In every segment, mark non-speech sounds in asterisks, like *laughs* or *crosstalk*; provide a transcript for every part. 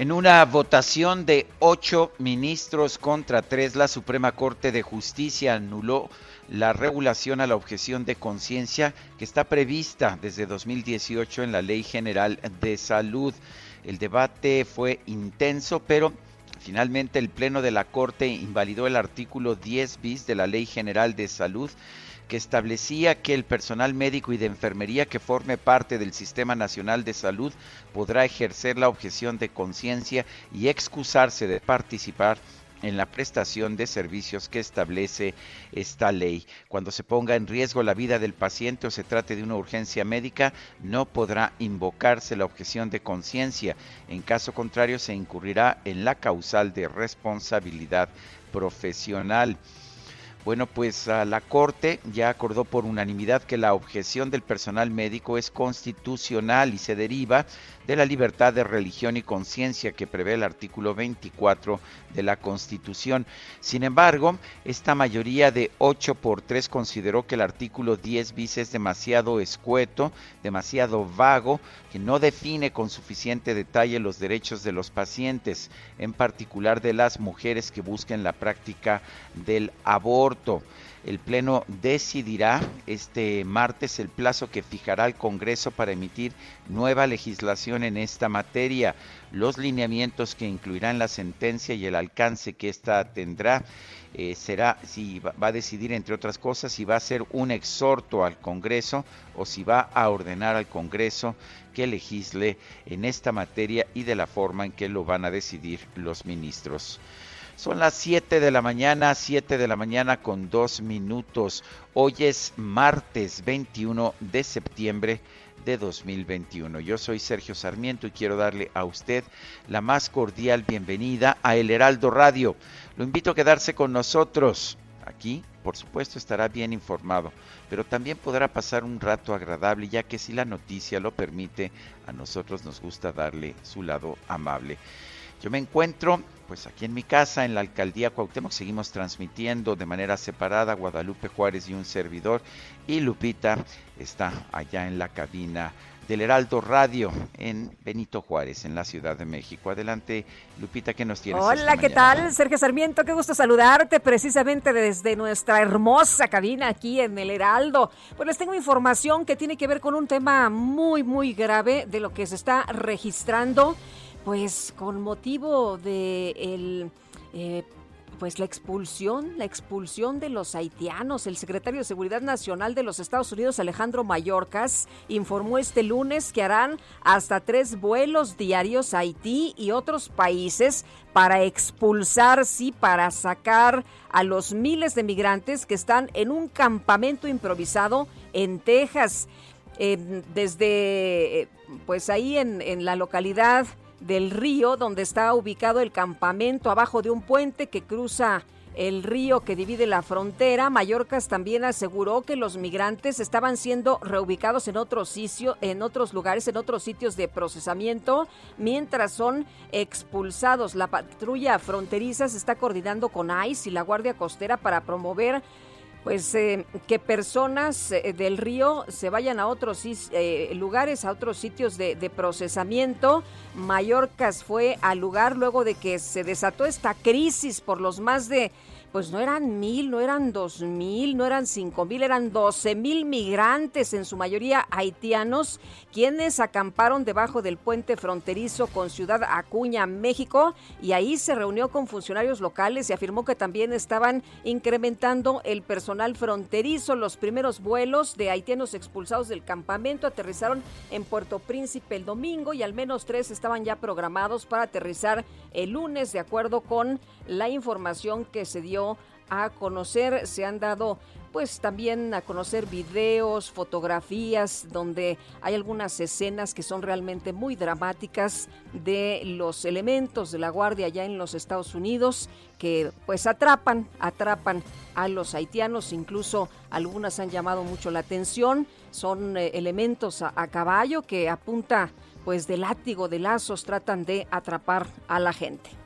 En una votación de ocho ministros contra tres, la Suprema Corte de Justicia anuló la regulación a la objeción de conciencia que está prevista desde 2018 en la Ley General de Salud. El debate fue intenso, pero finalmente el Pleno de la Corte invalidó el artículo 10 bis de la Ley General de Salud que establecía que el personal médico y de enfermería que forme parte del Sistema Nacional de Salud podrá ejercer la objeción de conciencia y excusarse de participar en la prestación de servicios que establece esta ley. Cuando se ponga en riesgo la vida del paciente o se trate de una urgencia médica, no podrá invocarse la objeción de conciencia. En caso contrario, se incurrirá en la causal de responsabilidad profesional. Bueno, pues la Corte ya acordó por unanimidad que la objeción del personal médico es constitucional y se deriva de la libertad de religión y conciencia que prevé el artículo 24 de la Constitución. Sin embargo, esta mayoría de 8 por 3 consideró que el artículo 10 bis es demasiado escueto, demasiado vago, que no define con suficiente detalle los derechos de los pacientes, en particular de las mujeres que busquen la práctica del aborto. El Pleno decidirá este martes el plazo que fijará el Congreso para emitir nueva legislación en esta materia, los lineamientos que incluirán la sentencia y el alcance que ésta tendrá. Eh, será si va, va a decidir, entre otras cosas, si va a ser un exhorto al Congreso o si va a ordenar al Congreso que legisle en esta materia y de la forma en que lo van a decidir los ministros. Son las 7 de la mañana, 7 de la mañana con 2 minutos. Hoy es martes 21 de septiembre de 2021. Yo soy Sergio Sarmiento y quiero darle a usted la más cordial bienvenida a El Heraldo Radio. Lo invito a quedarse con nosotros. Aquí, por supuesto, estará bien informado, pero también podrá pasar un rato agradable, ya que si la noticia lo permite, a nosotros nos gusta darle su lado amable. Yo me encuentro pues aquí en mi casa, en la alcaldía Cuauhtémoc, seguimos transmitiendo de manera separada Guadalupe Juárez y un servidor y Lupita está allá en la cabina del Heraldo Radio en Benito Juárez, en la Ciudad de México. Adelante, Lupita, ¿qué nos tienes? Hola, ¿qué tal? Sergio Sarmiento, qué gusto saludarte precisamente desde nuestra hermosa cabina aquí en el Heraldo. Pues les tengo información que tiene que ver con un tema muy, muy grave de lo que se está registrando pues con motivo de el eh, pues la expulsión, la expulsión de los haitianos. El secretario de Seguridad Nacional de los Estados Unidos, Alejandro Mayorkas, informó este lunes que harán hasta tres vuelos diarios a Haití y otros países para expulsar, sí, para sacar a los miles de migrantes que están en un campamento improvisado en Texas. Eh, desde, eh, pues ahí en, en la localidad del río donde está ubicado el campamento abajo de un puente que cruza el río que divide la frontera. Mallorcas también aseguró que los migrantes estaban siendo reubicados en otros sitios, en otros lugares, en otros sitios de procesamiento, mientras son expulsados. La patrulla fronteriza se está coordinando con ICE y la Guardia Costera para promover pues eh, que personas eh, del río se vayan a otros eh, lugares, a otros sitios de, de, procesamiento. Mallorcas fue al lugar luego de que se desató esta crisis por los más de pues no eran mil, no eran dos mil, no eran cinco mil, eran doce mil migrantes, en su mayoría haitianos, quienes acamparon debajo del puente fronterizo con Ciudad Acuña, México, y ahí se reunió con funcionarios locales y afirmó que también estaban incrementando el personal fronterizo. Los primeros vuelos de haitianos expulsados del campamento aterrizaron en Puerto Príncipe el domingo y al menos tres estaban ya programados para aterrizar el lunes, de acuerdo con la información que se dio a conocer. Se han dado pues también a conocer videos, fotografías donde hay algunas escenas que son realmente muy dramáticas de los elementos de la Guardia allá en los Estados Unidos que pues atrapan, atrapan a los haitianos, incluso algunas han llamado mucho la atención, son eh, elementos a, a caballo que apunta pues de látigo, de lazos, tratan de atrapar a la gente.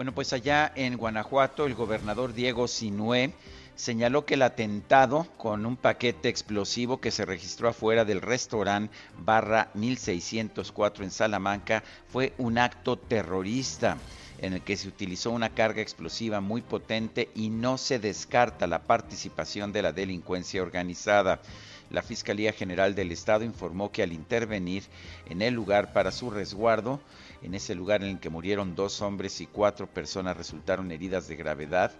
Bueno, pues allá en Guanajuato, el gobernador Diego Sinué señaló que el atentado con un paquete explosivo que se registró afuera del restaurante barra 1604 en Salamanca fue un acto terrorista en el que se utilizó una carga explosiva muy potente y no se descarta la participación de la delincuencia organizada. La Fiscalía General del Estado informó que al intervenir en el lugar para su resguardo, en ese lugar en el que murieron dos hombres y cuatro personas resultaron heridas de gravedad,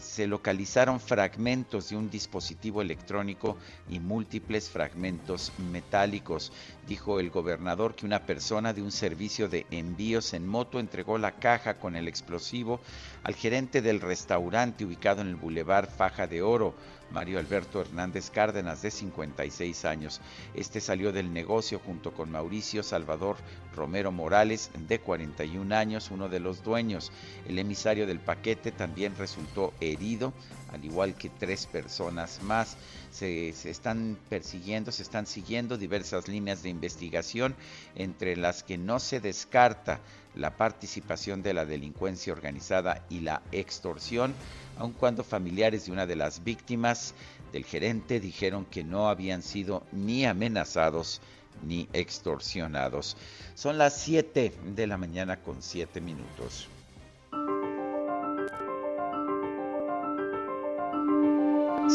se localizaron fragmentos de un dispositivo electrónico y múltiples fragmentos metálicos. Dijo el gobernador que una persona de un servicio de envíos en moto entregó la caja con el explosivo al gerente del restaurante ubicado en el Boulevard Faja de Oro Mario Alberto Hernández Cárdenas, de 56 años. Este salió del negocio junto con Mauricio Salvador Romero Morales, de 41 años, uno de los dueños. El emisario del paquete también resultó herido, al igual que tres personas más. Se, están persiguiendo, se están siguiendo diversas líneas de investigación, entre las que no se descarta la participación de la delincuencia organizada y la extorsión aun cuando familiares de una de las víctimas del gerente dijeron que no habían sido ni amenazados ni extorsionados. Son las 7 de la mañana con 7 minutos.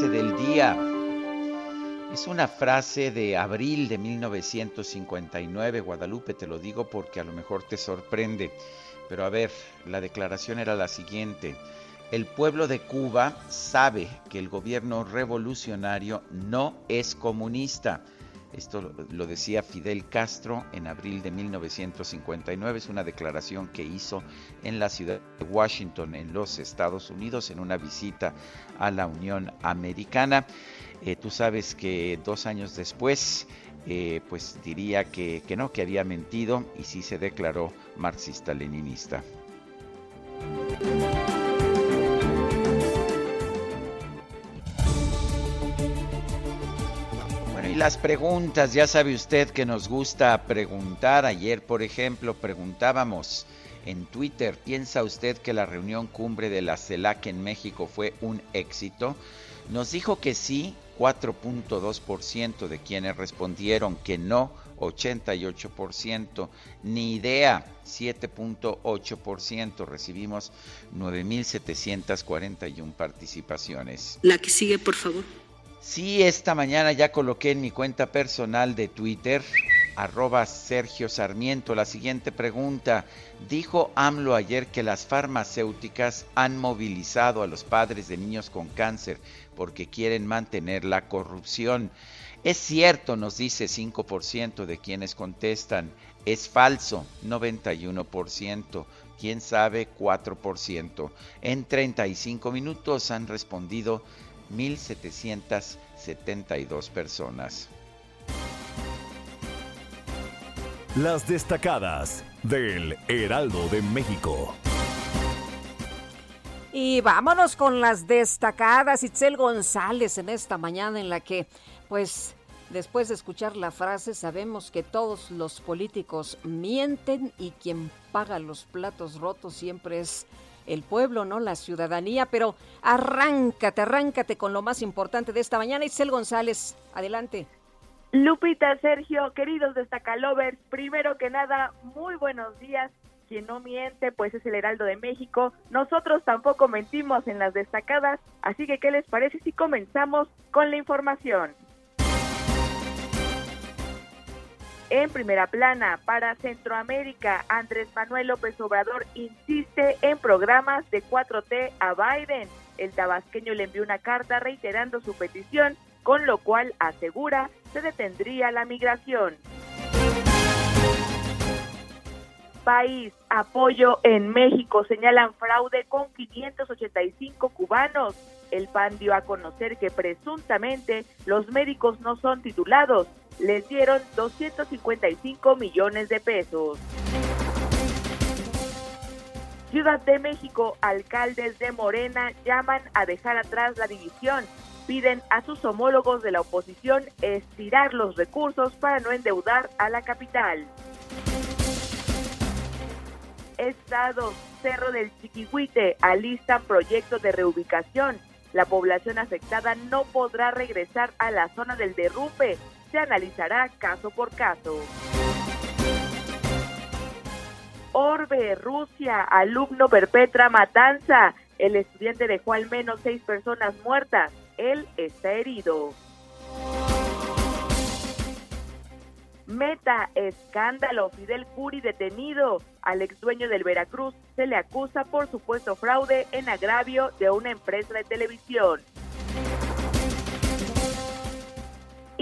del día. Es una frase de abril de 1959, Guadalupe, te lo digo porque a lo mejor te sorprende. Pero a ver, la declaración era la siguiente. El pueblo de Cuba sabe que el gobierno revolucionario no es comunista. Esto lo decía Fidel Castro en abril de 1959. Es una declaración que hizo en la ciudad de Washington, en los Estados Unidos, en una visita a la Unión Americana. Eh, tú sabes que dos años después, eh, pues diría que, que no, que había mentido y sí se declaró marxista-leninista. Las preguntas, ya sabe usted que nos gusta preguntar. Ayer, por ejemplo, preguntábamos en Twitter, ¿piensa usted que la reunión cumbre de la CELAC en México fue un éxito? Nos dijo que sí, 4.2% de quienes respondieron que no, 88%, ni idea, 7.8%. Recibimos 9.741 participaciones. La que sigue, por favor. Sí, esta mañana ya coloqué en mi cuenta personal de Twitter, arroba Sergio Sarmiento, la siguiente pregunta. Dijo AMLO ayer que las farmacéuticas han movilizado a los padres de niños con cáncer porque quieren mantener la corrupción. Es cierto, nos dice 5% de quienes contestan. Es falso, 91%. ¿Quién sabe? 4%. En 35 minutos han respondido 1.772 personas. Las destacadas del Heraldo de México. Y vámonos con las destacadas. Itzel González en esta mañana en la que, pues, después de escuchar la frase, sabemos que todos los políticos mienten y quien paga los platos rotos siempre es el pueblo, ¿no? La ciudadanía, pero arráncate, arráncate con lo más importante de esta mañana. Isel González, adelante. Lupita, Sergio, queridos destacalovers, primero que nada, muy buenos días. quien no miente pues es el Heraldo de México. Nosotros tampoco mentimos en las destacadas, así que ¿qué les parece si comenzamos con la información? En primera plana, para Centroamérica, Andrés Manuel López Obrador insiste en programas de 4T a Biden. El tabasqueño le envió una carta reiterando su petición, con lo cual asegura se detendría la migración. País, apoyo en México, señalan fraude con 585 cubanos. El PAN dio a conocer que presuntamente los médicos no son titulados les dieron 255 millones de pesos. Ciudad de México, alcaldes de Morena llaman a dejar atrás la división. Piden a sus homólogos de la oposición estirar los recursos para no endeudar a la capital. Estados, Cerro del Chiquihuite, alistan proyectos de reubicación. La población afectada no podrá regresar a la zona del derrumbe se analizará caso por caso. Orbe, Rusia, alumno perpetra matanza. El estudiante dejó al menos seis personas muertas. Él está herido. Meta, escándalo, Fidel Curi detenido. Al ex dueño del Veracruz se le acusa por supuesto fraude en agravio de una empresa de televisión.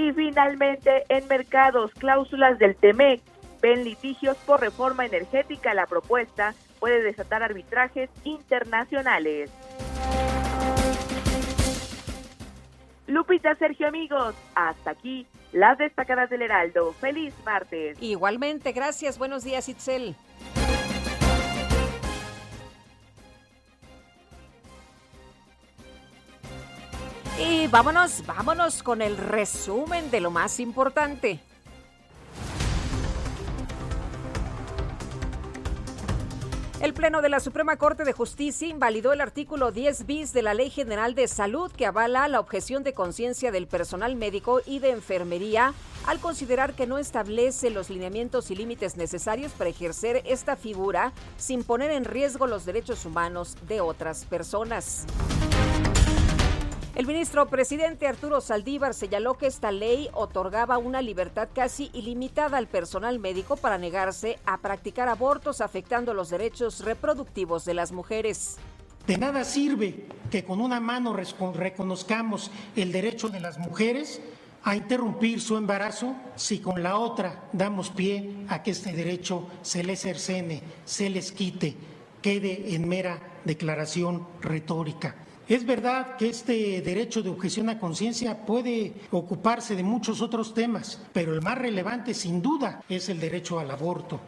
Y finalmente, en mercados, cláusulas del TEMEC ven litigios por reforma energética. La propuesta puede desatar arbitrajes internacionales. Lupita, Sergio, amigos, hasta aquí las destacadas del Heraldo. Feliz martes. Igualmente, gracias. Buenos días, Itzel. Y vámonos, vámonos con el resumen de lo más importante. El Pleno de la Suprema Corte de Justicia invalidó el artículo 10 bis de la Ley General de Salud que avala la objeción de conciencia del personal médico y de enfermería al considerar que no establece los lineamientos y límites necesarios para ejercer esta figura sin poner en riesgo los derechos humanos de otras personas. El ministro presidente Arturo Saldívar señaló que esta ley otorgaba una libertad casi ilimitada al personal médico para negarse a practicar abortos afectando los derechos reproductivos de las mujeres. De nada sirve que con una mano reconozcamos el derecho de las mujeres a interrumpir su embarazo si con la otra damos pie a que este derecho se les cercene, se les quite, quede en mera declaración retórica. Es verdad que este derecho de objeción a conciencia puede ocuparse de muchos otros temas, pero el más relevante sin duda es el derecho al aborto.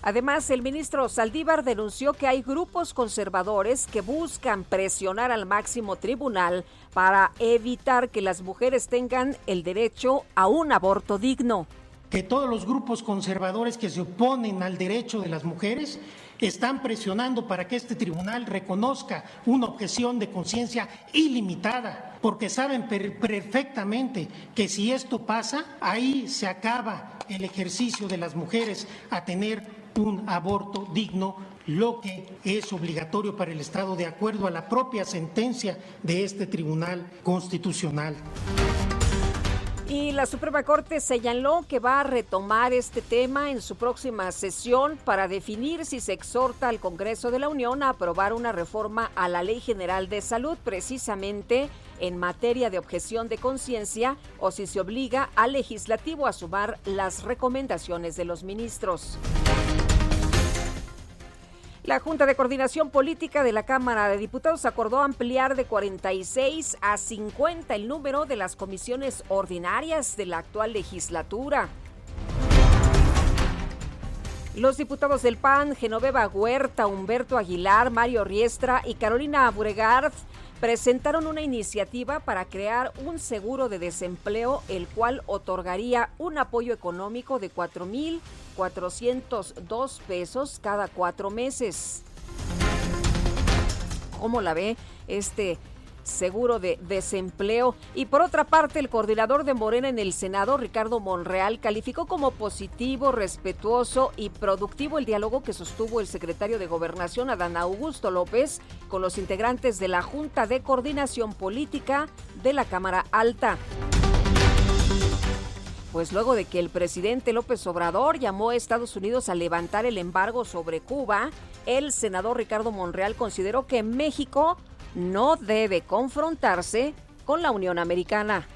Además, el ministro Saldívar denunció que hay grupos conservadores que buscan presionar al máximo tribunal para evitar que las mujeres tengan el derecho a un aborto digno. Que todos los grupos conservadores que se oponen al derecho de las mujeres están presionando para que este tribunal reconozca una objeción de conciencia ilimitada, porque saben perfectamente que si esto pasa, ahí se acaba el ejercicio de las mujeres a tener un aborto digno, lo que es obligatorio para el Estado de acuerdo a la propia sentencia de este Tribunal Constitucional. Y la Suprema Corte señaló que va a retomar este tema en su próxima sesión para definir si se exhorta al Congreso de la Unión a aprobar una reforma a la Ley General de Salud precisamente en materia de objeción de conciencia o si se obliga al legislativo a sumar las recomendaciones de los ministros. La Junta de Coordinación Política de la Cámara de Diputados acordó ampliar de 46 a 50 el número de las comisiones ordinarias de la actual legislatura. Los diputados del PAN, Genoveva Huerta, Humberto Aguilar, Mario Riestra y Carolina Buregard presentaron una iniciativa para crear un seguro de desempleo, el cual otorgaría un apoyo económico de 4.402 pesos cada cuatro meses. ¿Cómo la ve este seguro de desempleo. Y por otra parte, el coordinador de Morena en el Senado, Ricardo Monreal, calificó como positivo, respetuoso y productivo el diálogo que sostuvo el secretario de Gobernación, Adán Augusto López, con los integrantes de la Junta de Coordinación Política de la Cámara Alta. Pues luego de que el presidente López Obrador llamó a Estados Unidos a levantar el embargo sobre Cuba, el senador Ricardo Monreal consideró que México no debe confrontarse con la Unión Americana.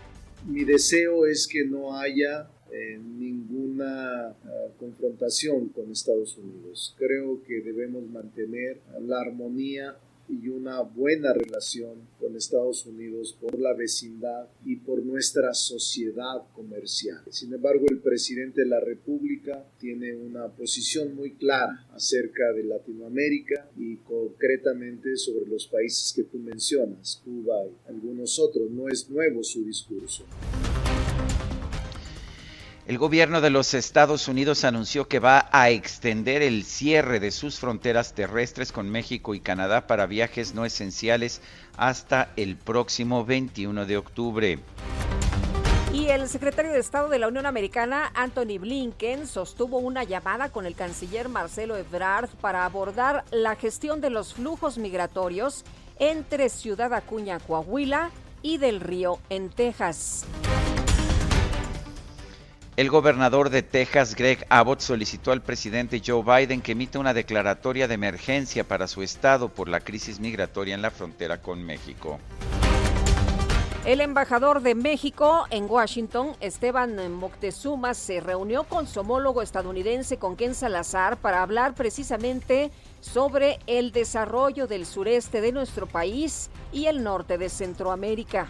Mi deseo es que no haya eh, ninguna eh, confrontación con Estados Unidos. Creo que debemos mantener la armonía y una buena relación con Estados Unidos por la vecindad y por nuestra sociedad comercial. Sin embargo, el presidente de la República tiene una posición muy clara acerca de Latinoamérica y concretamente sobre los países que tú mencionas, Cuba y algunos otros. No es nuevo su discurso. El gobierno de los Estados Unidos anunció que va a extender el cierre de sus fronteras terrestres con México y Canadá para viajes no esenciales hasta el próximo 21 de octubre. Y el secretario de Estado de la Unión Americana, Anthony Blinken, sostuvo una llamada con el canciller Marcelo Ebrard para abordar la gestión de los flujos migratorios entre Ciudad Acuña, Coahuila y del Río en Texas. El gobernador de Texas, Greg Abbott, solicitó al presidente Joe Biden que emita una declaratoria de emergencia para su estado por la crisis migratoria en la frontera con México. El embajador de México en Washington, Esteban Moctezuma, se reunió con su homólogo estadounidense, con Ken Salazar, para hablar precisamente sobre el desarrollo del sureste de nuestro país y el norte de Centroamérica.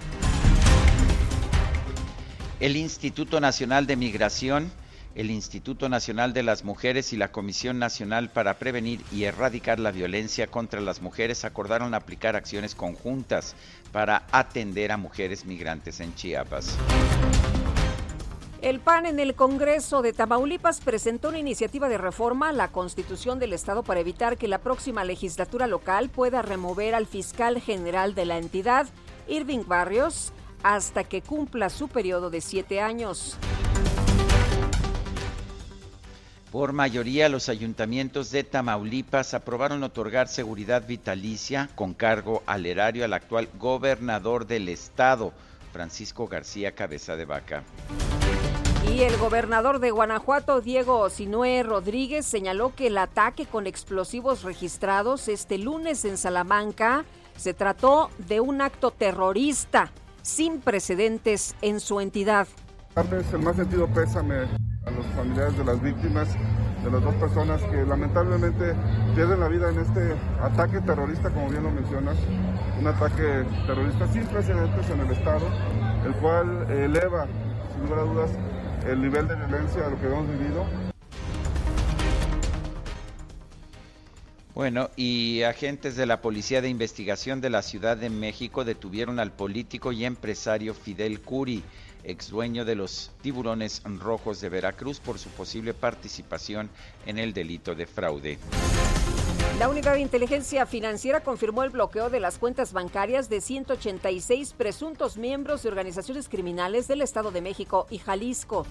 El Instituto Nacional de Migración, el Instituto Nacional de las Mujeres y la Comisión Nacional para Prevenir y Erradicar la Violencia contra las Mujeres acordaron aplicar acciones conjuntas para atender a mujeres migrantes en Chiapas. El PAN en el Congreso de Tamaulipas presentó una iniciativa de reforma a la Constitución del Estado para evitar que la próxima legislatura local pueda remover al fiscal general de la entidad, Irving Barrios, hasta que cumpla su periodo de siete años. Por mayoría, los ayuntamientos de Tamaulipas aprobaron otorgar seguridad vitalicia con cargo al erario al actual gobernador del estado, Francisco García Cabeza de Vaca. Y el gobernador de Guanajuato, Diego Sinué Rodríguez, señaló que el ataque con explosivos registrados este lunes en Salamanca se trató de un acto terrorista sin precedentes en su entidad. El más sentido pésame a los familiares de las víctimas, de las dos personas que lamentablemente pierden la vida en este ataque terrorista, como bien lo mencionas, un ataque terrorista sin precedentes en el Estado, el cual eleva, sin lugar a dudas, el nivel de violencia a lo que hemos vivido. Bueno, y agentes de la Policía de Investigación de la Ciudad de México detuvieron al político y empresario Fidel Curi, ex dueño de los tiburones rojos de Veracruz, por su posible participación en el delito de fraude. La Unidad de Inteligencia Financiera confirmó el bloqueo de las cuentas bancarias de 186 presuntos miembros de organizaciones criminales del Estado de México y Jalisco.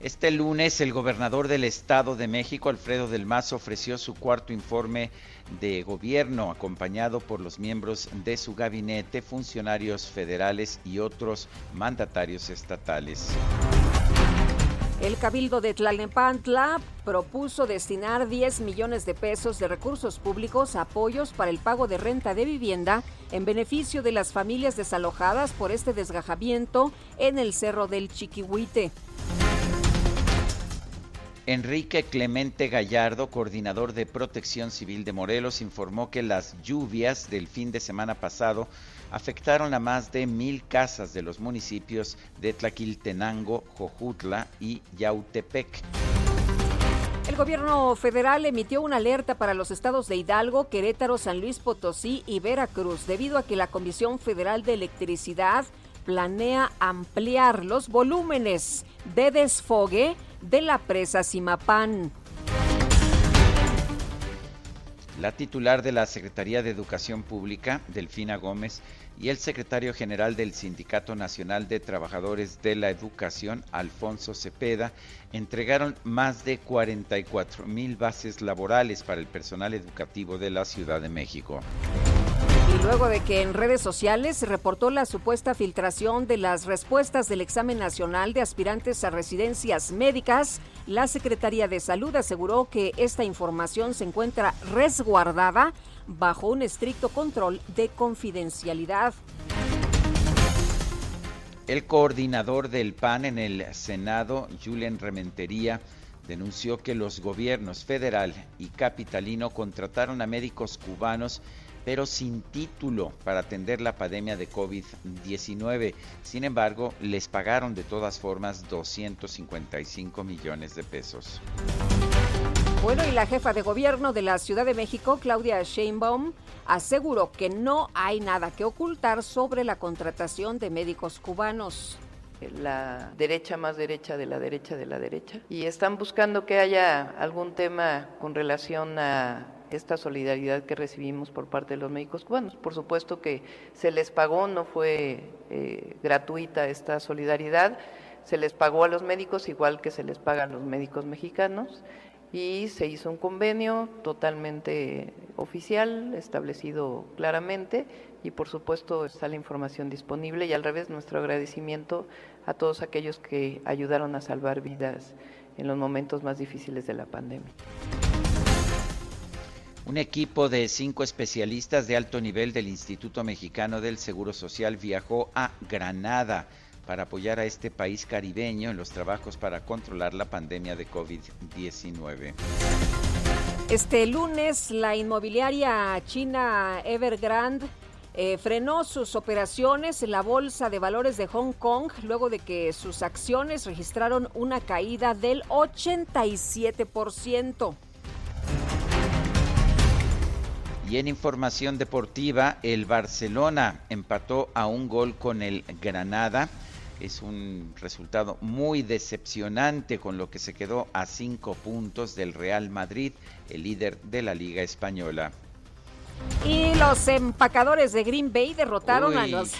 Este lunes, el gobernador del Estado de México, Alfredo del Mazo, ofreció su cuarto informe de gobierno, acompañado por los miembros de su gabinete, funcionarios federales y otros mandatarios estatales. El Cabildo de Tlalnepantla propuso destinar 10 millones de pesos de recursos públicos a apoyos para el pago de renta de vivienda en beneficio de las familias desalojadas por este desgajamiento en el Cerro del Chiquihuite. Enrique Clemente Gallardo, coordinador de Protección Civil de Morelos, informó que las lluvias del fin de semana pasado afectaron a más de mil casas de los municipios de Tlaquiltenango, Jojutla y Yautepec. El gobierno federal emitió una alerta para los estados de Hidalgo, Querétaro, San Luis Potosí y Veracruz, debido a que la Comisión Federal de Electricidad planea ampliar los volúmenes de desfogue de la presa Simapán. La titular de la Secretaría de Educación Pública, Delfina Gómez, y el secretario general del Sindicato Nacional de Trabajadores de la Educación, Alfonso Cepeda, entregaron más de 44 mil bases laborales para el personal educativo de la Ciudad de México. Y luego de que en redes sociales se reportó la supuesta filtración de las respuestas del examen nacional de aspirantes a residencias médicas, la Secretaría de Salud aseguró que esta información se encuentra resguardada bajo un estricto control de confidencialidad. El coordinador del PAN en el Senado, Julian Rementería, denunció que los gobiernos federal y capitalino contrataron a médicos cubanos pero sin título para atender la pandemia de COVID-19. Sin embargo, les pagaron de todas formas 255 millones de pesos. Bueno, y la jefa de gobierno de la Ciudad de México, Claudia Sheinbaum, aseguró que no hay nada que ocultar sobre la contratación de médicos cubanos la derecha más derecha de la derecha de la derecha y están buscando que haya algún tema con relación a esta solidaridad que recibimos por parte de los médicos cubanos. Por supuesto que se les pagó, no fue eh, gratuita esta solidaridad, se les pagó a los médicos igual que se les paga a los médicos mexicanos y se hizo un convenio totalmente oficial, establecido claramente y por supuesto está la información disponible y al revés nuestro agradecimiento a todos aquellos que ayudaron a salvar vidas en los momentos más difíciles de la pandemia. Un equipo de cinco especialistas de alto nivel del Instituto Mexicano del Seguro Social viajó a Granada para apoyar a este país caribeño en los trabajos para controlar la pandemia de COVID-19. Este lunes, la inmobiliaria china Evergrande eh, frenó sus operaciones en la Bolsa de Valores de Hong Kong luego de que sus acciones registraron una caída del 87%. Y en información deportiva, el Barcelona empató a un gol con el Granada es un resultado muy decepcionante con lo que se quedó a cinco puntos del Real Madrid, el líder de la Liga Española. Y los empacadores de Green Bay derrotaron a los.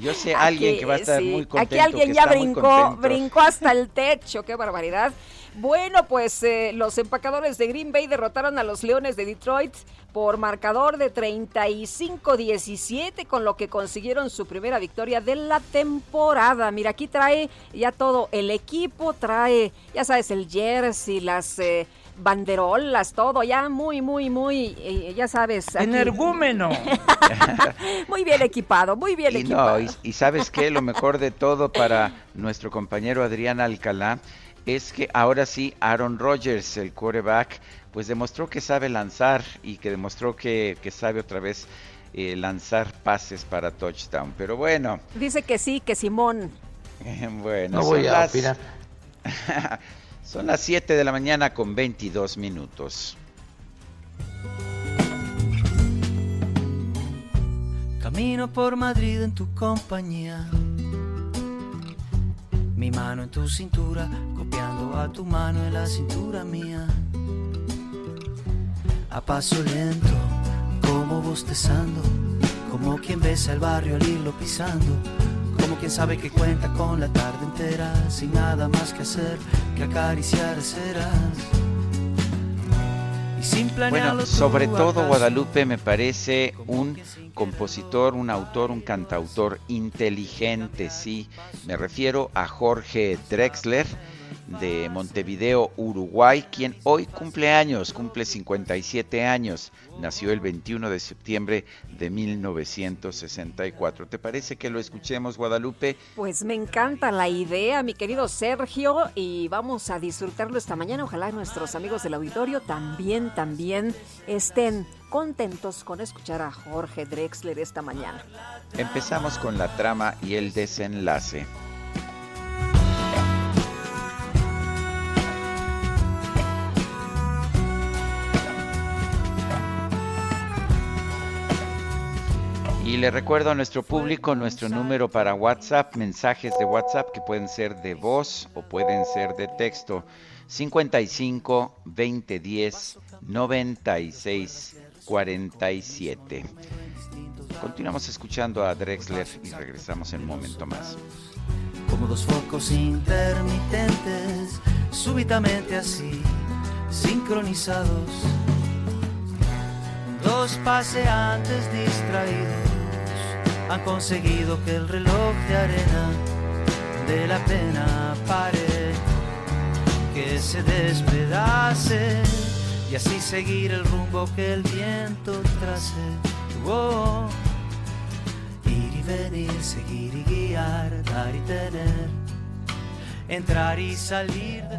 yo sé *laughs* alguien que va a estar muy contento. Aquí alguien ya brincó, brincó hasta el techo, qué barbaridad. Bueno, pues eh, los empacadores de Green Bay derrotaron a los Leones de Detroit por marcador de 35-17, con lo que consiguieron su primera victoria de la temporada. Mira, aquí trae ya todo el equipo, trae, ya sabes, el jersey, las... Eh, banderolas, todo, ya muy, muy, muy, eh, ya sabes. Energúmeno. *laughs* *laughs* muy bien equipado, muy bien equipado. y, y, sabes qué, lo mejor de todo para nuestro compañero Adrián Alcalá es que ahora sí Aaron Rodgers, el quarterback, pues demostró que sabe lanzar y que demostró que, sabe otra vez eh, lanzar pases para touchdown. Pero bueno. Dice que sí, que Simón. *laughs* bueno, no voy a las... *laughs* son las 7 de la mañana con 22 minutos. Camino por Madrid en tu compañía mi mano en tu cintura, copiando a tu mano en la cintura mía. A paso lento, como bostezando, como quien besa el barrio al irlo pisando. Como quien sabe que cuenta con la tarde entera, sin nada más que hacer que acariciar ceras. Bueno, sobre todo Guadalupe me parece un compositor, un autor, un cantautor inteligente, sí. Me refiero a Jorge Drexler de Montevideo, Uruguay, quien hoy cumple años, cumple 57 años, nació el 21 de septiembre de 1964. ¿Te parece que lo escuchemos, Guadalupe? Pues me encanta la idea, mi querido Sergio, y vamos a disfrutarlo esta mañana. Ojalá nuestros amigos del auditorio también, también estén contentos con escuchar a Jorge Drexler esta mañana. Empezamos con la trama y el desenlace. Y le recuerdo a nuestro público nuestro número para WhatsApp, mensajes de WhatsApp que pueden ser de voz o pueden ser de texto. 55 2010 9647. Continuamos escuchando a Drexler y regresamos en un momento más. Como dos focos intermitentes, súbitamente así, sincronizados. Dos paseantes distraídos han conseguido que el reloj de arena de la pena pare, que se despedace y así seguir el rumbo que el viento trace. Oh, ir y venir, seguir y guiar, dar y tener, entrar y salir de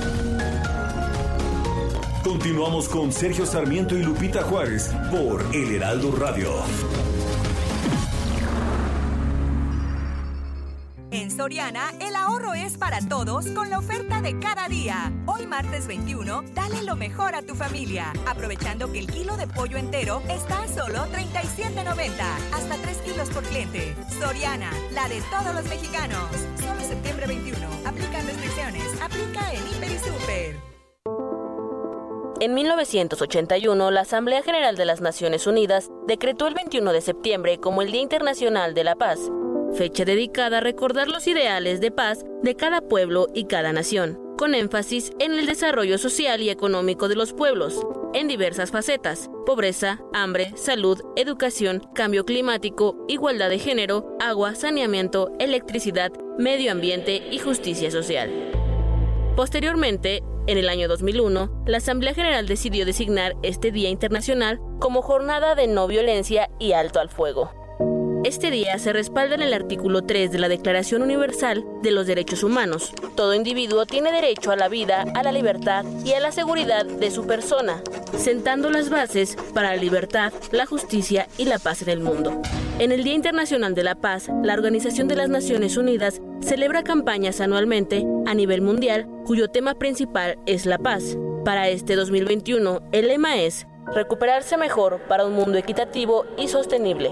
Continuamos con Sergio Sarmiento y Lupita Juárez por El Heraldo Radio. En Soriana, el ahorro es para todos con la oferta de cada día. Hoy martes 21, dale lo mejor a tu familia, aprovechando que el kilo de pollo entero está a solo 37.90, hasta 3 kilos por cliente. Soriana, la de todos los mexicanos. Solo septiembre 21. Aplican restricciones. Aplica en Hiper y Super. En 1981, la Asamblea General de las Naciones Unidas decretó el 21 de septiembre como el Día Internacional de la Paz, fecha dedicada a recordar los ideales de paz de cada pueblo y cada nación, con énfasis en el desarrollo social y económico de los pueblos, en diversas facetas, pobreza, hambre, salud, educación, cambio climático, igualdad de género, agua, saneamiento, electricidad, medio ambiente y justicia social. Posteriormente, en el año 2001, la Asamblea General decidió designar este Día Internacional como Jornada de No Violencia y Alto al Fuego. Este día se respalda en el artículo 3 de la Declaración Universal de los Derechos Humanos. Todo individuo tiene derecho a la vida, a la libertad y a la seguridad de su persona, sentando las bases para la libertad, la justicia y la paz en el mundo. En el Día Internacional de la Paz, la Organización de las Naciones Unidas celebra campañas anualmente a nivel mundial cuyo tema principal es la paz. Para este 2021, el lema es Recuperarse mejor para un mundo equitativo y sostenible.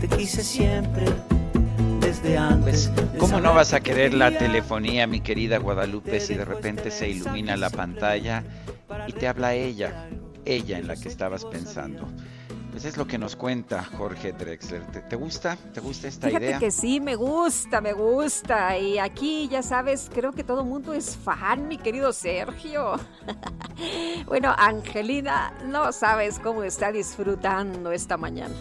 te quise siempre. Desde antes. Pues, ¿Cómo no vas a querer la telefonía, mi querida Guadalupe, si de repente se ilumina la pantalla y te habla ella, ella en la que estabas pensando? Pues es lo que nos cuenta Jorge Drexler. ¿Te, gusta? ¿Te gusta esta Fíjate idea? que sí, me gusta, me gusta. Y aquí, ya sabes, creo que todo el mundo es fan, mi querido Sergio. *laughs* bueno, Angelina, no sabes cómo está disfrutando esta mañana.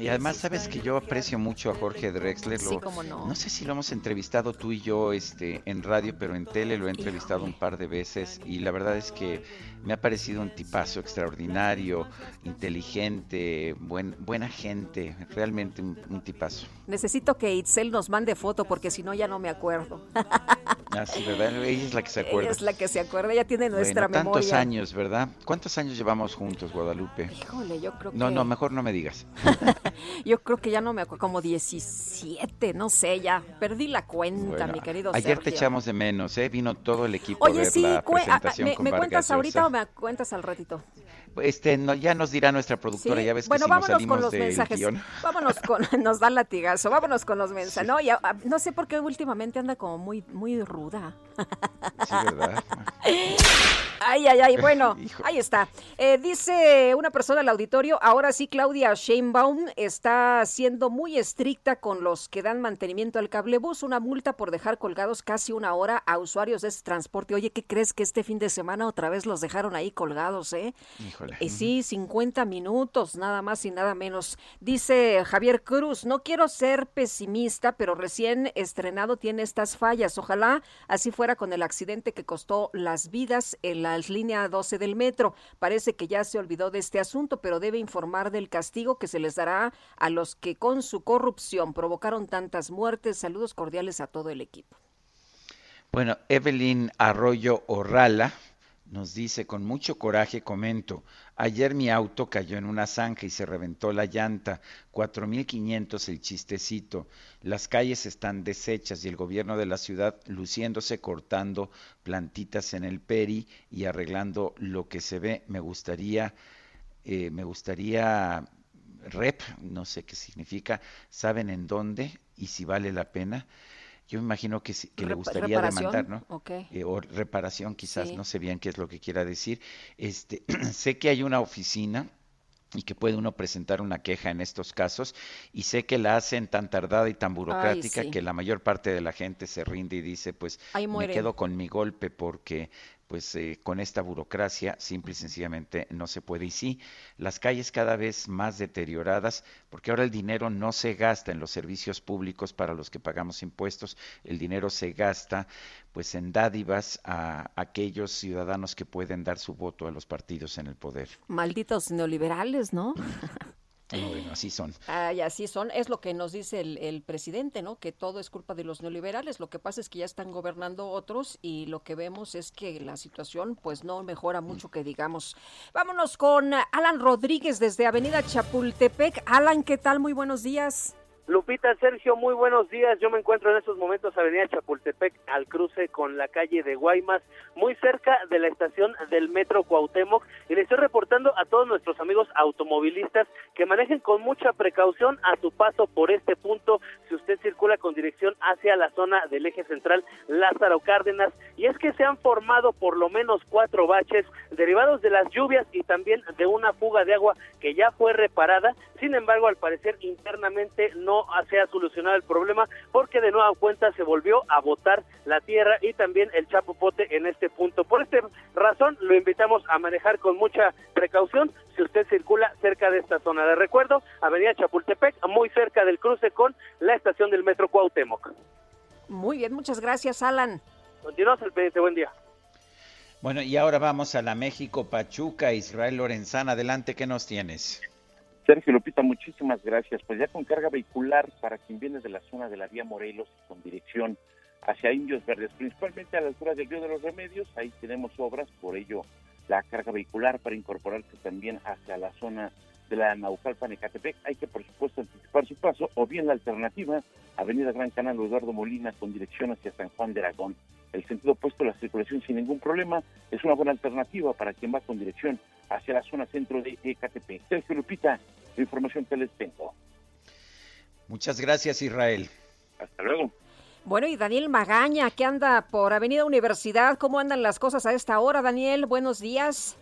Y además sabes que yo aprecio mucho a Jorge Drexler. sí, cómo no. No sé si lo hemos entrevistado tú y yo este, en radio, pero en tele lo he entrevistado un par de veces y la verdad es que me ha parecido un tipazo extraordinario, inteligente, buen, buena gente, realmente un, tipazo. Necesito que Itzel nos mande foto porque si no ya no me acuerdo. *laughs* Ah, sí, ¿verdad? Ella es la que se acuerda. Ella es la que se acuerda, ella tiene nuestra bueno, memoria. Tantos años, ¿verdad? ¿Cuántos años llevamos juntos, Guadalupe? Híjole, yo creo que... No, no, mejor no me digas. *laughs* yo creo que ya no me acuerdo, como 17, no sé, ya perdí la cuenta, mi querido Ayer Sergio. te echamos de menos, ¿eh? Vino todo el equipo Oye, a ver sí, la cue- a- a- presentación ¿me, con me Vargas cuentas ahorita Llosa. o me cuentas al ratito? Este, no, ya nos dirá nuestra productora, Sí. ya ves que bueno, si nos vámonos con los del mensajes. guion. Vámonos con, *laughs* nos da latigazo, vámonos con los mensajes. No, ya, no sé por qué últimamente anda como muy, muy ruda. Sí, ¿verdad? *laughs* Ay, ay, ay, bueno, *laughs* ahí está. Eh, dice una persona al auditorio, ahora sí Claudia Sheinbaum está siendo muy estricta con los que dan mantenimiento al cablebús, una multa por dejar colgados casi una hora a usuarios de este transporte. Oye, ¿qué crees que este fin de semana otra vez los dejaron ahí colgados, eh? Híjole. Y sí, 50 minutos, nada más y nada menos. Dice Javier Cruz, no quiero ser pesimista, pero recién estrenado tiene estas fallas. Ojalá así fuera con el accidente que costó las vidas en la línea 12 del metro. Parece que ya se olvidó de este asunto, pero debe informar del castigo que se les dará a los que con su corrupción provocaron tantas muertes. Saludos cordiales a todo el equipo. Bueno, Evelyn Arroyo Orrala nos dice, con mucho coraje comento, ayer mi auto cayó en una zanja y se reventó la llanta, 4.500 el chistecito, las calles están deshechas y el gobierno de la ciudad luciéndose cortando plantitas en el peri y arreglando lo que se ve, me gustaría, eh, me gustaría, rep, no sé qué significa, saben en dónde y si vale la pena. Yo me imagino que, que le gustaría demandar, ¿no? Okay. Eh, o reparación, quizás, sí. no sé bien qué es lo que quiera decir. Este, *clears throat* sé que hay una oficina y que puede uno presentar una queja en estos casos y sé que la hacen tan tardada y tan burocrática Ay, sí. que la mayor parte de la gente se rinde y dice pues me quedo con mi golpe porque pues eh, con esta burocracia simple y sencillamente no se puede. Y sí, las calles cada vez más deterioradas, porque ahora el dinero no se gasta en los servicios públicos para los que pagamos impuestos, el dinero se gasta pues en dádivas a aquellos ciudadanos que pueden dar su voto a los partidos en el poder. Malditos neoliberales, ¿no? *laughs* Bueno, así son. Ay, así son. Es lo que nos dice el, el, presidente, ¿no? Que todo es culpa de los neoliberales. Lo que pasa es que ya están gobernando otros y lo que vemos es que la situación pues no mejora mucho que digamos. Vámonos con Alan Rodríguez desde Avenida Chapultepec. Alan, ¿qué tal? Muy buenos días. Lupita, Sergio, muy buenos días. Yo me encuentro en estos momentos Avenida Chapultepec al cruce con la calle de Guaymas, muy cerca de la estación del Metro Cuauhtémoc. Y le estoy reportando a todos nuestros amigos automovilistas que manejen con mucha precaución a su paso por este punto. Si usted circula con dirección hacia la zona del eje central Lázaro Cárdenas. Y es que se han formado por lo menos cuatro baches derivados de las lluvias y también de una fuga de agua que ya fue reparada, sin embargo al parecer internamente no se ha solucionado el problema porque de nueva cuenta se volvió a botar la tierra y también el chapopote en este punto. Por esta razón lo invitamos a manejar con mucha precaución si usted circula cerca de esta zona. De recuerdo, Avenida Chapultepec, muy cerca del cruce con la estación del Metro Cuauhtémoc. Muy bien, muchas gracias, Alan. Continuamos el pendiente, buen día. Bueno, y ahora vamos a la México Pachuca, Israel Lorenzana, adelante, ¿qué nos tienes? Sergio Lupita, muchísimas gracias. Pues ya con carga vehicular para quien viene de la zona de la vía Morelos con dirección hacia Indios Verdes, principalmente a la altura del Río de los Remedios, ahí tenemos obras, por ello la carga vehicular para incorporarse también hacia la zona de la Naucalpan Ecatepec, hay que por supuesto anticipar su paso, o bien la alternativa, Avenida Gran Canal Eduardo Molina con dirección hacia San Juan de Aragón. El sentido opuesto, la circulación sin ningún problema, es una buena alternativa para quien va con dirección hacia la zona centro de Ecatepec. Sergio Lupita, la información que les tengo. Muchas gracias, Israel. Hasta luego. Bueno, y Daniel Magaña, que anda por Avenida Universidad, ¿cómo andan las cosas a esta hora, Daniel? Buenos días.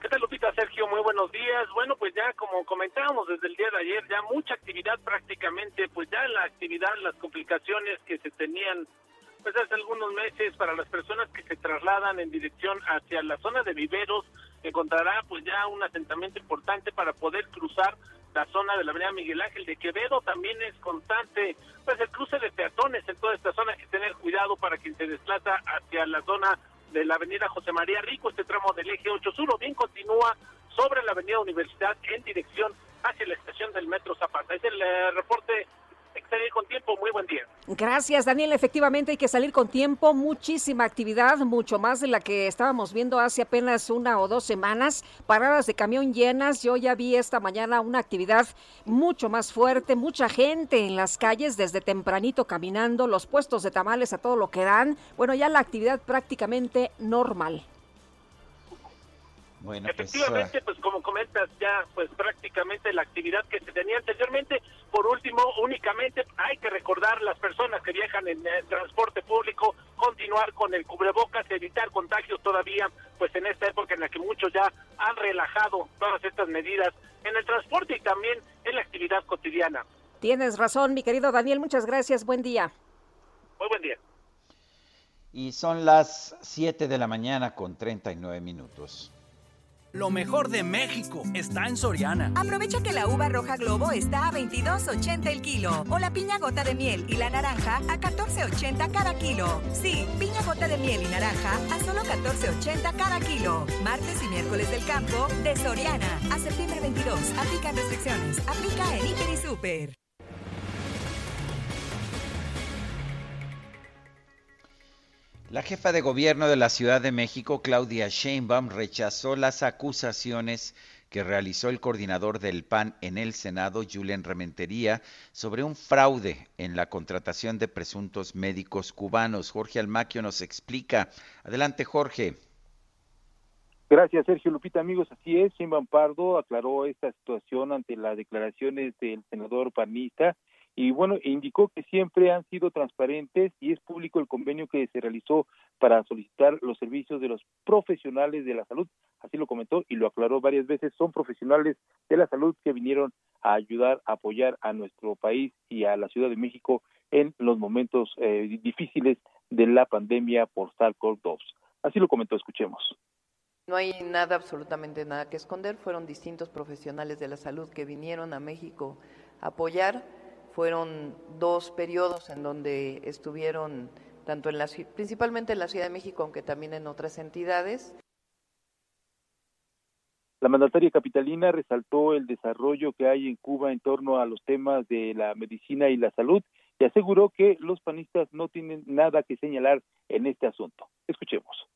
¿Qué tal, Lupita? Sergio, muy buenos días. Bueno, pues ya como comentábamos desde el día de ayer, ya mucha actividad prácticamente, pues ya la actividad, las complicaciones que se tenían pues hace algunos meses para las personas que se trasladan en dirección hacia la zona de viveros, encontrará pues ya un asentamiento importante para poder cruzar la zona de la avenida Miguel Ángel de Quevedo, también es constante pues el cruce de peatones en toda esta zona, hay que tener cuidado para quien se desplaza hacia la zona de la avenida José María Rico, este tramo del eje 8 sur, bien continúa sobre la avenida Universidad en dirección hacia la estación del Metro Zapata. Es el eh, reporte hay que salir con tiempo. Muy buen día. Gracias, Daniel. Efectivamente, hay que salir con tiempo. Muchísima actividad, mucho más de la que estábamos viendo hace apenas una o dos semanas. Paradas de camión llenas. Yo ya vi esta mañana una actividad mucho más fuerte. Mucha gente en las calles desde tempranito caminando. Los puestos de tamales a todo lo que dan. Bueno, ya la actividad prácticamente normal. Bueno, Efectivamente, pues, pues, como comentas, ya pues prácticamente la actividad que se tenía anteriormente. Por último, únicamente hay que recordar las personas que viajan en el transporte público continuar con el cubrebocas, evitar contagios todavía, pues en esta época en la que muchos ya han relajado todas estas medidas en el transporte y también en la actividad cotidiana. Tienes razón, mi querido Daniel, muchas gracias, buen día. Muy buen día. Y son las 7 de la mañana con 39 minutos. Lo mejor de México está en Soriana. Aprovecha que la uva roja globo está a 22.80 el kilo o la piña gota de miel y la naranja a 14.80 cada kilo. Sí, piña gota de miel y naranja a solo 14.80 cada kilo. Martes y miércoles del campo de Soriana a septiembre 22. Aplican restricciones. Aplica en Hiper y Super. La jefa de gobierno de la Ciudad de México, Claudia Sheinbaum, rechazó las acusaciones que realizó el coordinador del PAN en el Senado, Julian Rementería, sobre un fraude en la contratación de presuntos médicos cubanos. Jorge Almaquio nos explica. Adelante, Jorge. Gracias, Sergio Lupita. Amigos, así es. Sheinbaum Pardo aclaró esta situación ante las declaraciones del senador panista y bueno, indicó que siempre han sido transparentes y es público el convenio que se realizó para solicitar los servicios de los profesionales de la salud, así lo comentó y lo aclaró varias veces, son profesionales de la salud que vinieron a ayudar, a apoyar a nuestro país y a la Ciudad de México en los momentos eh, difíciles de la pandemia por SARS-CoV-2. Así lo comentó, escuchemos. No hay nada, absolutamente nada que esconder. Fueron distintos profesionales de la salud que vinieron a México a apoyar fueron dos periodos en donde estuvieron tanto en la principalmente en la Ciudad de México, aunque también en otras entidades. La mandataria capitalina resaltó el desarrollo que hay en Cuba en torno a los temas de la medicina y la salud y aseguró que los panistas no tienen nada que señalar en este asunto. Escuchemos.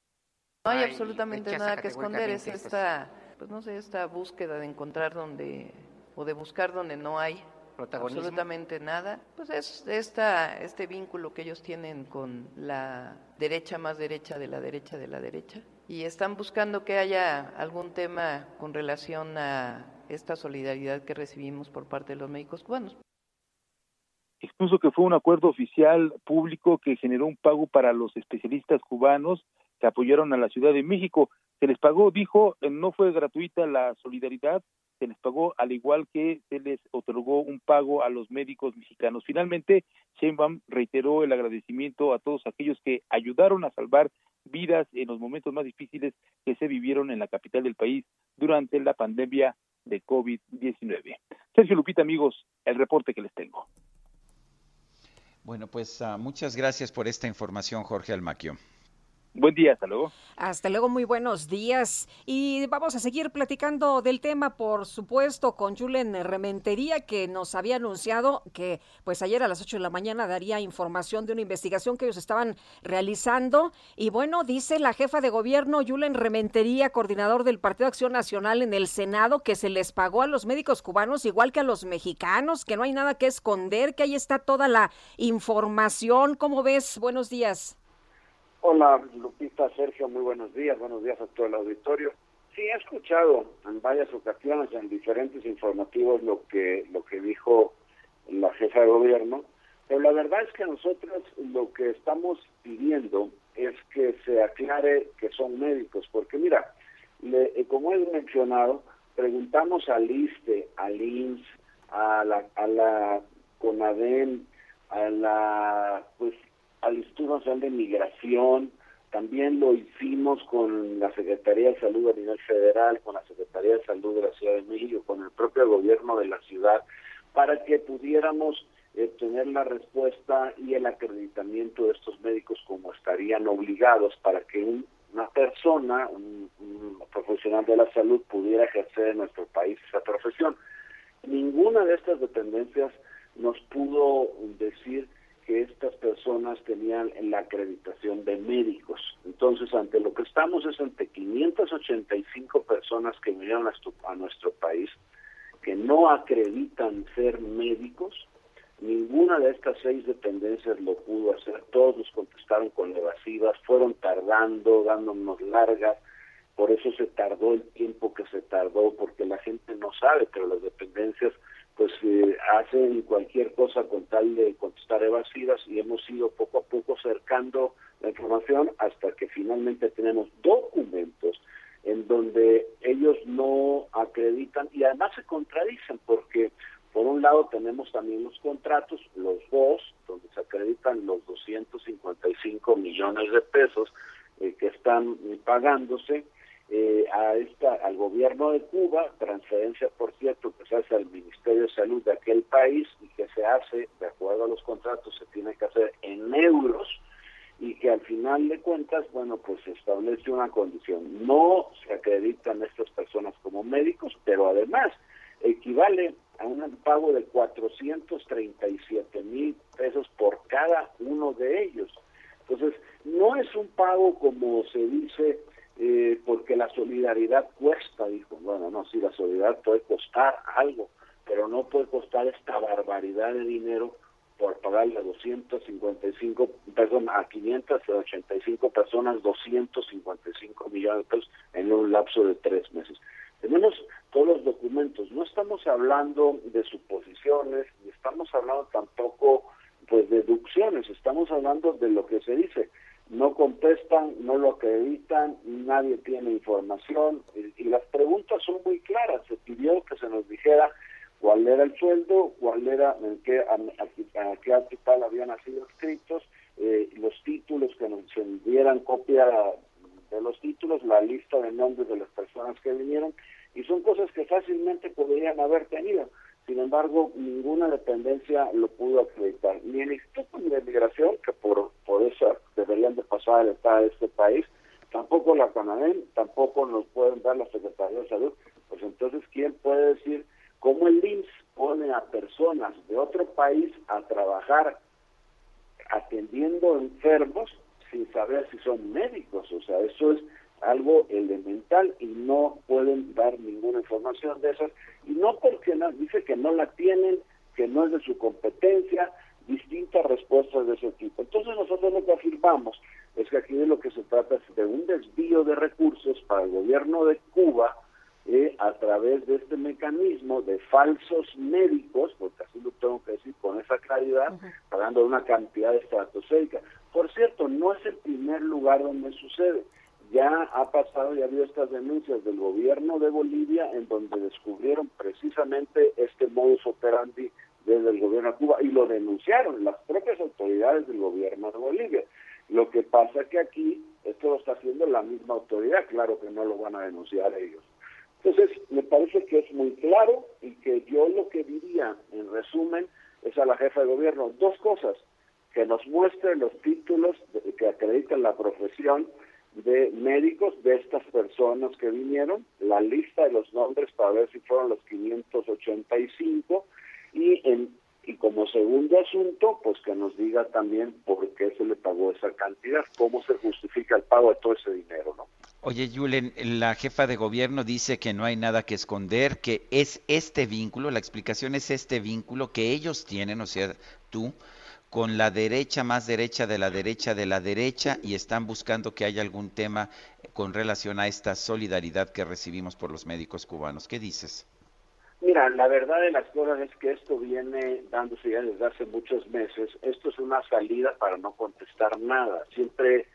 No hay absolutamente nada que esconder, es esta, pues no sé, esta búsqueda de encontrar donde o de buscar donde no hay absolutamente nada, pues es esta, este vínculo que ellos tienen con la derecha más derecha de la derecha de la derecha y están buscando que haya algún tema con relación a esta solidaridad que recibimos por parte de los médicos cubanos. Expuso que fue un acuerdo oficial público que generó un pago para los especialistas cubanos que apoyaron a la Ciudad de México. Se les pagó, dijo, no fue gratuita la solidaridad, se les pagó al igual que se les otorgó un pago a los médicos mexicanos. Finalmente, Sheinbaum reiteró el agradecimiento a todos aquellos que ayudaron a salvar vidas en los momentos más difíciles que se vivieron en la capital del país durante la pandemia de COVID-19. Sergio Lupita, amigos, el reporte que les tengo. Bueno, pues uh, muchas gracias por esta información, Jorge Almaquio. Buen día, hasta luego. Hasta luego, muy buenos días. Y vamos a seguir platicando del tema, por supuesto, con Julen Rementería, que nos había anunciado que pues ayer a las 8 de la mañana daría información de una investigación que ellos estaban realizando. Y bueno, dice la jefa de gobierno, Julen Rementería, coordinador del Partido Acción Nacional en el Senado, que se les pagó a los médicos cubanos igual que a los mexicanos, que no hay nada que esconder, que ahí está toda la información. ¿Cómo ves? Buenos días. Hola, Lupita, Sergio, muy buenos días, buenos días a todo el auditorio. Sí, he escuchado en varias ocasiones, en diferentes informativos, lo que, lo que dijo la jefa de gobierno, pero la verdad es que nosotros lo que estamos pidiendo es que se aclare que son médicos, porque mira, le, eh, como he mencionado, preguntamos al ISTE, al INS, a la, a la CONADEN, a la, pues al Instituto Nacional de Migración, también lo hicimos con la Secretaría de Salud a nivel federal, con la Secretaría de Salud de la Ciudad de México, con el propio gobierno de la ciudad, para que pudiéramos eh, tener la respuesta y el acreditamiento de estos médicos como estarían obligados para que una persona, un, un profesional de la salud pudiera ejercer en nuestro país esa profesión. Ninguna de estas dependencias nos pudo decir que estas personas tenían la acreditación de médicos. Entonces, ante lo que estamos es ante 585 personas que vinieron a, nuestro país que no acreditan ser médicos. Ninguna de estas seis dependencias lo pudo hacer. Todos nos contestaron con evasivas, fueron tardando, dándonos largas. Por eso se tardó el tiempo que se tardó, porque la gente no sabe, pero las dependencias pues eh, hacen cualquier cosa con tal de contestar evasivas y hemos ido poco a poco cercando la información hasta que finalmente tenemos documentos en donde ellos no acreditan y además se contradicen porque por un lado tenemos también los contratos, los dos, donde se acreditan los 255 millones de pesos eh, que están pagándose eh, a esta, al gobierno de Cuba, transferencia por cierto que se hace al Ministerio de Salud de aquel país y que se hace, de acuerdo a los contratos, se tiene que hacer en euros y que al final de cuentas, bueno, pues se establece una condición. No se acreditan estas personas como médicos, pero además equivale a un pago de 437 mil pesos por cada uno de ellos. Entonces, no es un pago como se dice eh, porque la solidaridad cuesta, dijo. Bueno, no, sí, la solidaridad puede costar algo, pero no puede costar esta barbaridad de dinero por pagarle a 255, perdón, a 585 personas 255 millones de pesos en un lapso de tres meses. Tenemos todos los documentos, no estamos hablando de suposiciones, ni estamos hablando tampoco pues deducciones, estamos hablando de lo que se dice. No contestan, no lo acreditan, nadie tiene información y, las preguntas son muy claras. Se pidió que se nos dijera cuál era el sueldo, cuál era, en qué, a, qué hospital habían sido escritos, eh, los títulos, que nos dieran copia de los títulos, la lista de nombres de las personas que vinieron, y son cosas que fácilmente podrían haber tenido. Sin embargo, ninguna dependencia lo pudo acreditar, ni el Instituto de Migración, que por, por eso deberían de pasar el Estado de este país, tampoco la CANADEN, tampoco nos pueden dar la Secretaría de Salud. Pues entonces, ¿quién puede decir cómo el IMSS pone a personas de otro país a trabajar atendiendo enfermos sin saber si son médicos? O sea, eso es algo elemental y no pueden dar ninguna información de esas y no porque no, dice que no la tienen, que no es de su competencia, distintas respuestas de ese tipo. Entonces nosotros lo que afirmamos es que aquí de lo que se trata es de un desvío de recursos para el gobierno de Cuba eh, a través de este mecanismo de falsos médicos, porque así lo tengo que decir con esa claridad, pagando una cantidad estratosférica. Por cierto, no es el primer lugar donde sucede ya ha pasado y ha habido estas denuncias del gobierno de Bolivia en donde descubrieron precisamente este modus operandi desde el gobierno de Cuba y lo denunciaron las propias autoridades del gobierno de Bolivia. Lo que pasa que aquí esto lo está haciendo la misma autoridad, claro que no lo van a denunciar ellos. Entonces, me parece que es muy claro y que yo lo que diría, en resumen, es a la jefa de gobierno dos cosas, que nos muestre los títulos que acreditan la profesión de médicos de estas personas que vinieron, la lista de los nombres para ver si fueron los 585 y en y como segundo asunto, pues que nos diga también por qué se le pagó esa cantidad, cómo se justifica el pago de todo ese dinero, ¿no? Oye, Julen, la jefa de gobierno dice que no hay nada que esconder, que es este vínculo, la explicación es este vínculo que ellos tienen, o sea, tú, con la derecha más derecha de la derecha de la derecha y están buscando que haya algún tema con relación a esta solidaridad que recibimos por los médicos cubanos. ¿Qué dices? Mira, la verdad de las cosas es que esto viene dándose ya desde hace muchos meses. Esto es una salida para no contestar nada. Siempre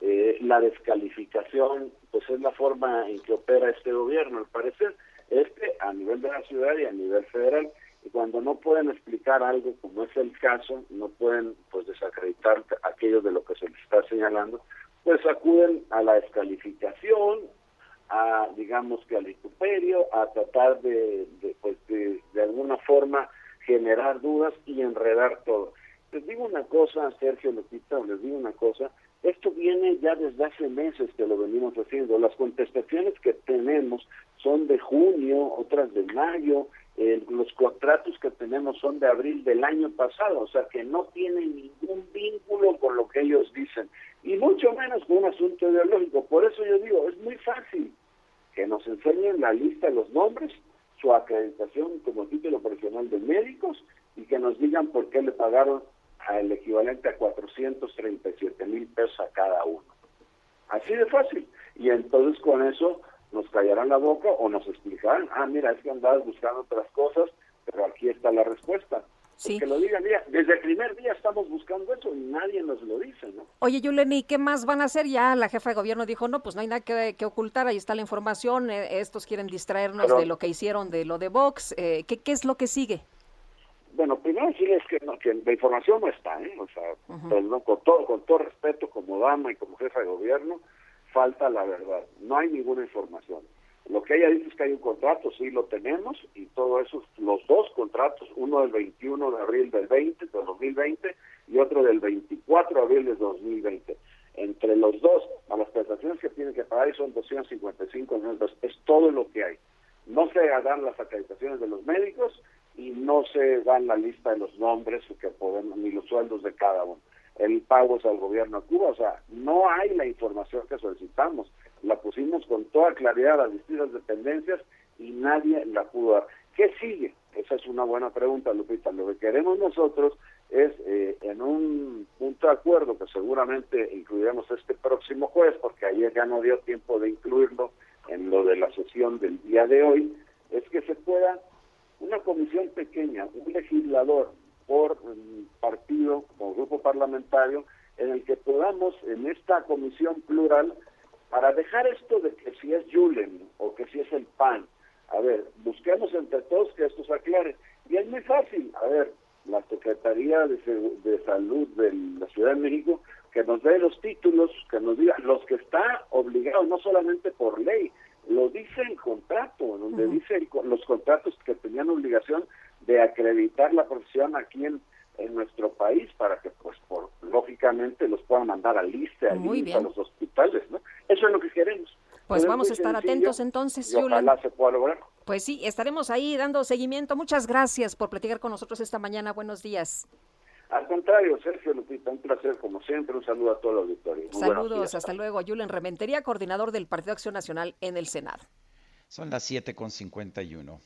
eh, la descalificación, pues es la forma en que opera este gobierno. Al parecer, este a nivel de la ciudad y a nivel federal y cuando no pueden explicar algo como es el caso, no pueden pues desacreditar aquello de lo que se les está señalando, pues acuden a la descalificación, a digamos que al vituperio, a tratar de, pues de, de alguna forma generar dudas y enredar todo. Les digo una cosa, Sergio Lupita, les digo una cosa, esto viene ya desde hace meses que lo venimos haciendo. Las contestaciones que tenemos son de junio, otras de mayo, eh, los contratos que tenemos son de abril del año pasado, o sea que no tienen ningún vínculo con lo que ellos dicen, y mucho menos con un asunto ideológico. Por eso yo digo, es muy fácil que nos enseñen la lista de los nombres, su acreditación como título profesional de médicos y que nos digan por qué le pagaron al equivalente a 437 mil pesos a cada uno. Así de fácil. Y entonces con eso nos callarán la boca o nos explicarán, ah, mira, es que andabas buscando otras cosas, pero aquí está la respuesta. Que lo digan, mira, desde el primer día estamos buscando eso y nadie nos lo dice, ¿no? Oye, Yuleni, ¿qué más van a hacer? Ya la jefa de gobierno dijo, no, pues no hay nada que, ocultar, ahí está la información, eh, estos quieren distraernos de lo que hicieron, de lo de Vox, eh, ¿qué, ¿qué es lo que sigue? Bueno, primero decirles que, no, que la información no está, ¿eh? O sea, pues, con, todo, con todo respeto, como dama y como jefa de gobierno, falta la verdad, no hay ninguna información. Lo que ella dice es que hay un contrato, sí lo tenemos, y todo eso, los dos contratos, uno del 21 de abril del 20, del 2020, y otro del 24 de abril del 2020. Entre los dos, a las prestaciones que tienen que pagar son 255 millones, es todo lo que hay. No se dan las acreditaciones de los médicos y no se dan la lista de los nombres que podemos, ni los sueldos de cada uno. El pago es al gobierno de Cuba, o sea, no hay la información que solicitamos la pusimos con toda claridad a las distintas dependencias y nadie la pudo dar. ¿Qué sigue? Esa es una buena pregunta, Lupita. Lo que queremos nosotros es, eh, en un punto de acuerdo que seguramente incluiremos este próximo jueves, porque ayer ya no dio tiempo de incluirlo en lo de la sesión del día de hoy, es que se pueda una comisión pequeña, un legislador por partido o grupo parlamentario, en el que podamos en esta comisión plural para dejar esto de que si es Julen o que si es el PAN, a ver, busquemos entre todos que esto se aclare. Y es muy fácil, a ver, la Secretaría de, de Salud de la Ciudad de México, que nos dé los títulos, que nos diga los que está obligado, no solamente por ley, lo dice el contrato, donde dice los contratos que tenían obligación de acreditar la profesión aquí en, en nuestro país para que pues por lógicamente los puedan mandar al liste a los hospitales no eso es lo que queremos pues vamos a estar atentos entonces y ojalá se pueda lograr pues sí estaremos ahí dando seguimiento muchas gracias por platicar con nosotros esta mañana buenos días al contrario, Sergio Lupita, un placer como siempre. Un saludo a todo el auditorio. Saludos, hasta luego. Julen Rementería, coordinador del Partido Acción Nacional en el Senado. Son las 7 con 51.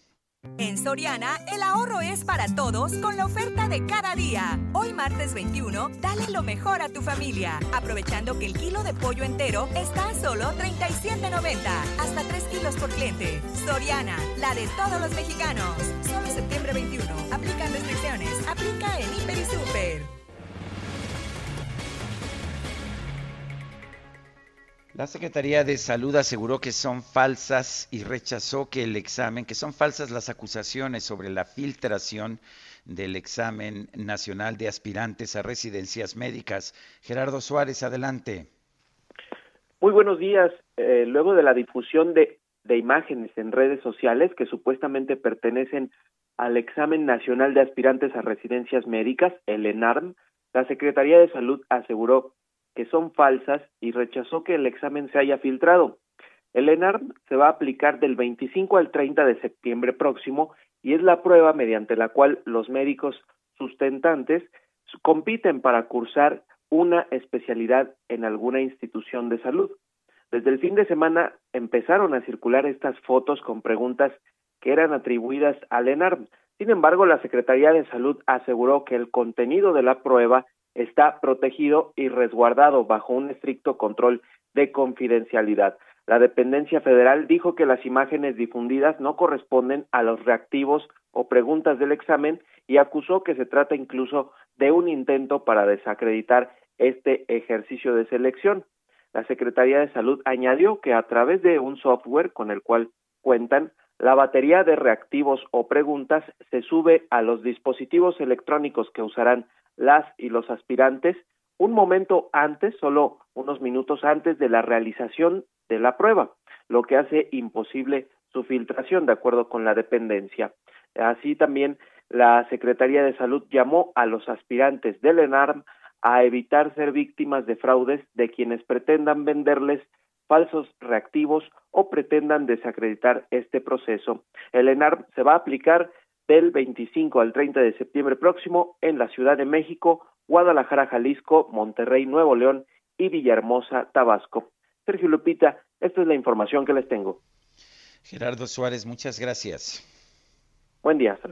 En Soriana, el ahorro es para todos con la oferta de cada día. Hoy martes 21, dale lo mejor a tu familia, aprovechando que el kilo de pollo entero está a solo 37.90, hasta 3 kilos por cliente. Soriana, la de todos los mexicanos. Solo septiembre 21. Aplican restricciones. Aplica en Hiper y Super. La Secretaría de Salud aseguró que son falsas y rechazó que el examen, que son falsas las acusaciones sobre la filtración del examen nacional de aspirantes a residencias médicas. Gerardo Suárez, adelante. Muy buenos días. Eh, luego de la difusión de, de imágenes en redes sociales que supuestamente pertenecen al examen nacional de aspirantes a residencias médicas, el ENARM, la Secretaría de Salud aseguró que son falsas y rechazó que el examen se haya filtrado. El ENARM se va a aplicar del 25 al 30 de septiembre próximo y es la prueba mediante la cual los médicos sustentantes compiten para cursar una especialidad en alguna institución de salud. Desde el fin de semana empezaron a circular estas fotos con preguntas que eran atribuidas al ENARM. Sin embargo, la Secretaría de Salud aseguró que el contenido de la prueba está protegido y resguardado bajo un estricto control de confidencialidad. La dependencia federal dijo que las imágenes difundidas no corresponden a los reactivos o preguntas del examen y acusó que se trata incluso de un intento para desacreditar este ejercicio de selección. La Secretaría de Salud añadió que a través de un software con el cual cuentan, la batería de reactivos o preguntas se sube a los dispositivos electrónicos que usarán las y los aspirantes un momento antes, solo unos minutos antes de la realización de la prueba, lo que hace imposible su filtración de acuerdo con la dependencia. Así también la Secretaría de Salud llamó a los aspirantes del ENARM a evitar ser víctimas de fraudes de quienes pretendan venderles falsos reactivos o pretendan desacreditar este proceso. El ENARM se va a aplicar del 25 al 30 de septiembre próximo en la Ciudad de México, Guadalajara, Jalisco, Monterrey, Nuevo León y Villahermosa, Tabasco. Sergio Lupita, esta es la información que les tengo. Gerardo Suárez, muchas gracias. Buen día, hasta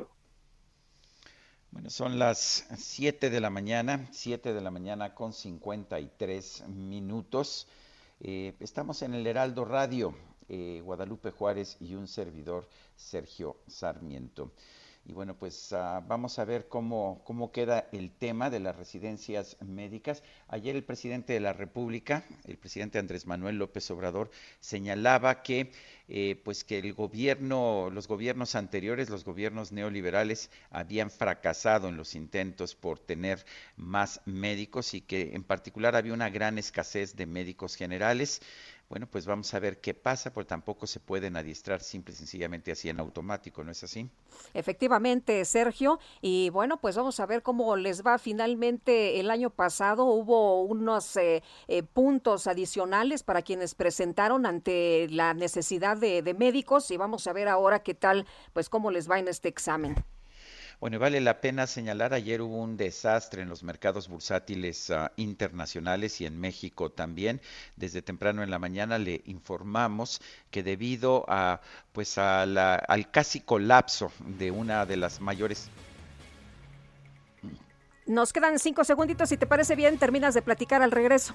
Bueno, son las 7 de la mañana, 7 de la mañana con 53 minutos. Eh, estamos en el Heraldo Radio, eh, Guadalupe Juárez y un servidor, Sergio Sarmiento. Y bueno, pues uh, vamos a ver cómo, cómo queda el tema de las residencias médicas. Ayer el presidente de la República, el presidente Andrés Manuel López Obrador, señalaba que eh, pues que el gobierno, los gobiernos anteriores, los gobiernos neoliberales, habían fracasado en los intentos por tener más médicos y que en particular había una gran escasez de médicos generales. Bueno, pues vamos a ver qué pasa, porque tampoco se pueden adiestrar simple y sencillamente así en automático, ¿no es así? Efectivamente, Sergio. Y bueno, pues vamos a ver cómo les va finalmente. El año pasado hubo unos eh, eh, puntos adicionales para quienes presentaron ante la necesidad de, de médicos y vamos a ver ahora qué tal, pues cómo les va en este examen. Bueno, vale la pena señalar, ayer hubo un desastre en los mercados bursátiles uh, internacionales y en México también. Desde temprano en la mañana le informamos que debido a pues a la, al casi colapso de una de las mayores nos quedan cinco segunditos, si te parece bien, terminas de platicar al regreso.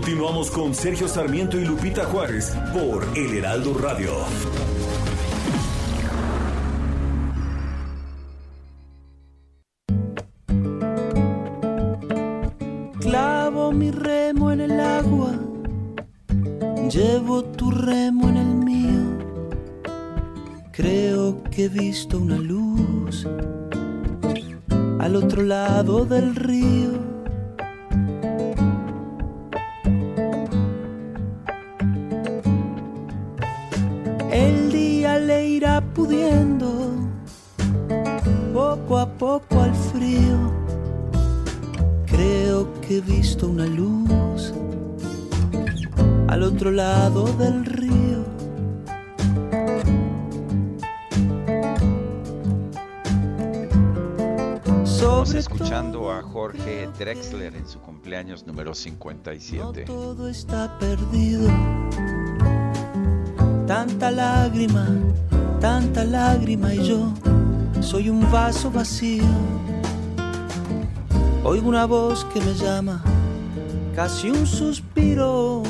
Continuamos con Sergio Sarmiento y Lupita Juárez por El Heraldo Radio. Clavo mi remo en el agua, llevo tu remo en el mío. Creo que he visto una luz al otro lado del río. Le irá pudiendo poco a poco al frío. Creo que he visto una luz al otro lado del río. Estamos escuchando a Jorge Drexler en su cumpleaños número 57. Todo está perdido. Tanta lágrima, tanta lágrima y yo soy un vaso vacío. Oigo una voz que me llama, casi un suspiro.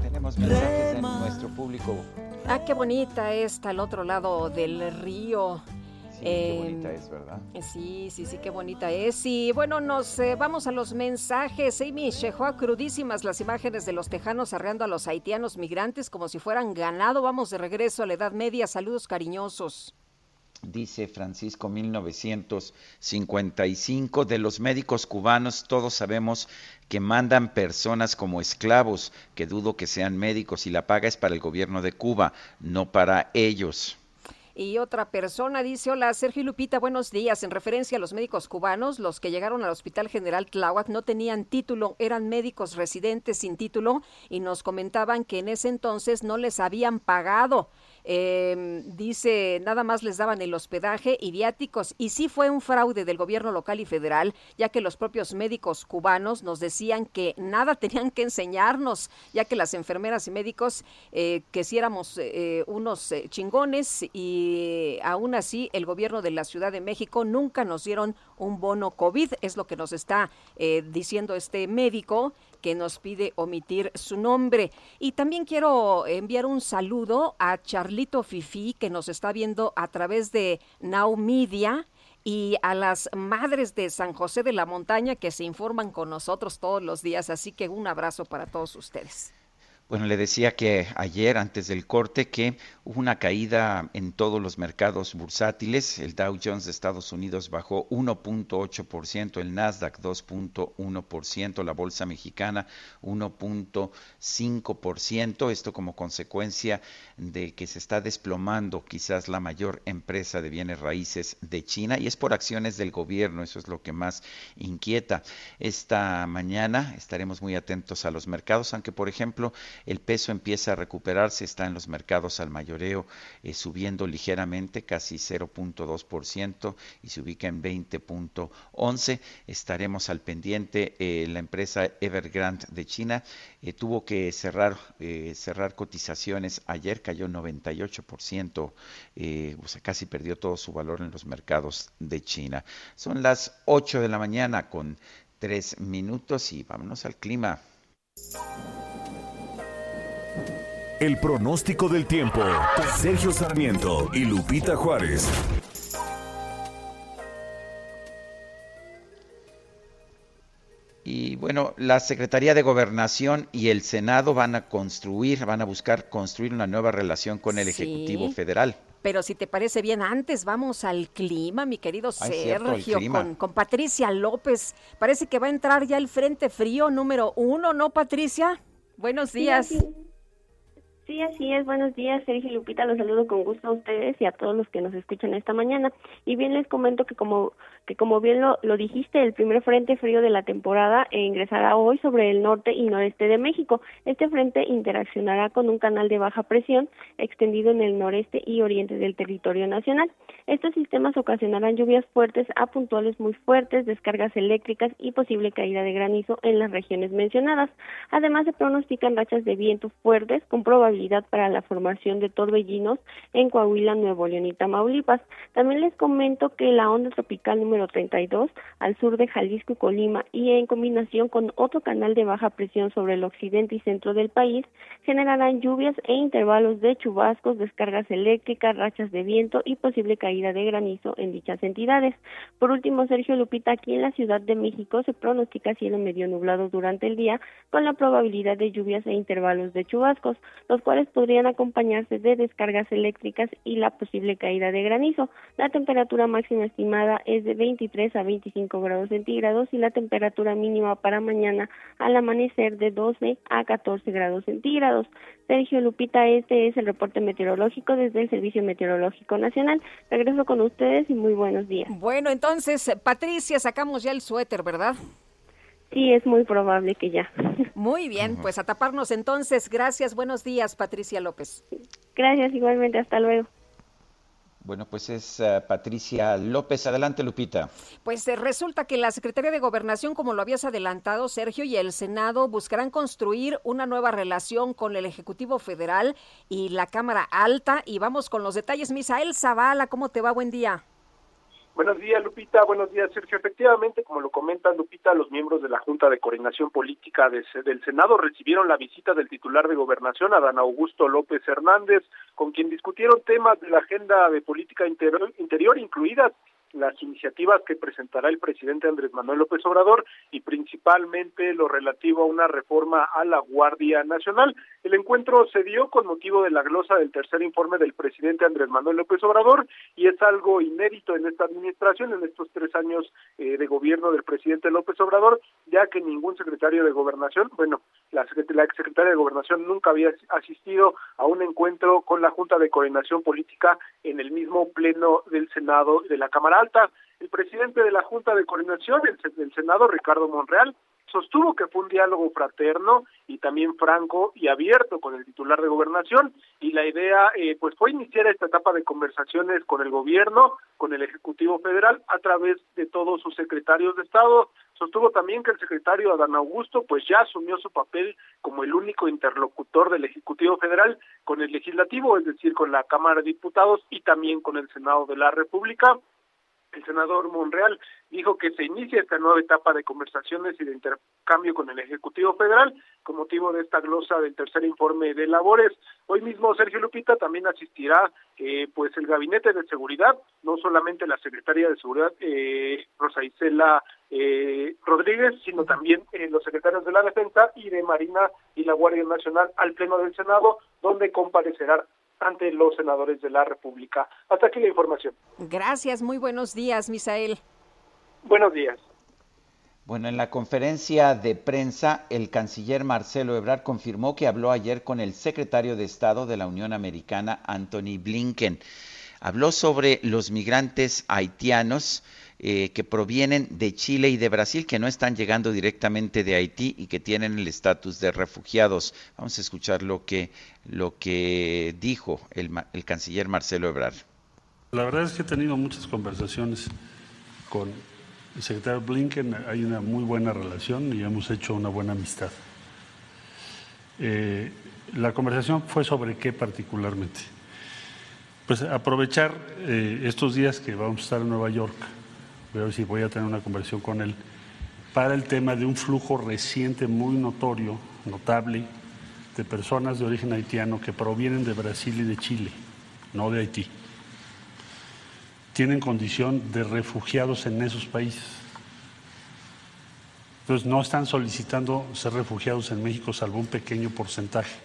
Tenemos mensajes de nuestro público. Ah, qué bonita está al otro lado del río. Sí, qué bonita Eh, es, ¿verdad? Sí, sí, sí, qué bonita es. Y bueno, nos eh, vamos a los mensajes. Amy Shehoa, crudísimas las imágenes de los tejanos arreando a los haitianos migrantes como si fueran ganado. Vamos de regreso a la Edad Media. Saludos cariñosos. Dice Francisco 1955, de los médicos cubanos todos sabemos que mandan personas como esclavos, que dudo que sean médicos y la paga es para el gobierno de Cuba, no para ellos. Y otra persona dice, hola Sergio Lupita, buenos días. En referencia a los médicos cubanos, los que llegaron al Hospital General Tláhuac no tenían título, eran médicos residentes sin título y nos comentaban que en ese entonces no les habían pagado. Eh, dice, nada más les daban el hospedaje y viáticos. Y sí fue un fraude del gobierno local y federal, ya que los propios médicos cubanos nos decían que nada *laughs* tenían que enseñarnos, ya que las enfermeras y médicos eh, que si éramos eh, unos eh, chingones y aún así el gobierno de la Ciudad de México nunca nos dieron un bono COVID, es lo que nos está eh, diciendo este médico que nos pide omitir su nombre. Y también quiero enviar un saludo a Charlito Fifi, que nos está viendo a través de Now Media, y a las madres de San José de la Montaña que se informan con nosotros todos los días. Así que un abrazo para todos ustedes. Bueno, le decía que ayer, antes del corte, que hubo una caída en todos los mercados bursátiles. El Dow Jones de Estados Unidos bajó 1.8%, el Nasdaq 2.1%, la Bolsa Mexicana 1.5%. Esto como consecuencia de que se está desplomando quizás la mayor empresa de bienes raíces de China y es por acciones del gobierno. Eso es lo que más inquieta. Esta mañana estaremos muy atentos a los mercados, aunque por ejemplo el peso empieza a recuperarse, está en los mercados al mayoreo eh, subiendo ligeramente, casi 0.2% y se ubica en 20.11. Estaremos al pendiente. Eh, la empresa Evergrande de China eh, tuvo que cerrar, cerrar cotizaciones ayer, cayó 98%, o sea, casi perdió todo su valor en los mercados de China. Son las 8 de la mañana con 3 minutos y vámonos al clima. El pronóstico del tiempo. Sergio Sarmiento y Lupita Juárez. Y bueno, la Secretaría de Gobernación y el Senado van a construir, van a buscar construir una nueva relación con el Ejecutivo Federal. Pero si te parece bien, antes vamos al clima, mi querido Sergio, con, con, Patricia López. Parece que va a entrar ya el Frente Frío número uno, ¿no, Patricia? Buenos días. Sí, así es. Buenos días, Sergio Lupita. Los saludo con gusto a ustedes y a todos los que nos escuchan esta mañana. Y bien les comento que como que como bien lo, lo dijiste, el primer frente frío de la temporada ingresará hoy sobre el norte y noreste de México. Este frente interaccionará con un canal de baja presión extendido en el noreste y oriente del territorio nacional. Estos sistemas ocasionarán lluvias fuertes a puntuales muy fuertes, descargas eléctricas y posible caída de granizo en las regiones mencionadas. Además, se pronostican rachas de viento fuertes con probabilidad para la formación de torbellinos en Coahuila, Nuevo León y Tamaulipas. También les comento que la onda tropical número 32 al sur de Jalisco y Colima y en combinación con otro canal de baja presión sobre el occidente y centro del país generarán lluvias e intervalos de chubascos, descargas eléctricas, rachas de viento y posible caída de granizo en dichas entidades. Por último, Sergio Lupita, aquí en la Ciudad de México se pronostica cielo medio nublado durante el día con la probabilidad de lluvias e intervalos de chubascos, los cuales podrían acompañarse de descargas eléctricas y la posible caída de granizo. La temperatura máxima estimada es de 23 a 25 grados centígrados y la temperatura mínima para mañana al amanecer de 12 a 14 grados centígrados. Sergio Lupita, este es el reporte meteorológico desde el Servicio Meteorológico Nacional. Regreso con ustedes y muy buenos días. Bueno, entonces, Patricia, sacamos ya el suéter, ¿verdad? Sí, es muy probable que ya. *laughs* Muy bien, pues a taparnos entonces. Gracias, buenos días, Patricia López. Gracias, igualmente, hasta luego. Bueno, pues es eh, Patricia López. Adelante, Lupita. Pues eh, resulta que la Secretaría de Gobernación, como lo habías adelantado, Sergio, y el Senado buscarán construir una nueva relación con el Ejecutivo Federal y la Cámara Alta. Y vamos con los detalles. Misael Zavala, ¿cómo te va? Buen día. Buenos días, Lupita. Buenos días, Sergio. Efectivamente, como lo comenta Lupita, los miembros de la Junta de Coordinación Política del Senado recibieron la visita del titular de Gobernación, Adán Augusto López Hernández, con quien discutieron temas de la agenda de política interior, interior incluidas las iniciativas que presentará el presidente Andrés Manuel López Obrador y principalmente lo relativo a una reforma a la Guardia Nacional. El encuentro se dio con motivo de la glosa del tercer informe del presidente Andrés Manuel López Obrador y es algo inédito en esta administración, en estos tres años eh, de gobierno del presidente López Obrador, ya que ningún secretario de gobernación, bueno, la, la secretaria de gobernación nunca había asistido a un encuentro con la Junta de Coordinación Política en el mismo pleno del Senado de la Cámara Alta. El presidente de la Junta de Coordinación del Senado, Ricardo Monreal, sostuvo que fue un diálogo fraterno y también franco y abierto con el titular de gobernación y la idea eh, pues fue iniciar esta etapa de conversaciones con el gobierno, con el Ejecutivo Federal a través de todos sus secretarios de Estado. Sostuvo también que el secretario Adán Augusto pues ya asumió su papel como el único interlocutor del Ejecutivo Federal con el Legislativo, es decir, con la Cámara de Diputados y también con el Senado de la República el senador Monreal dijo que se inicia esta nueva etapa de conversaciones y de intercambio con el Ejecutivo Federal con motivo de esta glosa del tercer informe de labores. Hoy mismo Sergio Lupita también asistirá eh, pues el Gabinete de Seguridad, no solamente la Secretaría de Seguridad eh, Rosa Isela eh, Rodríguez, sino también eh, los secretarios de la Defensa y de Marina y la Guardia Nacional al Pleno del Senado, donde comparecerá ante los senadores de la República. Hasta aquí la información. Gracias, muy buenos días, Misael. Buenos días. Bueno, en la conferencia de prensa, el canciller Marcelo Ebrard confirmó que habló ayer con el secretario de Estado de la Unión Americana, Anthony Blinken. Habló sobre los migrantes haitianos eh, que provienen de Chile y de Brasil, que no están llegando directamente de Haití y que tienen el estatus de refugiados. Vamos a escuchar lo que, lo que dijo el, canciller Marcelo Ebrard. La verdad es que he tenido muchas conversaciones con el secretario Blinken, hay una muy buena relación y hemos hecho una buena amistad. Eh, la conversación fue sobre qué particularmente. Pues aprovechar eh, estos días que vamos a estar en Nueva York ver si voy a tener una conversación con él, para el tema de un flujo reciente muy notorio, notable, de personas de origen haitiano que provienen de Brasil y de Chile, no de Haití. Tienen condición de refugiados en esos países. Entonces no están solicitando ser refugiados en México, salvo un pequeño porcentaje.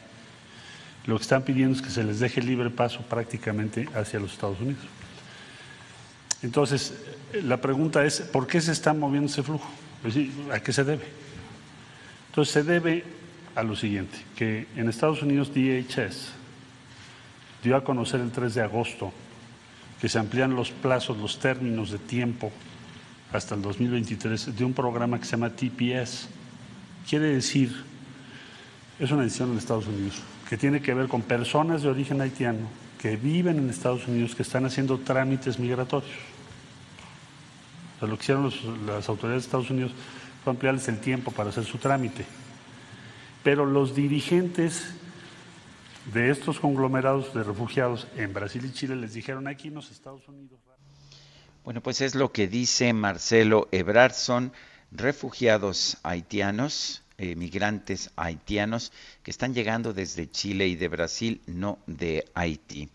Lo que están pidiendo es que se les deje libre paso prácticamente hacia los Estados Unidos. Entonces, la pregunta es, ¿por qué se está moviendo ese flujo? ¿A qué se debe? Entonces, se debe a lo siguiente, que en Estados Unidos DHS dio a conocer el 3 de agosto que se amplían los plazos, los términos de tiempo hasta el 2023 de un programa que se llama TPS. Quiere decir, es una decisión de Estados Unidos, que tiene que ver con personas de origen haitiano que viven en Estados Unidos, que están haciendo trámites migratorios lo que hicieron las autoridades de Estados Unidos fue ampliarles el tiempo para hacer su trámite. Pero los dirigentes de estos conglomerados de refugiados en Brasil y Chile les dijeron aquí en los Estados Unidos. Bueno, pues es lo que dice Marcelo Ebrard, son refugiados haitianos, eh, migrantes haitianos que están llegando desde Chile y de Brasil, no de Haití.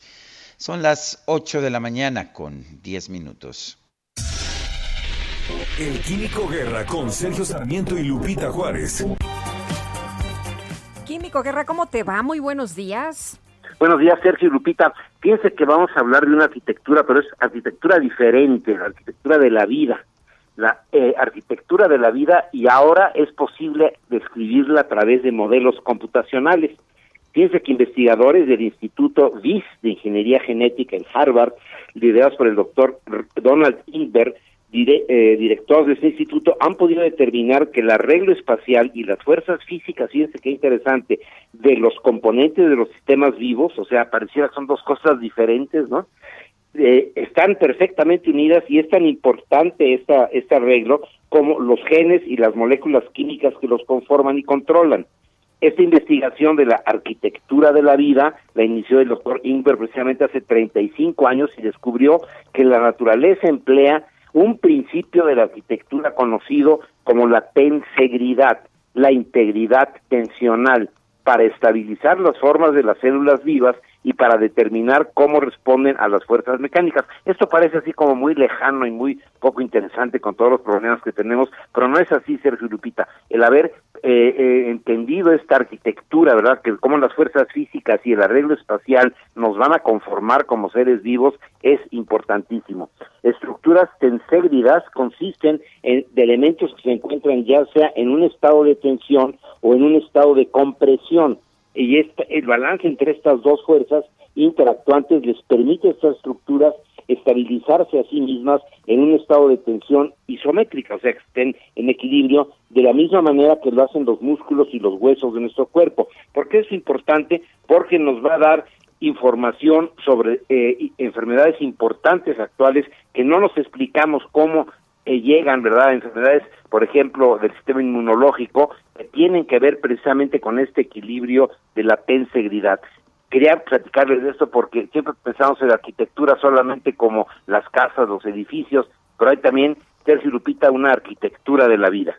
Son las 8 de la mañana con 10 minutos. El Químico Guerra con Sergio Sarmiento y Lupita Juárez. Químico Guerra, ¿cómo te va? Muy buenos días. Buenos días, Sergio y Lupita. Fíjense que vamos a hablar de una arquitectura, pero es arquitectura diferente, la arquitectura de la vida. La eh, arquitectura de la vida y ahora es posible describirla a través de modelos computacionales. Fíjense que investigadores del Instituto WIS de Ingeniería Genética en Harvard, liderados por el doctor Donald Ingber, eh, directores de este instituto han podido determinar que el arreglo espacial y las fuerzas físicas, fíjense qué interesante, de los componentes de los sistemas vivos, o sea, pareciera que son dos cosas diferentes, ¿no? Eh, están perfectamente unidas y es tan importante esta, este arreglo como los genes y las moléculas químicas que los conforman y controlan. Esta investigación de la arquitectura de la vida la inició el doctor Ingber precisamente hace 35 años y descubrió que la naturaleza emplea un principio de la arquitectura conocido como la tensegridad, la integridad tensional, para estabilizar las formas de las células vivas y para determinar cómo responden a las fuerzas mecánicas. Esto parece así como muy lejano y muy poco interesante con todos los problemas que tenemos, pero no es así, Sergio Lupita. El haber eh, eh, entendido esta arquitectura, ¿verdad? Que como las fuerzas físicas y el arreglo espacial nos van a conformar como seres vivos es importantísimo. Estructuras tensegridas consisten en, de elementos que se encuentran ya sea en un estado de tensión o en un estado de compresión y el balance entre estas dos fuerzas interactuantes les permite a estas estructuras estabilizarse a sí mismas en un estado de tensión isométrica, o sea, que estén en equilibrio de la misma manera que lo hacen los músculos y los huesos de nuestro cuerpo. ¿Por qué es importante? Porque nos va a dar información sobre eh, enfermedades importantes actuales que no nos explicamos cómo eh, llegan, ¿verdad?, enfermedades, por ejemplo, del sistema inmunológico, que tienen que ver precisamente con este equilibrio de la tensegridad. Quería platicarles de esto porque siempre pensamos en la arquitectura solamente como las casas, los edificios, pero hay también, Tercio Lupita, una arquitectura de la vida.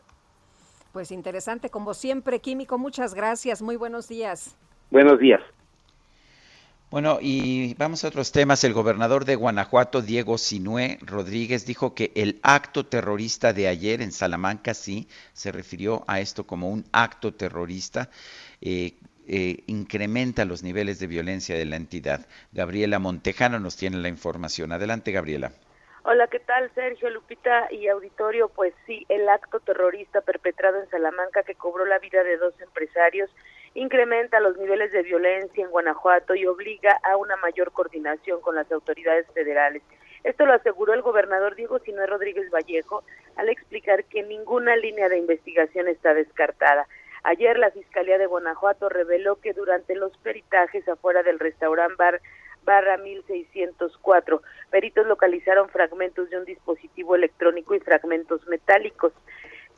Pues interesante, como siempre, Químico, muchas gracias, muy buenos días. Buenos días. Bueno, y vamos a otros temas. El gobernador de Guanajuato, Diego Sinué Rodríguez, dijo que el acto terrorista de ayer en Salamanca, sí, se refirió a esto como un acto terrorista, eh, eh, incrementa los niveles de violencia de la entidad. Gabriela Montejano nos tiene la información. Adelante, Gabriela. Hola, ¿qué tal, Sergio, Lupita y auditorio? Pues sí, el acto terrorista perpetrado en Salamanca que cobró la vida de dos empresarios incrementa los niveles de violencia en Guanajuato y obliga a una mayor coordinación con las autoridades federales. Esto lo aseguró el gobernador Diego Sinue Rodríguez Vallejo al explicar que ninguna línea de investigación está descartada. Ayer la Fiscalía de Guanajuato reveló que durante los peritajes afuera del restaurante bar barra 1604, peritos localizaron fragmentos de un dispositivo electrónico y fragmentos metálicos.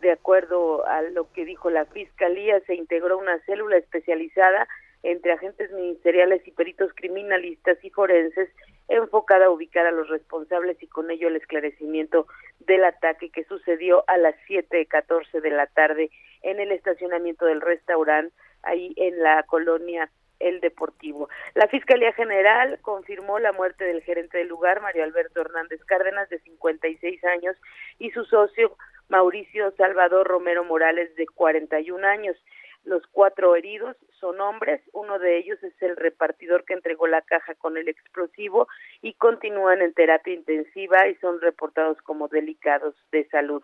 De acuerdo a lo que dijo la Fiscalía, se integró una célula especializada entre agentes ministeriales y peritos criminalistas y forenses enfocada a ubicar a los responsables y con ello el esclarecimiento del ataque que sucedió a las 7.14 de la tarde en el estacionamiento del restaurante ahí en la colonia El Deportivo. La Fiscalía General confirmó la muerte del gerente del lugar, Mario Alberto Hernández Cárdenas, de 56 años, y su socio, Mauricio Salvador Romero Morales, de 41 años. Los cuatro heridos son hombres, uno de ellos es el repartidor que entregó la caja con el explosivo y continúan en terapia intensiva y son reportados como delicados de salud.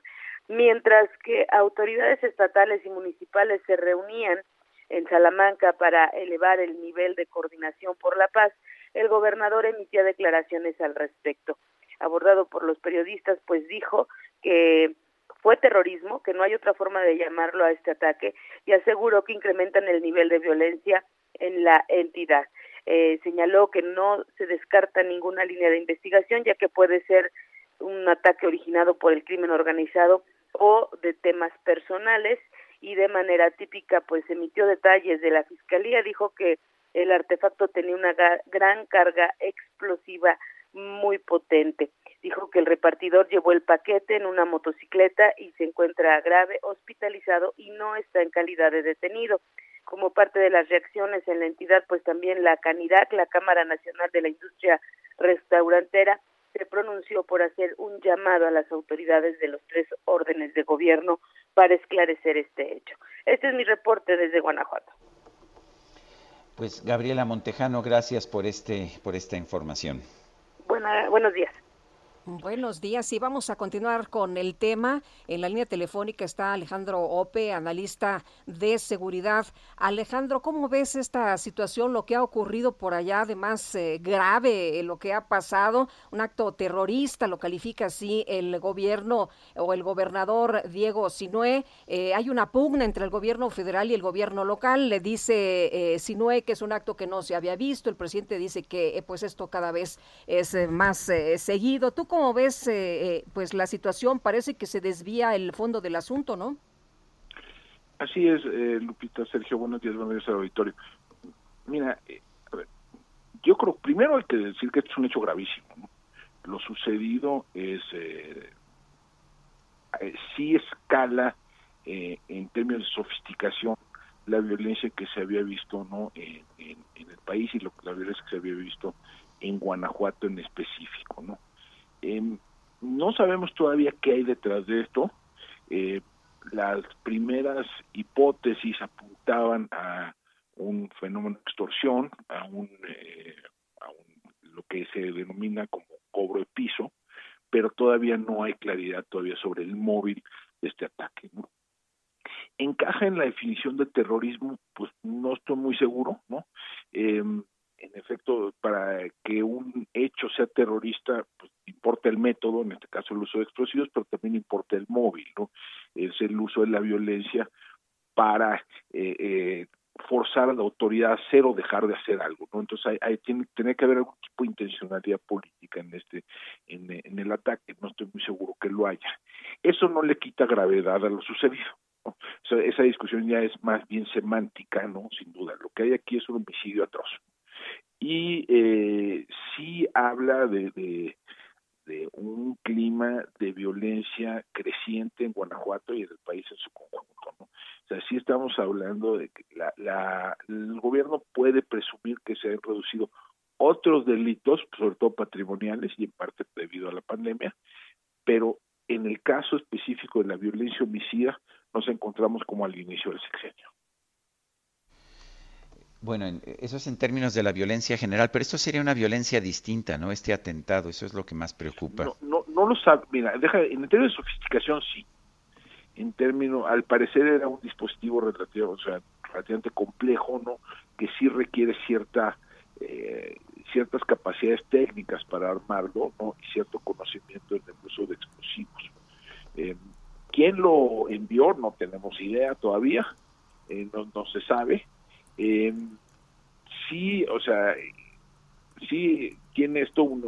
Mientras que autoridades estatales y municipales se reunían en Salamanca para elevar el nivel de coordinación por la paz, el gobernador emitía declaraciones al respecto. Abordado por los periodistas, pues dijo que fue terrorismo, que no hay otra forma de llamarlo a este ataque, y aseguró que incrementan el nivel de violencia en la entidad. Eh, señaló que no se descarta ninguna línea de investigación, ya que puede ser un ataque originado por el crimen organizado o de temas personales y de manera típica pues emitió detalles de la fiscalía dijo que el artefacto tenía una gran carga explosiva muy potente dijo que el repartidor llevó el paquete en una motocicleta y se encuentra grave, hospitalizado y no está en calidad de detenido. Como parte de las reacciones en la entidad, pues también la CANIRAC, la Cámara Nacional de la Industria Restaurantera, se pronunció por hacer un llamado a las autoridades de los tres órdenes de gobierno para esclarecer este hecho. Este es mi reporte desde Guanajuato. Pues Gabriela Montejano, gracias por este por esta información. Buena, buenos días. Buenos días y vamos a continuar con el tema. En la línea telefónica está Alejandro Ope, analista de seguridad. Alejandro, ¿cómo ves esta situación, lo que ha ocurrido por allá, además eh, grave, lo que ha pasado, un acto terrorista, lo califica así el gobierno o el gobernador Diego Sinué. Eh, hay una pugna entre el gobierno federal y el gobierno local. Le dice eh, Sinué que es un acto que no se había visto. El presidente dice que pues esto cada vez es más seguido. ¿Tú cómo ves eh, eh, pues la situación? Parece que se desvía el fondo del asunto, ¿no? Así es, eh, Lupita, Sergio, buenos días, buenos días al auditorio. Mira, ver, yo creo, primero hay que decir que esto es un hecho gravísimo. Lo sucedido es, sí escala en términos de sofisticación la violencia que se había visto no en, el país y lo, la violencia que se había visto en Guanajuato en específico, ¿no? Eh, no sabemos todavía qué hay detrás de esto. Eh, las primeras hipótesis apuntaban a un fenómeno de extorsión, a un, eh, a un, lo que se denomina como cobro de piso, pero todavía no hay claridad todavía sobre el móvil de este ataque. ¿Encaja en la definición de terrorismo? Pues no estoy muy seguro, ¿no? Eh, en efecto, para que un hecho sea terrorista, pues importa el método, en este caso el uso de explosivos, pero también importa el móvil, ¿no? Es el uso de la violencia para eh, eh, forzar a la autoridad a hacer o dejar de hacer algo, ¿no? Entonces hay, tiene, tiene, que haber algún tipo de intencionalidad política en este, en, el ataque, no estoy muy seguro que lo haya. Eso no le quita gravedad a lo sucedido. ¿no? Esa discusión ya es más bien semántica, ¿no? Sin duda. Lo que hay aquí es un homicidio atroz y eh, sí habla de, de, un clima de violencia creciente en Guanajuato y en el país en su conjunto. ¿no? O sea, sí estamos hablando de que la, la, el gobierno puede presumir que se han reducido otros delitos, sobre todo patrimoniales y en parte debido a la pandemia, pero en el caso específico de la violencia homicida nos encontramos como al inicio del sexenio. Bueno, eso es en términos de la violencia general, pero esto sería una violencia distinta, ¿no? Este atentado, eso es lo que más preocupa. No, no, no lo sabe, mira, deja, en términos de sofisticación sí. En términos, al parecer era un dispositivo relativo, o sea, relativamente complejo, ¿no? Que sí requiere cierta eh, ciertas capacidades técnicas para armarlo ¿no? y cierto conocimiento en el uso de explosivos. Eh, ¿Quién lo envió? No tenemos idea todavía, eh, no, no se sabe. Eh, sí, o sea, sí tiene esto un,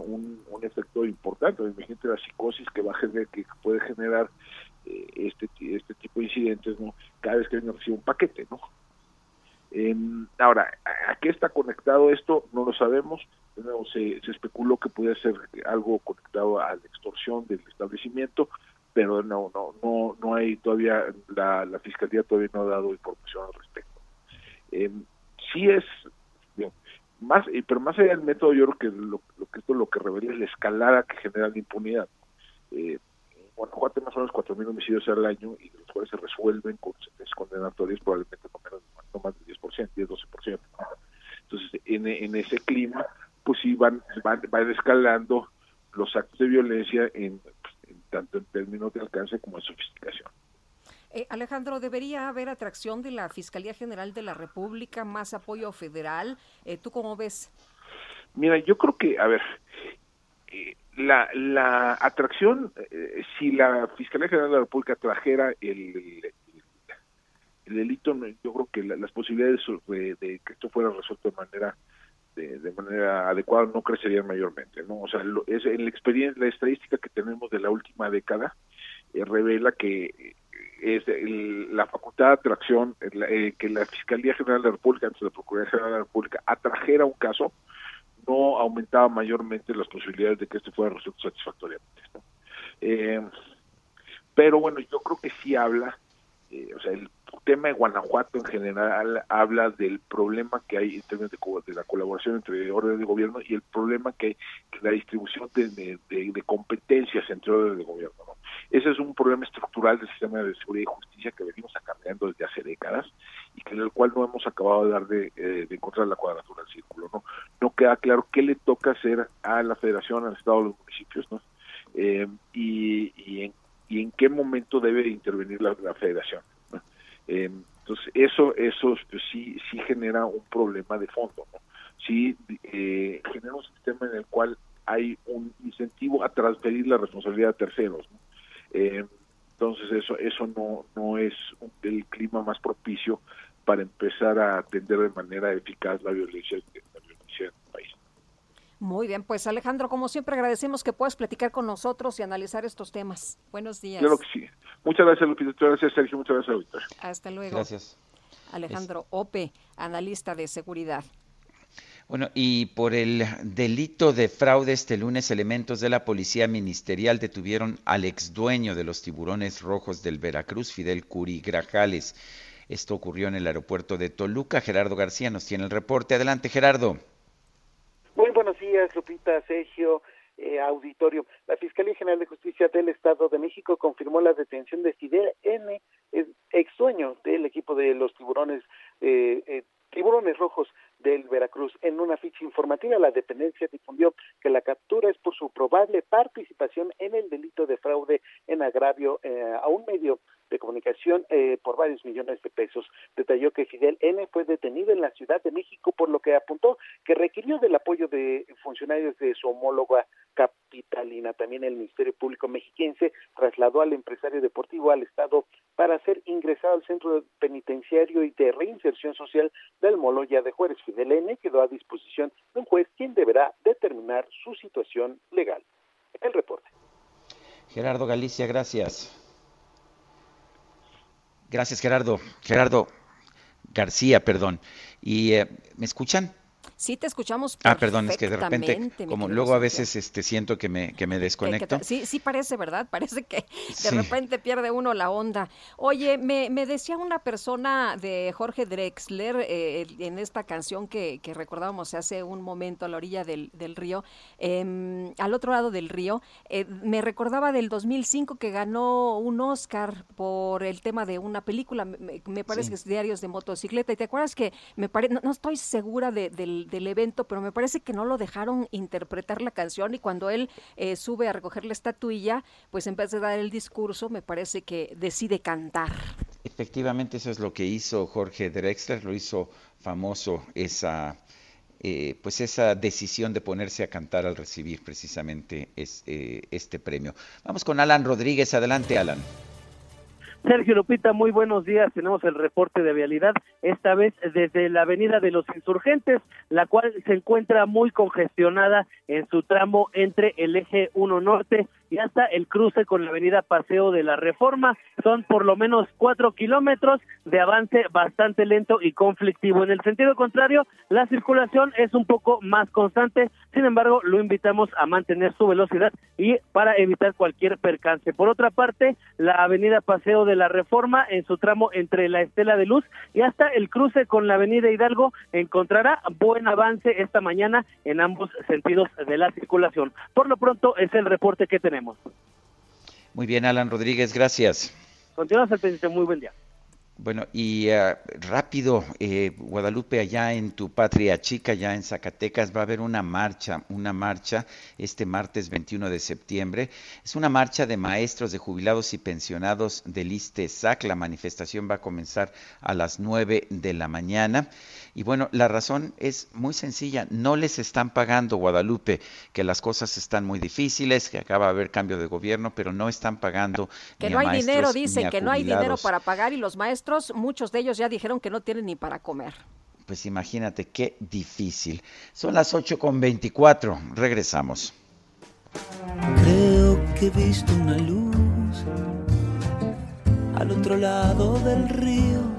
un, efecto importante. Imagínate la psicosis que va a generar, que puede generar eh, este este tipo de incidentes. Cada vez que alguien recibe un paquete, ¿no? Eh, ahora, ¿a, qué está conectado esto? No lo sabemos. se, se especuló que puede ser algo conectado a la extorsión del establecimiento, pero no, no, no, no hay todavía, la fiscalía todavía no ha dado información al respecto. Eh, sí es, bien, más, pero más allá del método, yo creo que lo, lo que esto lo que revela es la escalada que genera la impunidad. Eh, Guanajuato más o menos 4.000 homicidios al año y de los cuales se resuelven con sentencias condenatorias probablemente no menos no más del 10%, 10-12%. Entonces, en, ese clima, pues sí van, van, van escalando los actos de violencia en, en, tanto en términos de alcance como de sofisticación. Eh, Alejandro, ¿debería haber atracción de la Fiscalía General de la República, más apoyo federal? Eh, ¿Tú cómo ves? Mira, yo creo que, a ver, eh, la, la atracción, eh, si la Fiscalía General de la República trajera el, el, el delito, yo creo que la, las posibilidades de, de, que esto fuera resuelto de manera de, manera adecuada no crecerían mayormente, ¿no? O sea, lo, es en la experiencia, la estadística que tenemos de la última década eh, revela que es el, la facultad de atracción, eh, que la Fiscalía General de la República, antes de la Procuraduría General de la República, atrajera un caso, no aumentaba mayormente las posibilidades de que este fuera resuelto satisfactoriamente. Eh, pero bueno, yo creo que sí habla, eh, o sea, el tema de Guanajuato en general habla del problema que hay en términos de, la colaboración entre órdenes de gobierno y el problema que hay la distribución de, competencias entre órdenes de gobierno. ¿no? Ese es un problema estructural del sistema de seguridad y justicia que venimos acarreando desde hace décadas y que en el cual no hemos acabado de dar de, eh, encontrar la cuadratura del círculo. ¿no? no queda claro qué le toca hacer a la federación, al Estado, a los municipios, ¿no? Eh, y, en, y en qué momento debe intervenir la federación. Eh, entonces eso eso pues, sí sí genera un problema de fondo ¿no? sí eh, genera un sistema en el cual hay un incentivo a transferir la responsabilidad a terceros eh, entonces eso eso no no es el clima más propicio para empezar a atender de manera eficaz la violencia la violencia en el país muy bien, pues Alejandro, como siempre agradecemos que puedas platicar con nosotros y analizar estos temas. Buenos días. Claro que sí. Muchas gracias, Lupita. Muchas gracias, Sergio. Muchas gracias, Auditorio. Hasta luego. Gracias. Alejandro Ope, analista de seguridad. Bueno, y por el delito de fraude este lunes, elementos de la Policía Ministerial detuvieron al ex dueño de los tiburones rojos del Veracruz, Fidel Curi Grajales. Esto ocurrió en el aeropuerto de Toluca. Gerardo García nos tiene el reporte. Adelante, Gerardo. Muy buenos días, Lupita, Sergio, eh, auditorio. La Fiscalía General de Justicia del Estado de México confirmó la detención de Fidel N., ex dueño del equipo de los tiburones, eh, eh, tiburones rojos del Veracruz. En una ficha informativa, la dependencia difundió que la captura es por su probable participación en el delito de fraude en agravio eh, a un medio de comunicación eh, por varios millones de pesos. Detalló que Fidel N fue detenido en la Ciudad de México, por lo que apuntó que requirió del apoyo de funcionarios de su homóloga capitalina. También el Ministerio Público mexiquense trasladó al empresario deportivo al Estado para ser ingresado al centro penitenciario y de reinserción social del Moloya de Juárez. Fidel N quedó a disposición de un juez quien deberá determinar su situación legal. El reporte. Gerardo Galicia, gracias. Gracias, Gerardo. Gerardo García, perdón. ¿Y eh, me escuchan? Sí, te escuchamos Ah, perdón, es que de repente, como luego a veces este, siento que me, que me desconecto. Que, que, sí, sí parece, ¿verdad? *laughs* Parece que de sí. repente pierde uno la onda. Oye, me, me decía una persona de Jorge Drexler eh, en esta canción que, que, recordábamos hace un momento a la orilla del, del río, eh, al otro lado del río, eh, me recordaba del 2005 que ganó un Oscar por el tema de una película, me, me parece sí. que es Diarios de Motocicleta, y te acuerdas que me parece, no, no estoy segura de, del del evento, pero me parece que no lo dejaron interpretar la canción y cuando él eh, sube a recoger la estatuilla, pues en vez de dar el discurso, me parece que decide cantar. Efectivamente, eso es lo que hizo Jorge Drexler, lo hizo famoso esa, eh, pues esa decisión de ponerse a cantar al recibir precisamente eh, este premio. Vamos con Alan Rodríguez. Adelante, Alan. Sergio Lupita, muy buenos días. Tenemos el reporte de vialidad, esta vez desde la Avenida de los Insurgentes, la cual se encuentra muy congestionada en su tramo entre el eje 1 norte y hasta el cruce con la avenida Paseo de la Reforma. Son por lo menos cuatro kilómetros de avance bastante lento y conflictivo. En el sentido contrario, la circulación es un poco más constante, sin embargo, lo invitamos a mantener su velocidad y para evitar cualquier percance. Por otra parte, la avenida Paseo de la Reforma en su tramo entre la Estela de Luz y hasta el cruce con la avenida Hidalgo encontrará buen avance esta mañana en ambos sentidos de la circulación. Por lo pronto es el reporte que tenemos. Muy bien, Alan Rodríguez, gracias. Continuamos al pendiente, muy buen día. Bueno, y eh, rápido, eh, Guadalupe, allá en tu patria chica, ya en Zacatecas, va a haber una marcha, una marcha este martes 21 de septiembre. Es una marcha de maestros, de jubilados y pensionados del ISTESAC. La manifestación va a comenzar a las 9 de la mañana. Y bueno, la razón es muy sencilla, no les están pagando Guadalupe, que las cosas están muy difíciles, que acaba de haber cambio de gobierno, pero no están pagando. Que no hay dinero, dicen, que no hay dinero para pagar y los maestros, muchos de ellos ya dijeron que no tienen ni para comer. Pues imagínate qué difícil. Son las 8 con 24, regresamos. Creo que he visto una luz al otro lado del río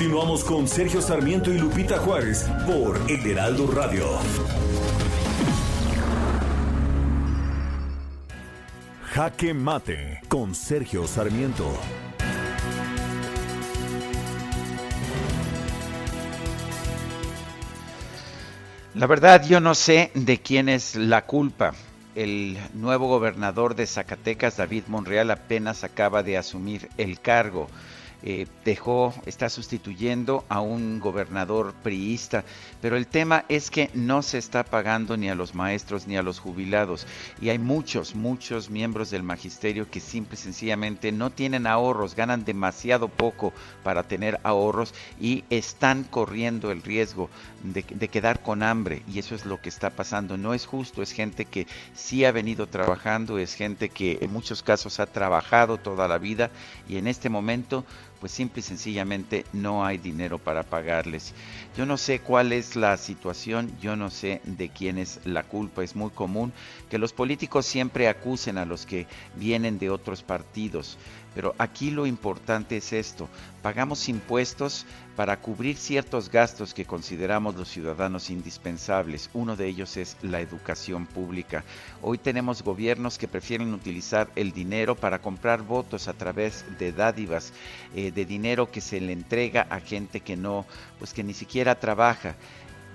Continuamos con Sergio Sarmiento y Lupita Juárez por El Heraldo Radio. Jaque Mate con Sergio Sarmiento. La verdad yo no sé de quién es la culpa. El nuevo gobernador de Zacatecas, David Monreal, apenas acaba de asumir el cargo. Eh, dejó, está sustituyendo a un gobernador priista, pero el tema es que no se está pagando ni a los maestros ni a los jubilados. Y hay muchos, muchos miembros del magisterio que simple y sencillamente no tienen ahorros, ganan demasiado poco para tener ahorros y están corriendo el riesgo de, de quedar con hambre. Y eso es lo que está pasando. No es justo, es gente que sí ha venido trabajando, es gente que en muchos casos ha trabajado toda la vida. Y en este momento pues simple y sencillamente no hay dinero para pagarles. Yo no sé cuál es la situación, yo no sé de quién es la culpa. Es muy común que los políticos siempre acusen a los que vienen de otros partidos. Pero aquí lo importante es esto, pagamos impuestos para cubrir ciertos gastos que consideramos los ciudadanos indispensables. Uno de ellos es la educación pública. Hoy tenemos gobiernos que prefieren utilizar el dinero para comprar votos a través de dádivas, eh, de dinero que se le entrega a gente que no, pues que ni siquiera trabaja.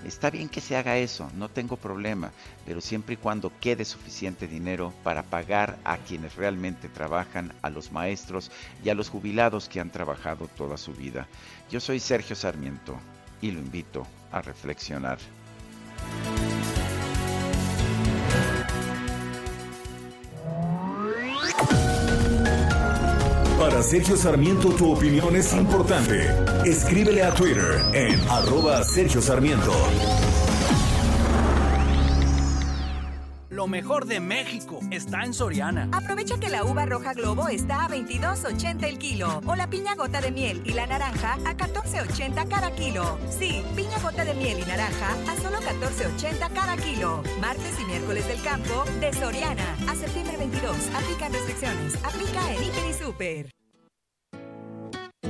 Está bien que se haga eso, no tengo problema, pero siempre y cuando quede suficiente dinero para pagar a quienes realmente trabajan, a los maestros y a los jubilados que han trabajado toda su vida. Yo soy Sergio Sarmiento y lo invito a reflexionar. Para Sergio Sarmiento tu opinión es importante. Escríbele a Twitter en arroba Sergio Sarmiento. Lo mejor de México está en Soriana. Aprovecha que la uva roja globo está a 22.80 el kilo o la piña gota de miel y la naranja a 14.80 cada kilo. Sí, piña gota de miel y naranja a solo 14.80 cada kilo. Martes y miércoles del campo de Soriana a septiembre 22. Aplican restricciones. Aplica en Hiper y Super.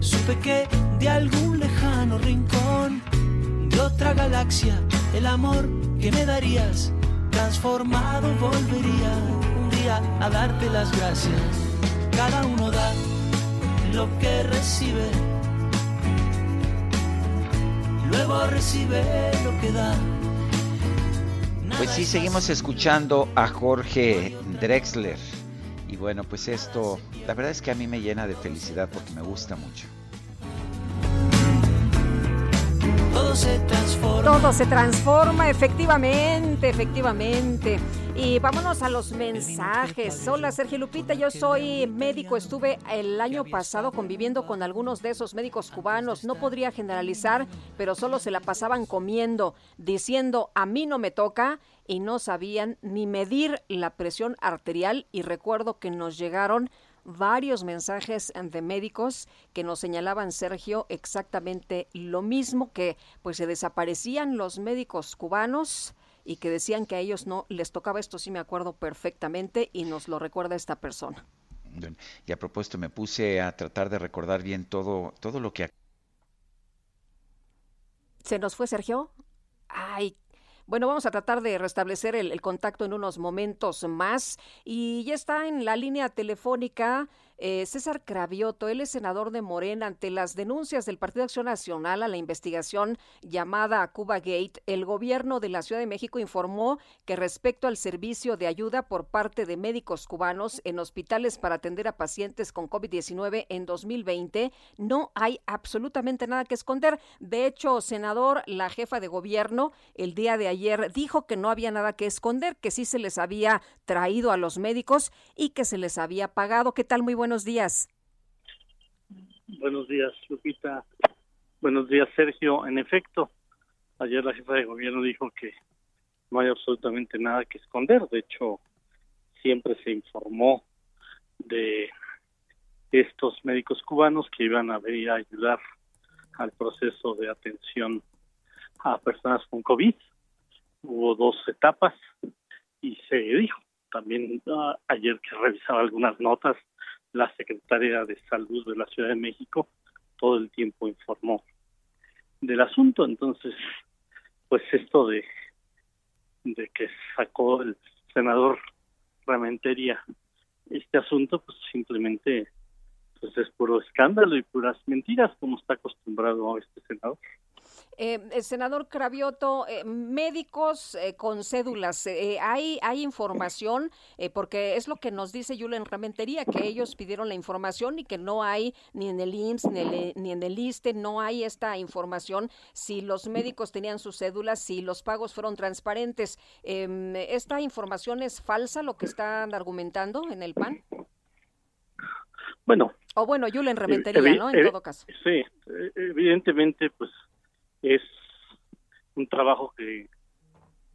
supe que de algún lejano rincón de otra galaxia, el amor que me darías transformado volvería un día a darte las gracias. Cada uno da lo que recibe, luego recibe lo que da. Pues sí, seguimos escuchando a Jorge Drexler. Y bueno, pues esto, la verdad es que a mí me llena de felicidad porque me gusta mucho. Todo se transforma. Todo se transforma, efectivamente, efectivamente. Y vámonos a los mensajes. Hola Sergio Lupita, yo soy médico, estuve el año pasado conviviendo con algunos de esos médicos cubanos. No podría generalizar, pero solo se la pasaban comiendo, diciendo a mí no me toca y no sabían ni medir la presión arterial y recuerdo que nos llegaron varios mensajes de médicos que nos señalaban, Sergio, exactamente lo mismo, que pues se desaparecían los médicos cubanos y que decían que a ellos no les tocaba esto, sí me acuerdo perfectamente y nos lo recuerda esta persona. Y a propósito, me puse a tratar de recordar bien todo, todo lo que... ¿Se nos fue Sergio? Ay, bueno, vamos a tratar de restablecer el, contacto en unos momentos más. Y ya está en la línea telefónica eh, César Cravioto. Él es senador de Morena ante las denuncias del Partido Acción Nacional a la investigación llamada Cuba Gate. El gobierno de la Ciudad de México informó que respecto al servicio de ayuda por parte de médicos cubanos en hospitales para atender a pacientes con COVID-19 en 2020, no hay absolutamente nada que esconder. De hecho, senador, la jefa de gobierno el día de ayer dijo que no había nada que esconder, que sí se les había traído a los médicos y que se les había pagado. ¿Qué tal? Muy buenos días. Buenos días, Lupita. Buenos días, Sergio. En efecto, ayer la jefa de gobierno dijo que no hay absolutamente nada que esconder. De hecho, siempre se informó de estos médicos cubanos que iban a venir a ayudar al proceso de atención a personas con COVID. Hubo dos etapas y se dijo también uh, ayer que revisaba algunas notas la secretaria de Salud de la Ciudad de México todo el tiempo informó del asunto. Entonces, pues esto de, de que sacó el senador Ramentería este asunto, pues simplemente pues es puro escándalo y puras mentiras, como está acostumbrado este senador. Eh, el senador Cravioto, eh, médicos eh, con cédulas, eh, ¿hay, ¿hay información? porque es lo que nos dice Yulen Ramentería, que ellos pidieron la información y que no hay ni en el IMSS ni, el, ni en el ISTE, no hay esta información si los médicos tenían sus cédulas, si los pagos fueron transparentes. Em, ¿Esta información es falsa, lo que están argumentando en el PAN? Bueno. O bueno, Yulen Ramentería, ¿no? En todo caso. Sí, evidentemente, pues es un trabajo que,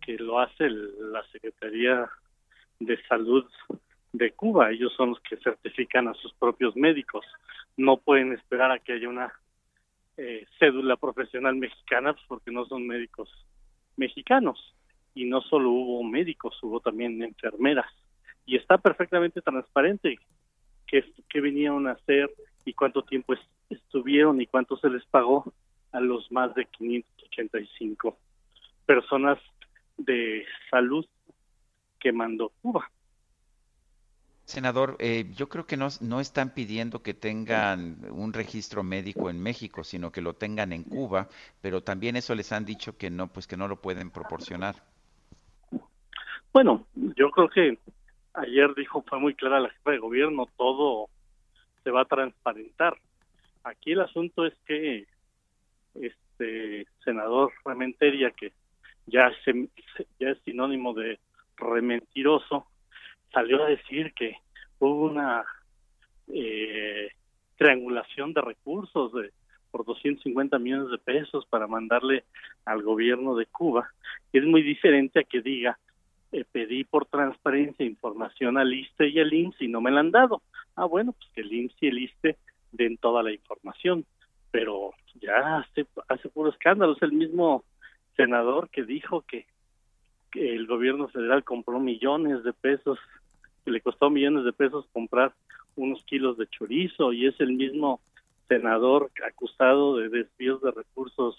que lo hace la Secretaría de Salud de Cuba. Ellos son los que certifican a sus propios médicos. No pueden esperar a que haya una eh, cédula profesional mexicana pues, porque no son médicos mexicanos. Y no solo hubo médicos, hubo también enfermeras. Y está perfectamente transparente qué, qué vinieron a hacer y cuánto tiempo estuvieron y cuánto se les pagó a los más de 585 personas de salud que mandó Cuba. Senador, eh, yo creo que no, no están pidiendo que tengan un registro médico en México, sino que lo tengan en Cuba, pero también eso les han dicho que no, pues que no lo pueden proporcionar. Bueno, yo creo que ayer dijo, fue muy clara la jefa de gobierno, todo se va a transparentar. Aquí el asunto es que este senador Rementeria, que ya, se, ya es sinónimo de rementiroso, salió a decir que hubo una eh, triangulación de recursos de por 250 millones de pesos para mandarle al gobierno de Cuba. Es muy diferente a que diga eh, pedí por transparencia información al ISTE y al IMSS y no me la han dado. Ah, bueno, pues que el IMSS y el ISTE den toda la información, pero ya hace, hace puro escándalo, es el mismo senador que dijo que, el gobierno federal compró millones de pesos, que le costó millones de pesos comprar unos kilos de chorizo y es el mismo senador acusado de desvíos de recursos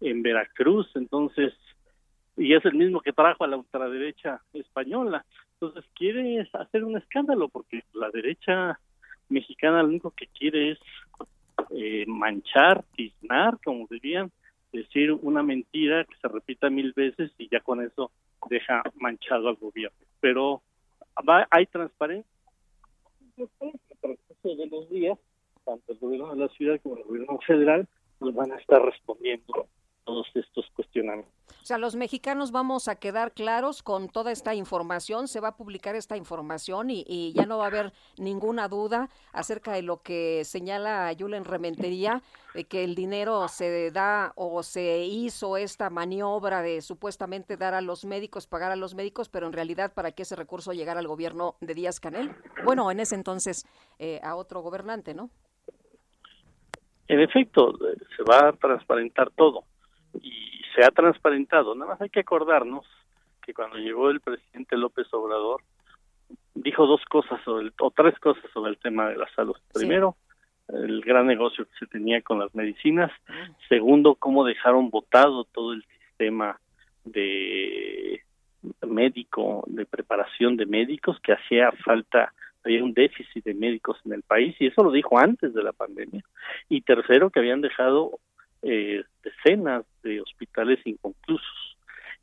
en Veracruz, entonces, y es el mismo que trajo a la ultraderecha española. Entonces quiere hacer un escándalo porque la derecha mexicana lo único que quiere es eh, manchar, tiznar, como dirían, decir una mentira que se repita mil veces y ya con eso deja manchado al gobierno. Pero va, hay transparencia. de los días, tanto el gobierno de la ciudad como el gobierno federal nos van a estar respondiendo todos estos cuestionamientos. O sea, los mexicanos vamos a quedar claros con toda esta información, se va a publicar esta información y, ya no va a haber ninguna duda acerca de lo que señala Yulen Rementería, de que el dinero se da o se hizo esta maniobra de supuestamente dar a los médicos, pagar a los médicos, pero en realidad para que ese recurso llegara al gobierno de Díaz Canel. Bueno, en ese entonces eh, a otro gobernante, ¿no? En efecto, se va a transparentar todo y se ha transparentado. Nada más hay que acordarnos que cuando llegó el presidente López Obrador dijo dos cosas sobre o tres cosas sobre el tema de la salud. Primero, el gran negocio que se tenía con las medicinas. Segundo, cómo dejaron votado todo el sistema de médico, de preparación de médicos, que hacía falta, había un déficit de médicos en el país, y eso lo dijo antes de la pandemia. Y tercero, que habían dejado eh, decenas de hospitales inconclusos.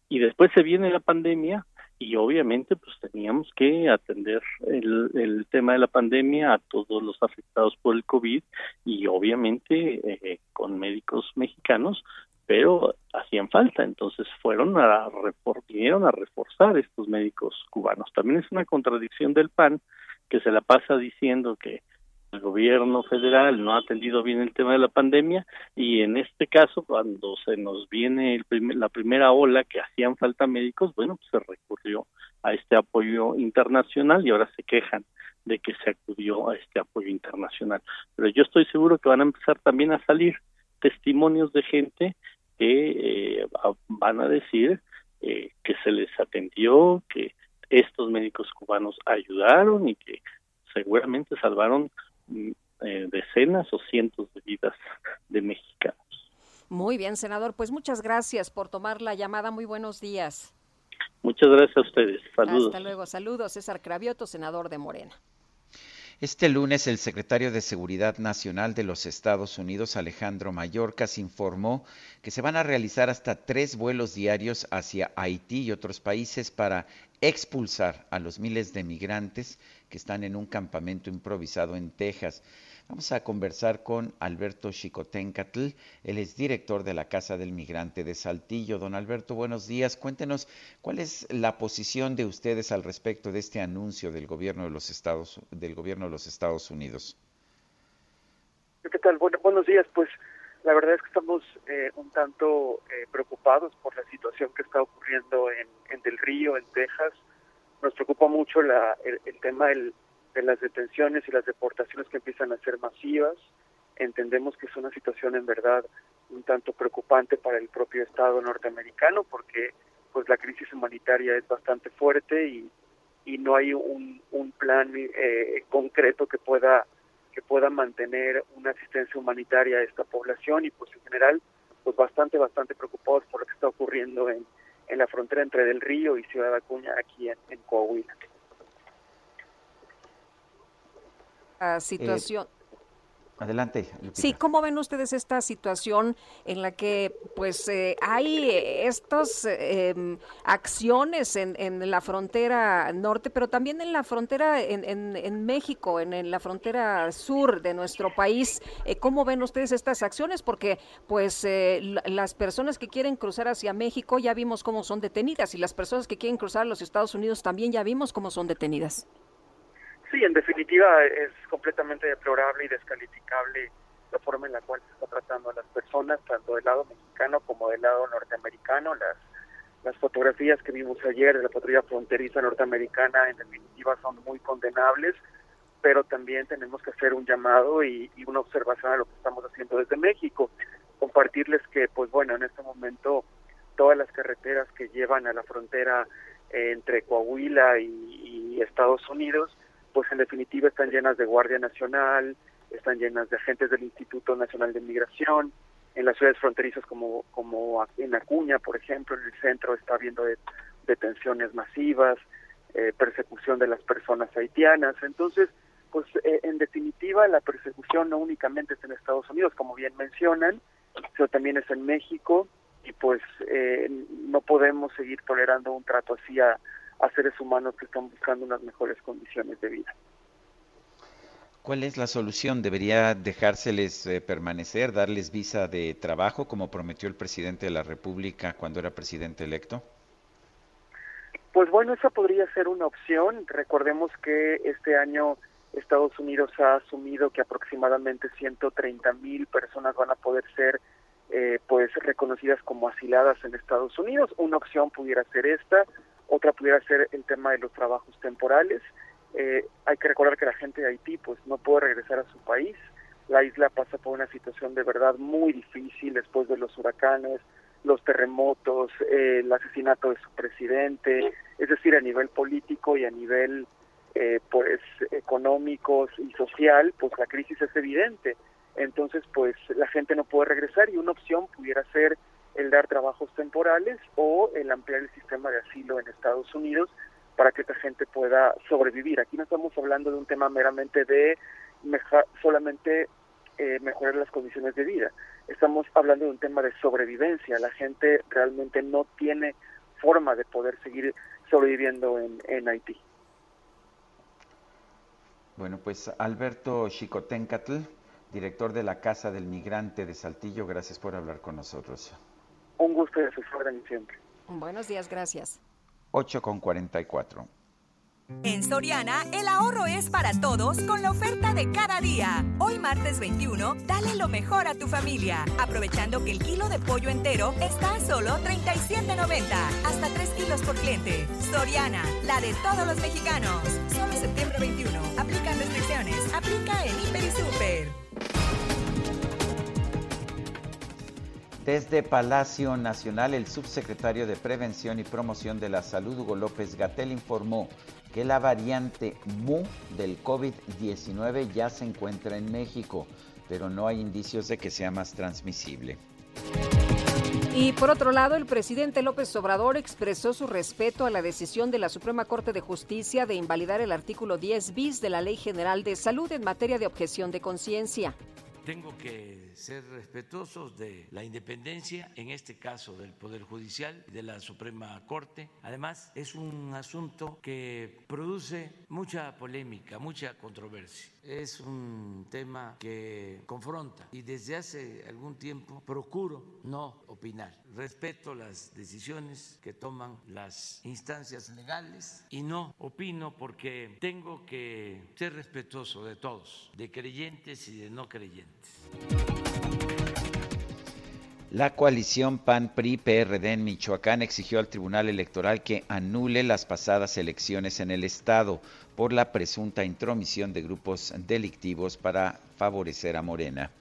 Y después se viene la pandemia y obviamente pues teníamos que atender el, el tema de la pandemia a todos los afectados por el COVID y obviamente eh, con médicos mexicanos, pero hacían falta, entonces fueron a vinieron a reforzar estos médicos cubanos. También es una contradicción del PAN que se la pasa diciendo que el gobierno federal no ha atendido bien el tema de la pandemia y en este caso cuando se nos viene el la primera ola que hacían falta médicos, bueno, pues se recurrió a este apoyo internacional y ahora se quejan de que se acudió a este apoyo internacional. Pero yo estoy seguro que van a empezar también a salir testimonios de gente que eh, van a decir eh, que se les atendió, que estos médicos cubanos ayudaron y que seguramente salvaron eh, decenas o cientos de vidas de mexicanos. Muy bien, senador. Pues muchas gracias por tomar la llamada. Muy buenos días. Muchas gracias a ustedes. Saludos. Hasta luego. Saludos. César Cravioto, senador de Morena. Este lunes el secretario de Seguridad Nacional de los Estados Unidos, Alejandro Mayorkas, informó que se van a realizar hasta tres vuelos diarios hacia Haití y otros países para expulsar a los miles de migrantes que están en un campamento improvisado en Texas. Vamos a conversar con Alberto Chicotencatl, él es director de la Casa del Migrante de Saltillo. Don Alberto, buenos días. Cuéntenos cuál es la posición de ustedes al respecto de este anuncio del gobierno de los Estados del gobierno de los Estados Unidos. ¿Qué tal? Bueno, buenos días. Pues la verdad es que estamos eh, un tanto eh, preocupados por la situación que está ocurriendo en, en Del Río, en Texas nos preocupa mucho la, el, tema de las detenciones y las deportaciones que empiezan a ser masivas. Entendemos que es una situación en verdad un tanto preocupante para el propio Estado norteamericano porque pues la crisis humanitaria es bastante fuerte y, y no hay un, un plan eh, concreto que pueda que pueda mantener una asistencia humanitaria a esta población y pues en general pues bastante bastante preocupados por lo que está ocurriendo en, en la frontera entre Del Río y Ciudad Acuña, aquí en, Coahuila. La situación. Adelante. Sí, ¿cómo ven ustedes esta situación en la que pues eh, hay estas em, acciones en, en, la frontera norte, pero también en la frontera en, en, México, en, la frontera sur de nuestro país? Eh, ¿Cómo ven ustedes estas acciones? Porque pues eh, las personas que quieren cruzar hacia México ya vimos cómo son detenidas y las personas que quieren cruzar a los Estados Unidos también ya vimos cómo son detenidas. Sí, en definitiva es completamente deplorable y descalificable la forma en la cual se está tratando a las personas, tanto del lado mexicano como del lado norteamericano. Las, Las fotografías que vimos ayer de la patrulla fronteriza norteamericana en definitiva son muy condenables, pero también tenemos que hacer un llamado y, y una observación a lo que estamos haciendo desde México. Compartirles que, pues bueno, en este momento todas las carreteras que llevan a la frontera entre Coahuila y Estados Unidos, pues en definitiva están llenas de Guardia Nacional, están llenas de agentes del Instituto Nacional de Migración, en las ciudades fronterizas como, como en Acuña, por ejemplo, en el centro está habiendo de- detenciones masivas, eh, persecución de las personas haitianas. Entonces, pues eh, en definitiva la persecución no únicamente es en Estados Unidos, como bien mencionan, sino también es en México y pues eh, no podemos seguir tolerando un trato así a, a seres humanos que están buscando unas mejores condiciones de vida. ¿Cuál es la solución? ¿Debería dejárseles eh, permanecer, darles visa de trabajo, como prometió el presidente de la República cuando era presidente electo? Pues bueno, esa podría ser una opción. Recordemos que este año Estados Unidos ha asumido que aproximadamente 130 mil personas van a poder ser eh, pues reconocidas como asiladas en Estados Unidos. Una opción pudiera ser esta, otra pudiera ser el tema de los trabajos temporales. Eh, hay que recordar que la gente de Haití pues no puede regresar a su país. La isla pasa por una situación de verdad muy difícil después de los huracanes, los terremotos, eh, el asesinato de su presidente, es decir, a nivel político y a nivel eh, pues económico y social, pues la crisis es evidente. Entonces, pues la gente no puede regresar y una opción pudiera ser el dar trabajos temporales o el ampliar el sistema de asilo en Estados Unidos para que esta gente pueda sobrevivir. Aquí no estamos hablando de un tema meramente de solamente eh, mejorar las condiciones de vida. Estamos hablando de un tema de sobrevivencia. La gente realmente no tiene forma de poder seguir sobreviviendo en, en Haití. Bueno, pues Alberto Chicotencatl, director de la Casa del Migrante de Saltillo, gracias por hablar con nosotros. Un gusto y a sus órdenes siempre. Buenos días, gracias. 8 con 44. En Soriana, el ahorro es para todos con la oferta de cada día. Hoy martes 21, dale lo mejor a tu familia, aprovechando que el kilo de pollo entero está a solo 37.90, hasta 3 kilos por cliente. Soriana, la de todos los mexicanos. Solo septiembre 21. Aplican restricciones. Aplica en Desde Palacio Nacional, el subsecretario de Prevención y Promoción de la Salud, Hugo López Gatel, informó que la variante MU del COVID-19 ya se encuentra en México, pero no hay indicios de que sea más transmisible. Y por otro lado, el presidente López Obrador expresó su respeto a la decisión de la Suprema Corte de Justicia de invalidar el artículo 10 bis de la Ley General de Salud en materia de objeción de conciencia. Tengo que ser respetuosos de la independencia, en este caso del Poder Judicial y de la Suprema Corte. Además, es un asunto que produce mucha polémica, mucha controversia. Es un tema que confronta y desde hace algún tiempo procuro no opinar. Respeto las decisiones que toman las instancias legales y no opino porque tengo que ser respetuoso de todos, de creyentes y de no creyentes. La coalición PAN-PRI-PRD en Michoacán exigió al Tribunal Electoral que anule las pasadas elecciones en el Estado por la presunta intromisión de grupos delictivos para favorecer a Morena.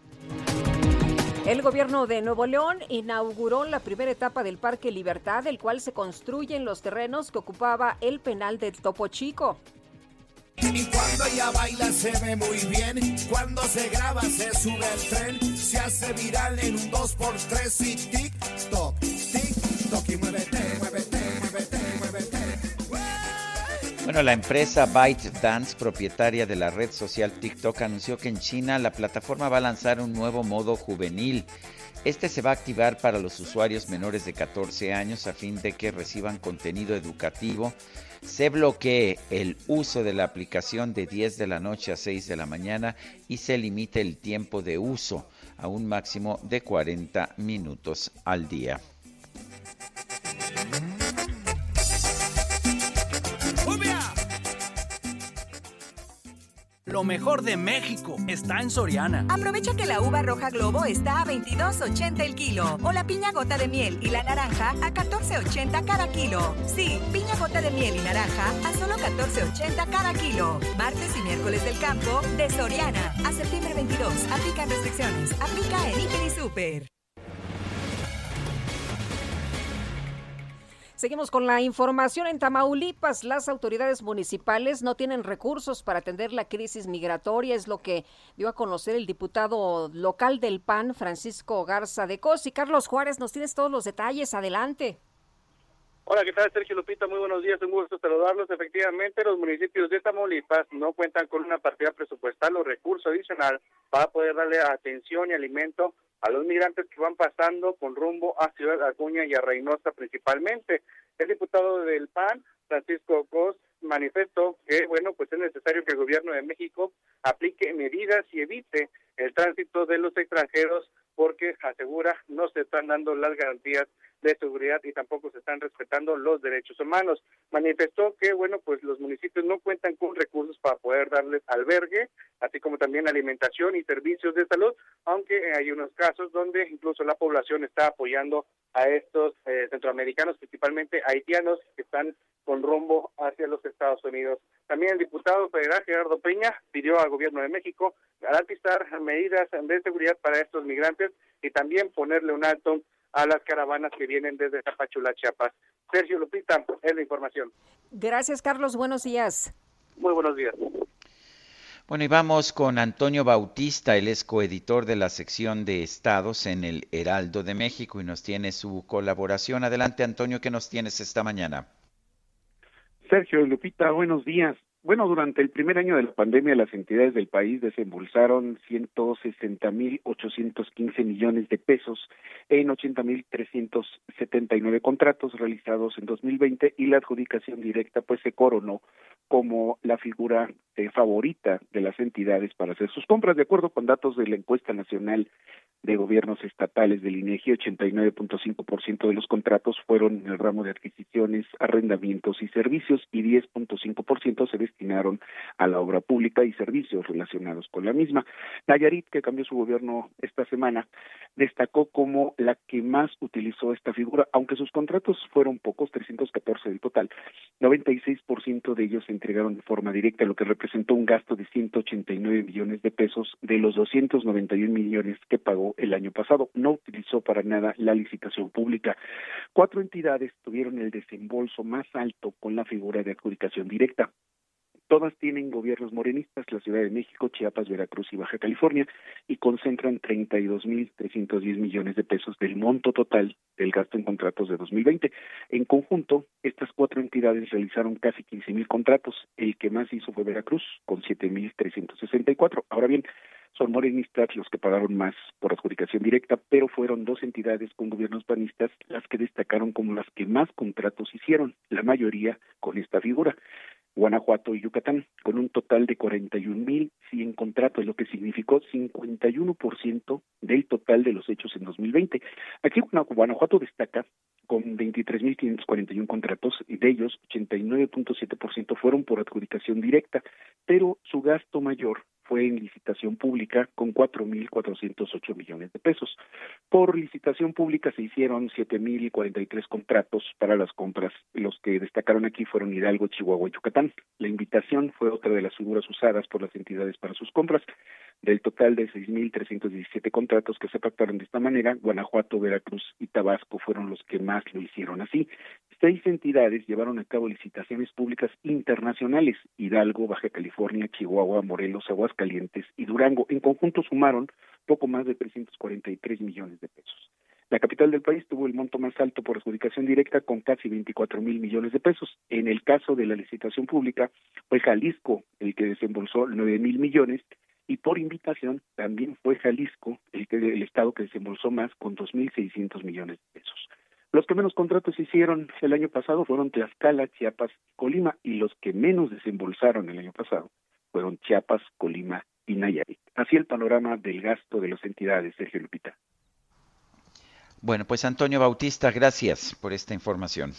El gobierno de Nuevo León inauguró la primera etapa del Parque Libertad, el cual se construye en los terrenos que ocupaba el penal de Topo Chico. Y cuando ella baila se ve muy bien. Cuando se graba se sube al tren. Se hace viral en un 2x3 y tic-toc, tic-toc. Y muévete, muévete, muévete, muévete. Bueno, la empresa ByteDance, propietaria de la red social TikTok, anunció que en China la plataforma va a lanzar un nuevo modo juvenil. Este se va a activar para los usuarios menores de 14 años a fin de que reciban contenido educativo. Se bloquee el uso de la aplicación de 10 de la noche a 6 de la mañana y se limite el tiempo de uso a un máximo de 40 minutos al día. Lo mejor de México está en Soriana. Aprovecha que la uva roja globo está a 22.80 el kilo o la piña gota de miel y la naranja a 14.80 cada kilo. Sí, piña gota de miel y naranja a solo 14.80 cada kilo. Martes y miércoles del campo de Soriana. A septiembre 22. Aplican restricciones. Aplica en Hiper y Super. Seguimos con la información. En Tamaulipas, las autoridades municipales no tienen recursos para atender la crisis migratoria, es lo que dio a conocer el diputado local del PAN, Francisco Garza de Cos. Y Carlos Juárez, nos tienes todos los detalles. Adelante. Hola, ¿qué tal? Sergio Lupita, muy buenos días, un gusto saludarlos. Efectivamente, los municipios de Tamaulipas no cuentan con una partida presupuestal o recurso adicional para poder darle atención y alimento a los migrantes que van pasando con rumbo a Ciudad Acuña y a Reynosa principalmente. El diputado del PAN, Francisco Cos, manifestó que, bueno, pues es necesario que el gobierno de México aplique medidas y evite el tránsito de los extranjeros porque asegura no se están dando las garantías de seguridad y tampoco se están respetando los derechos humanos. Manifestó que, bueno, pues los municipios no cuentan con recursos para poder darles albergue, así como también alimentación y servicios de salud, aunque hay unos casos donde incluso la población está apoyando a estos eh, centroamericanos, principalmente haitianos, que están con rumbo hacia los Estados Unidos. También el diputado federal Gerardo Peña pidió al gobierno de México garantizar medidas de seguridad para estos migrantes y también ponerle un alto a las caravanas que vienen desde Zapachula, Chiapas. Sergio Lupita, es la información. Gracias, Carlos. Buenos días. Muy buenos días. Bueno, y vamos con Antonio Bautista, el es coeditor de la sección de estados en el Heraldo de México y nos tiene su colaboración. Adelante, Antonio, ¿qué nos tienes esta mañana? Sergio Lupita, buenos días. Bueno, durante el primer año de la pandemia, las entidades del país desembolsaron 160.815 millones de pesos en 80.379 contratos realizados en 2020 y la adjudicación directa pues se coronó como la figura eh, favorita de las entidades para hacer sus compras. De acuerdo con datos de la encuesta nacional de gobiernos estatales del INEGI, 89.5% de los contratos fueron en el ramo de adquisiciones, arrendamientos y servicios y 10.5% se destinaron a la obra pública y servicios relacionados con la misma. Nayarit, que cambió su gobierno esta semana, destacó como la que más utilizó esta figura, aunque sus contratos fueron pocos, 314 del total, 96% de ellos se entregaron de forma directa, lo que representó un gasto de 189 millones de pesos de los 291 millones que pagó el año pasado. No utilizó para nada la licitación pública. Cuatro entidades tuvieron el desembolso más alto con la figura de adjudicación directa. Todas tienen gobiernos morenistas, la Ciudad de México, Chiapas, Veracruz y Baja California, y concentran 32.310 millones de pesos del monto total del gasto en contratos de 2020. En conjunto, estas cuatro entidades realizaron casi 15.000 contratos. El que más hizo fue Veracruz, con 7.364. Ahora bien, son morenistas los que pagaron más por adjudicación directa, pero fueron dos entidades con gobiernos panistas las que destacaron como las que más contratos hicieron, la mayoría con esta figura. Guanajuato y Yucatán, con un total de 41.100 contratos, lo que significó 51% del total de los hechos en 2020. Aquí Guanajuato destaca con 23.541 contratos y de ellos 89.7% fueron por adjudicación directa, pero su gasto mayor fue en licitación pública con 4.408 millones de pesos. Por licitación pública se hicieron 7.043 contratos para las compras. Los que destacaron aquí fueron Hidalgo, Chihuahua y Yucatán. La invitación fue otra de las figuras usadas por las entidades para sus compras. Del total de 6.317 contratos que se pactaron de esta manera, Guanajuato, Veracruz y Tabasco fueron los que más lo hicieron así. Seis entidades llevaron a cabo licitaciones públicas internacionales, Hidalgo, Baja California, Chihuahua, Morelos, Aguascalientes y Durango. En conjunto sumaron poco más de 343 millones de pesos. La capital del país tuvo el monto más alto por adjudicación directa con casi 24 mil millones de pesos. En el caso de la licitación pública, fue Jalisco el que desembolsó 9 mil millones y por invitación también fue Jalisco el, que, el estado que desembolsó más con 2.600 millones de pesos. Los que menos contratos hicieron el año pasado fueron Tlaxcala, Chiapas y Colima, y los que menos desembolsaron el año pasado fueron Chiapas, Colima y Nayarit. Así el panorama del gasto de las entidades, Sergio Lupita. Bueno, pues Antonio Bautista, gracias por esta información.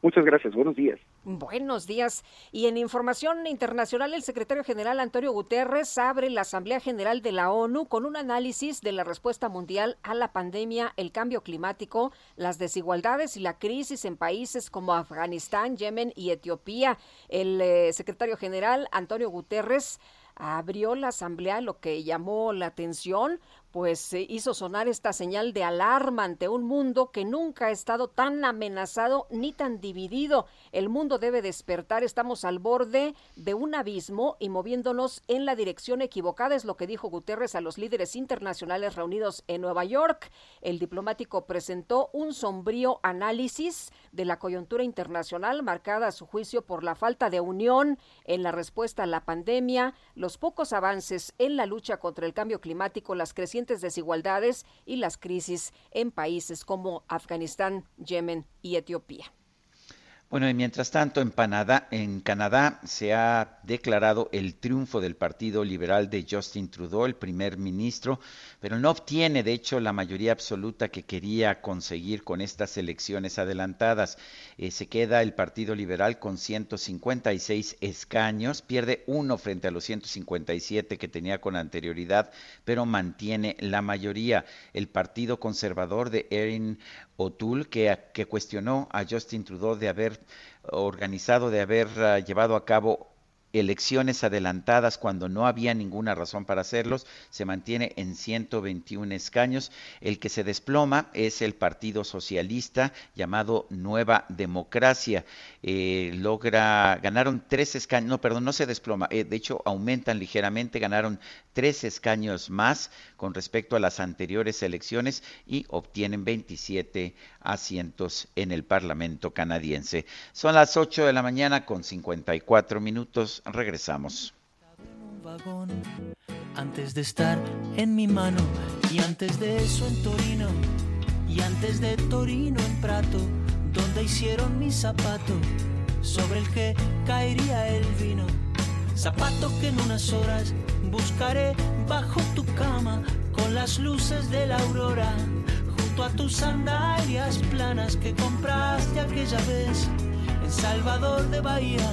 Muchas gracias, buenos días. Buenos días. Y en información internacional, el secretario general Antonio Guterres abre la Asamblea General de la ONU con un análisis de la respuesta mundial a la pandemia, el cambio climático, las desigualdades y la crisis en países como Afganistán, Yemen y Etiopía. El eh, secretario general Antonio Guterres abrió la asamblea, lo que llamó la atención pues hizo sonar esta señal de alarma ante un mundo que nunca ha estado tan amenazado ni tan dividido. El mundo debe despertar, estamos al borde de un abismo y moviéndonos en la dirección equivocada, es lo que dijo Guterres a los líderes internacionales reunidos en Nueva York. El diplomático presentó un sombrío análisis de la coyuntura internacional marcada a su juicio por la falta de unión en la respuesta a la pandemia, los pocos avances en la lucha contra el cambio climático, las crecientes desigualdades y las crisis en países como Afganistán, Yemen y Etiopía. Bueno, y mientras tanto, en, Canadá se ha declarado el triunfo del Partido Liberal de Justin Trudeau, el primer ministro, pero no obtiene, de hecho, la mayoría absoluta que quería conseguir con estas elecciones adelantadas. Eh, se queda el Partido Liberal con 156 escaños, pierde uno frente a los 157 que tenía con anterioridad, pero mantiene la mayoría. El Partido Conservador de Erin O'Toole, que, que cuestionó a Justin Trudeau de haber organizado, de haber uh, llevado a cabo elecciones adelantadas cuando no había ninguna razón para hacerlos, se mantiene en 121 escaños. El que se desploma es el Partido Socialista llamado Nueva Democracia. Eh, logra, ganaron tres escaños, no, perdón, no se desploma, eh, de hecho aumentan ligeramente, ganaron tres escaños más con respecto a las anteriores elecciones y obtienen 27 asientos en el Parlamento canadiense. Son las 8 de la mañana con 54 minutos. Regresamos. Antes de estar en mi mano y antes de eso en Torino y antes de Torino en Prato, donde hicieron mi zapato sobre el que caería el vino. Zapato que en unas horas buscaré bajo tu cama con las luces de la aurora a tus sandalias planas que compraste aquella vez en Salvador de Bahía,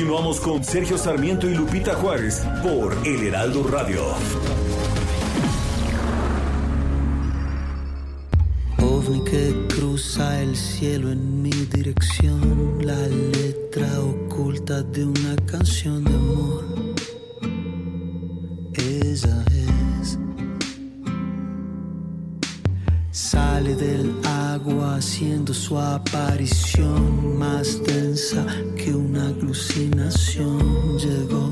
Continuamos con Sergio Sarmiento y Lupita Juárez por El Heraldo Radio. OVNI que cruza el cielo en mi dirección, la letra oculta de una canción de amor. Esa Sale del agua haciendo su aparición más densa que una alucinación. Llegó.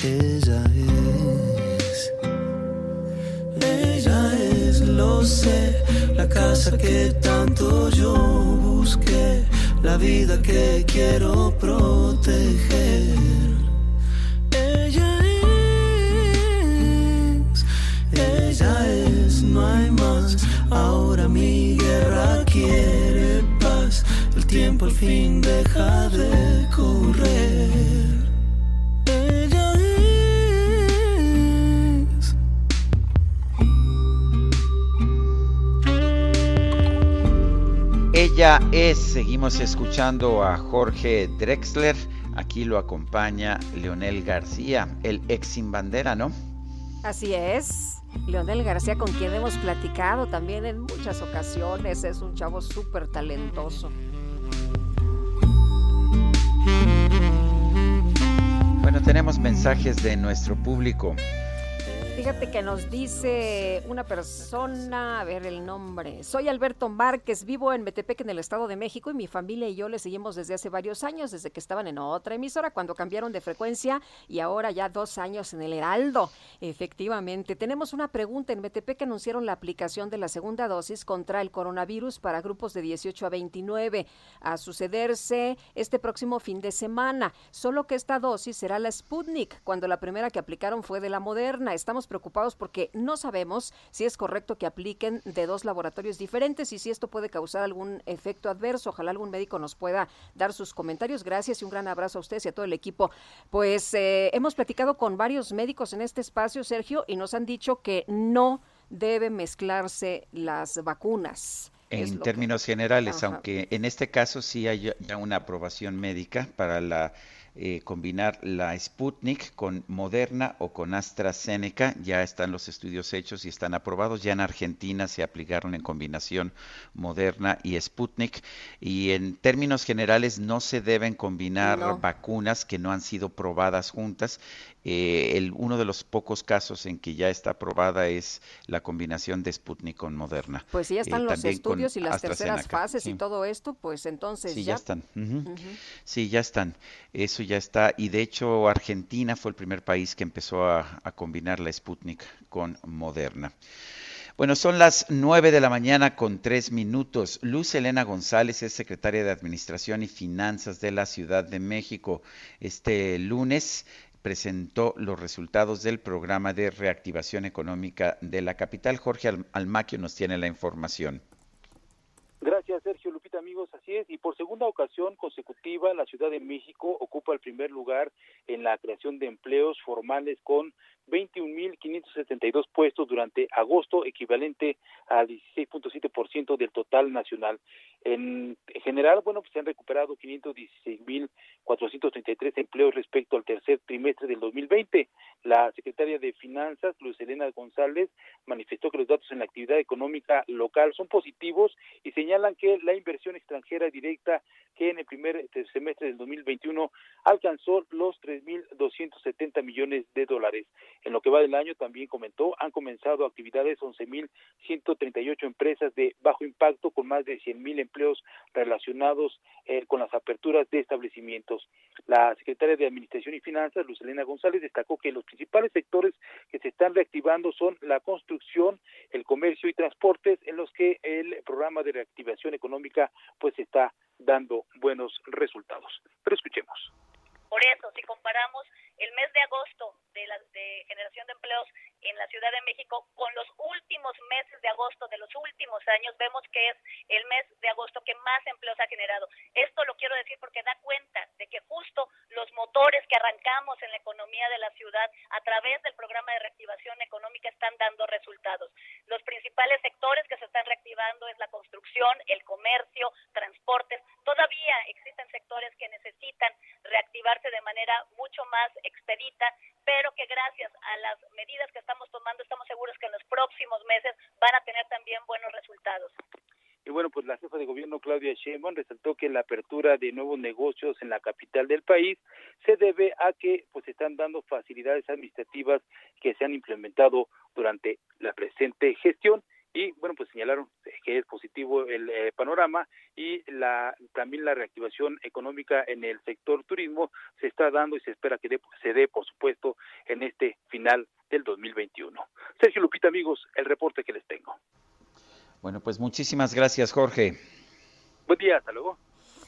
Ella es. Ella es, lo sé, la casa que tanto yo busqué, la vida que quiero proteger. Ella es. Ella es no hay más. Ahora mi guerra quiere paz. El tiempo al fin deja de correr. Ella es. Ella es. Seguimos escuchando a Jorge Drexler. Aquí lo acompaña Leonel García, el ex sin bandera, ¿no? Así es. Leonel García, con quien hemos platicado también en muchas ocasiones, es un chavo súper talentoso. Bueno, tenemos mensajes de nuestro público. Fíjate que nos dice una persona, a ver el nombre. Soy Alberto Márquez, vivo en Metepec, en el Estado de México, y mi familia y yo le seguimos desde hace varios años, desde que estaban en otra emisora, cuando cambiaron de frecuencia, y ahora ya dos años en el Heraldo. Efectivamente, tenemos una pregunta. En Metepec anunciaron la aplicación de la segunda dosis contra el coronavirus para grupos de 18 a 29, a sucederse este próximo fin de semana. Solo que esta dosis será la Sputnik, cuando la primera que aplicaron fue de la Moderna. Estamos preocupados porque no sabemos si es correcto que apliquen de dos laboratorios diferentes y si esto puede causar algún efecto adverso. Ojalá algún médico nos pueda dar sus comentarios. Gracias y un gran abrazo a ustedes y a todo el equipo. Pues eh, hemos platicado con varios médicos en este espacio, Sergio, y nos han dicho que no deben mezclarse las vacunas. En términos generales, aunque en este caso sí hay ya una aprobación médica para la eh, combinar la Sputnik con Moderna o con AstraZeneca. Ya están los estudios hechos y están aprobados. Ya en Argentina se aplicaron en combinación Moderna y Sputnik. Y en términos generales no se deben combinar vacunas que no han sido probadas juntas. Eh, el, uno de los pocos casos en que ya está aprobada es la combinación de Sputnik con Moderna. Pues si ya están eh, los estudios y las terceras fases y todo esto, pues entonces sí, ya. están. Sí, ya están. Eso ya está. Y de hecho Argentina fue el primer país que empezó a, a combinar la Sputnik con Moderna. Bueno, son las nueve de la mañana con tres minutos. Luz Elena González es secretaria de Administración y Finanzas de la Ciudad de México. Este lunes presentó los resultados del programa de reactivación económica de la capital. Jorge Almaquio nos tiene la información. Gracias, Sergio Lupita, amigos. Así es, y por segunda ocasión consecutiva, la Ciudad de México ocupa el primer lugar en la creación de empleos formales con 21.572 puestos durante agosto, equivalente al 16.7% del total nacional. En general, bueno, pues se han recuperado 516.433 empleos respecto al tercer trimestre del 2020. La secretaria de Finanzas, Luz Elena González, manifestó que los datos en la actividad económica local son positivos y señalan que la inversión extranjera directa que en el primer semestre del 2021 alcanzó los 3.270 millones de dólares. En lo que va del año, también comentó, han comenzado actividades 11.138 empresas de bajo impacto con más de 100.000 empleos relacionados eh, con las aperturas de establecimientos. La secretaria de Administración y Finanzas, Luz Elena González, destacó que los principales sectores que se están reactivando son la construcción, el comercio y transportes, en los que el programa de reactivación económica pues está dando buenos resultados. Pero escuchemos. Por eso, si comparamos el mes de agosto de, la, de generación de empleos en la Ciudad de México con los últimos meses de agosto de los últimos años, vemos que es el mes de agosto que más empleos ha generado. Esto lo quiero decir porque da cuenta de que justo los motores que arrancamos en la economía de la ciudad a través del programa de reactivación económica están dando resultados. Los principales sectores que se están reactivando es la construcción, el comercio, transportes. Todavía existen sectores que necesitan reactivarse de manera mucho más expedita, pero que gracias a las medidas que estamos tomando estamos seguros que en los próximos meses van a tener también buenos resultados. Y bueno, pues la jefa de gobierno Claudia Sheinbaum resaltó que la apertura de nuevos negocios en la capital del país se debe a que pues están dando facilidades administrativas que se han implementado durante la presente gestión y bueno pues señalaron que es positivo el eh, panorama y la también la reactivación económica en el sector turismo se está dando y se espera que se dé por supuesto en este final del 2021 Sergio Lupita amigos el reporte que les tengo bueno pues muchísimas gracias Jorge buen día hasta luego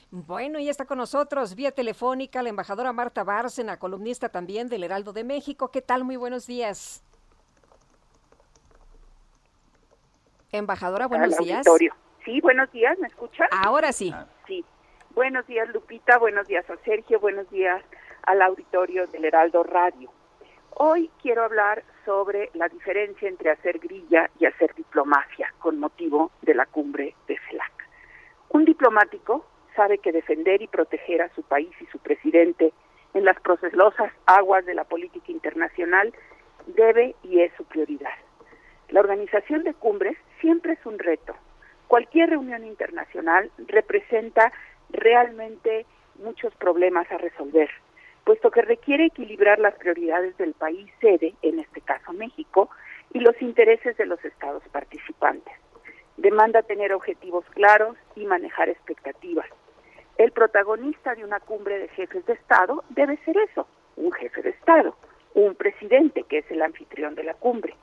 bueno, y está con nosotros vía telefónica la embajadora Marta Bárcena, columnista también del Heraldo de México. ¿Qué tal? Muy buenos días. Embajadora, buenos días. Sí, buenos días, ¿me escuchan? Ahora sí. Sí. Buenos días, Lupita, buenos días a Sergio, buenos días al auditorio del Heraldo Radio. Hoy quiero hablar sobre la diferencia entre hacer grilla y hacer diplomacia con motivo de la cumbre de CELAC. Un diplomático sabe que defender y proteger a su país y su presidente en las proceslosas aguas de la política internacional debe y es su prioridad. La organización de cumbres siempre es un reto. Cualquier reunión internacional representa realmente muchos problemas a resolver. puesto que requiere equilibrar las prioridades del país sede, en este caso México, y los intereses de los estados participantes. Demanda tener objetivos claros y manejar expectativas. El protagonista de una cumbre de jefes de Estado debe ser eso, un jefe de Estado, un presidente que es el anfitrión de la cumbre.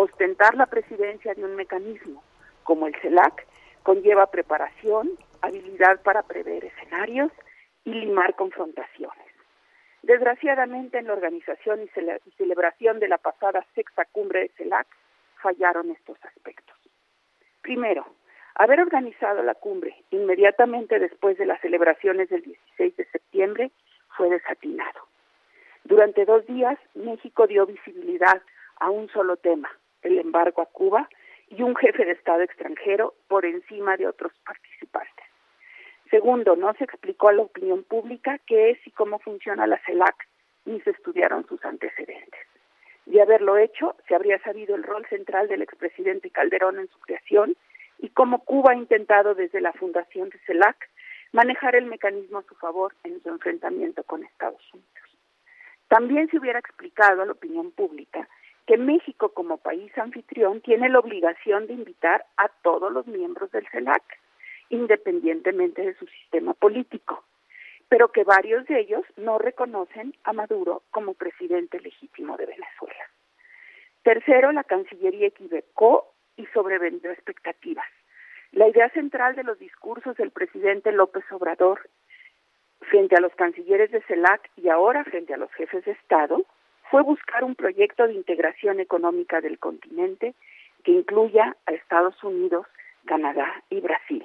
Ostentar la presidencia de un mecanismo como el CELAC conlleva preparación, habilidad para prever escenarios y limar confrontaciones. Desgraciadamente, en la organización y, celebración de la pasada sexta cumbre de CELAC fallaron estos aspectos. Primero, haber organizado la cumbre inmediatamente después de las celebraciones del 16 de septiembre fue desatinado. Durante dos días, México dio visibilidad a un solo tema, el embargo a Cuba, y un jefe de Estado extranjero por encima de otros participantes. Segundo, no se explicó a la opinión pública qué es y cómo funciona la CELAC, ni se estudiaron sus antecedentes. De haberlo hecho, se habría sabido el rol central del expresidente Calderón en su creación y cómo Cuba ha intentado desde la fundación de CELAC manejar el mecanismo a su favor en su enfrentamiento con Estados Unidos. También se hubiera explicado a la opinión pública que México como país anfitrión tiene la obligación de invitar a todos los miembros del CELAC, independientemente de su sistema político, pero que varios de ellos no reconocen a Maduro como presidente legítimo de Venezuela. Tercero, la Cancillería equivocó y sobrevendió expectativas. La idea central de los discursos del presidente López Obrador frente a los cancilleres de CELAC y ahora frente a los jefes de Estado fue buscar un proyecto de integración económica del continente que incluya a Estados Unidos, Canadá y Brasil.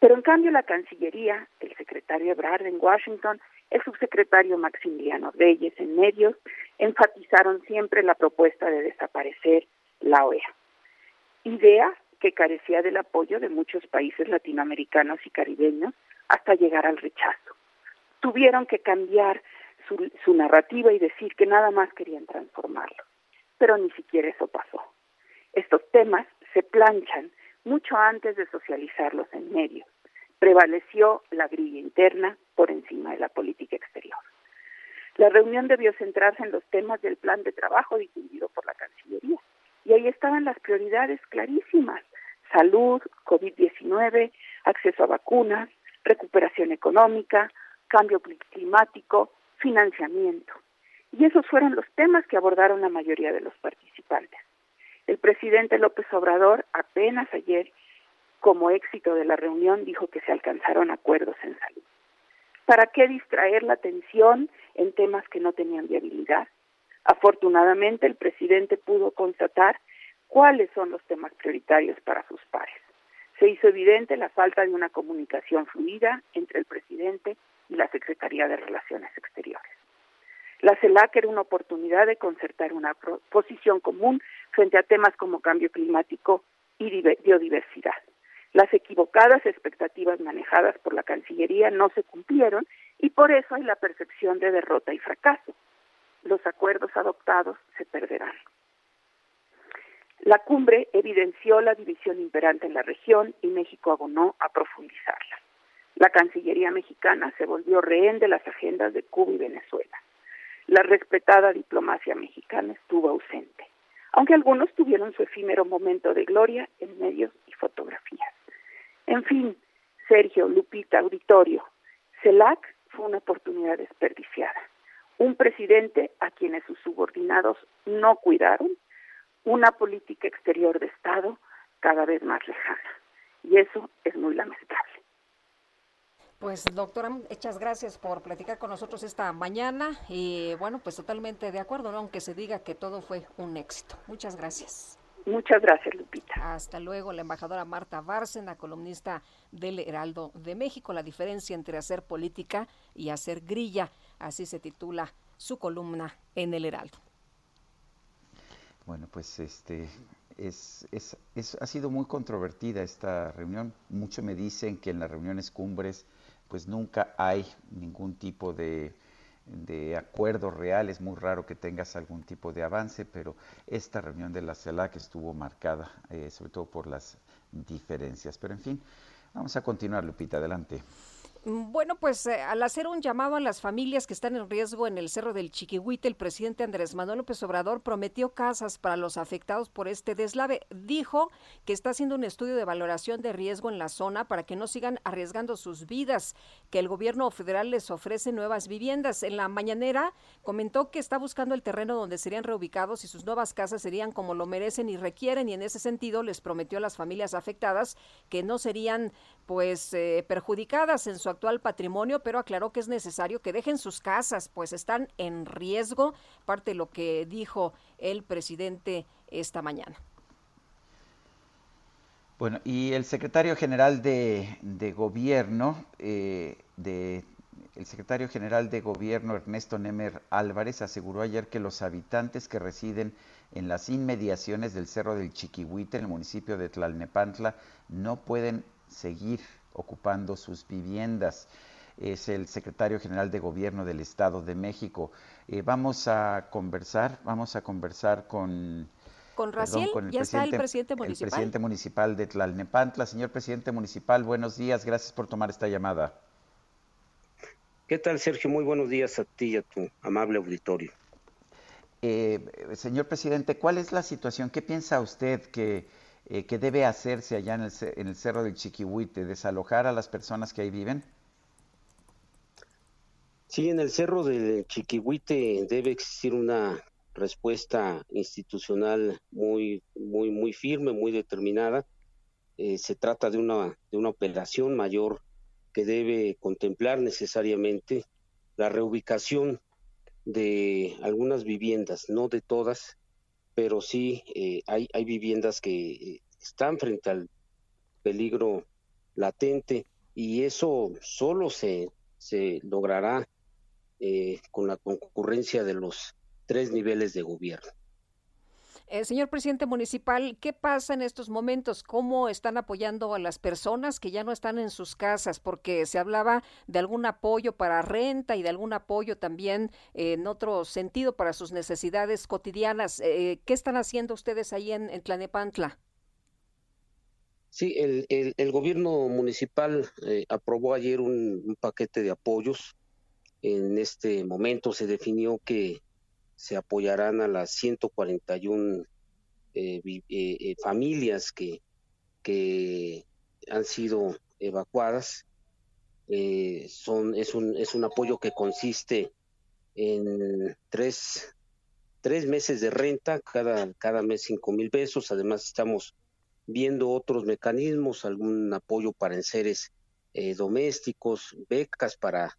Pero en cambio la Cancillería, el secretario Ebrard en Washington, el subsecretario Maximiliano Reyes en medios, enfatizaron siempre la propuesta de desaparecer la OEA. Idea que carecía del apoyo de muchos países latinoamericanos y caribeños hasta llegar al rechazo. Tuvieron que cambiar su, su narrativa y decir que nada más querían transformarlo. Pero ni siquiera eso pasó. Estos temas se planchan mucho antes de socializarlos en medios. Prevaleció la grilla interna por encima de la política exterior. La reunión debió centrarse en los temas del plan de trabajo difundido por la Cancillería. Y ahí estaban las prioridades clarísimas. Salud, COVID-19, acceso a vacunas, recuperación económica, cambio climático, financiamiento. Y esos fueron los temas que abordaron la mayoría de los participantes. El presidente López Obrador apenas ayer, como éxito de la reunión, dijo que se alcanzaron acuerdos en salud. ¿Para qué distraer la atención en temas que no tenían viabilidad? Afortunadamente, el presidente pudo constatar cuáles son los temas prioritarios para sus pares. Se hizo evidente la falta de una comunicación fluida entre el presidente y la Secretaría de Relaciones Exteriores. La CELAC era una oportunidad de concertar una posición común frente a temas como cambio climático y biodiversidad. Las equivocadas expectativas manejadas por la Cancillería no se cumplieron y por eso hay la percepción de derrota y fracaso. Los acuerdos adoptados se perderán. La cumbre evidenció la división imperante en la región y México abonó a profundizarla. La Cancillería mexicana se volvió rehén de las agendas de Cuba y Venezuela la respetada diplomacia mexicana estuvo ausente, aunque algunos tuvieron su efímero momento de gloria en medios y fotografías. En fin, Sergio, Lupita, auditorio, CELAC fue una oportunidad desperdiciada. Un presidente a quienes sus subordinados no cuidaron, una política exterior de Estado cada vez más lejana. Y eso es muy lamentable. Pues doctora, muchas gracias por platicar con nosotros esta mañana y bueno, pues totalmente de acuerdo, ¿no? aunque se diga que todo fue un éxito. Muchas gracias. Muchas gracias, Lupita. Hasta luego, la embajadora Marta Bárcena, columnista del Heraldo de México, la diferencia entre hacer política y hacer grilla, así se titula su columna en el Heraldo. Bueno, pues este es, es, es, ha sido muy controvertida esta reunión. Mucho me dicen que en las reuniones cumbres pues nunca hay ningún tipo de, acuerdo real, es muy raro que tengas algún tipo de avance, pero esta reunión de la CELAC estuvo marcada eh, sobre todo por las diferencias. Pero en fin, vamos a continuar, Lupita, adelante. Mm, bueno, pues eh, al hacer un llamado a las familias que están en riesgo en el Cerro del Chiquihuite, el presidente Andrés Manuel López Obrador prometió casas para los afectados por este deslave. Dijo que está haciendo un estudio de valoración de riesgo en la zona para que no sigan arriesgando sus vidas, que el gobierno federal les ofrece nuevas viviendas. En la mañanera comentó que está buscando el terreno donde serían reubicados y sus nuevas casas serían como lo merecen y requieren y en ese sentido les prometió a las familias afectadas que no serían pues eh, perjudicadas en su actual patrimonio, pero aclaró que es necesario que dejen sus casas, pues están en riesgo, parte de lo que dijo el presidente esta mañana. Bueno, y el secretario general de, gobierno, eh, de, el secretario general de gobierno Ernesto Nemer Álvarez aseguró ayer que los habitantes que residen en las inmediaciones del Cerro del Chiquihuite, en el municipio de Tlalnepantla, no pueden seguir ocupando sus viviendas. Es el secretario general de Gobierno del Estado de México. Eh, vamos a conversar, vamos a conversar con con Raciel, ya está el presidente municipal. El presidente municipal de Tlalnepantla. Señor presidente municipal, buenos días, gracias por tomar esta llamada. ¿Qué tal, Sergio? Muy buenos días a ti y a tu amable auditorio. Eh, señor presidente, ¿cuál es la situación? ¿Qué piensa usted que eh, que debe hacerse allá en el, en el Cerro del Chiquihuite? ¿Desalojar a las personas que ahí viven? Sí, en el Cerro del Chiquihuite debe existir una respuesta institucional muy, muy, muy firme, muy determinada. Eh, se trata de una, de una operación mayor que debe contemplar necesariamente la reubicación de algunas viviendas, no de todas, pero sí eh, hay, hay viviendas que eh, están frente al peligro latente y eso solo se, se logrará eh, con la concurrencia de los tres niveles de gobierno. Eh, señor presidente municipal, ¿qué pasa en estos momentos? ¿Cómo están apoyando a las personas que ya no están en sus casas? Porque se hablaba de algún apoyo para renta y de algún apoyo también eh, en otro sentido para sus necesidades cotidianas. Eh, ¿Qué están haciendo ustedes ahí en, Tlanepantla? Sí, el, el, gobierno municipal aprobó ayer un paquete de apoyos. En este momento se definió que se apoyarán a las 141 eh, eh, eh, familias que, que han sido evacuadas. son, es, un, es un apoyo que consiste en tres, tres meses de renta, cada, cada mes cinco mil pesos. Además, estamos viendo otros mecanismos, algún apoyo para enseres domésticos, becas para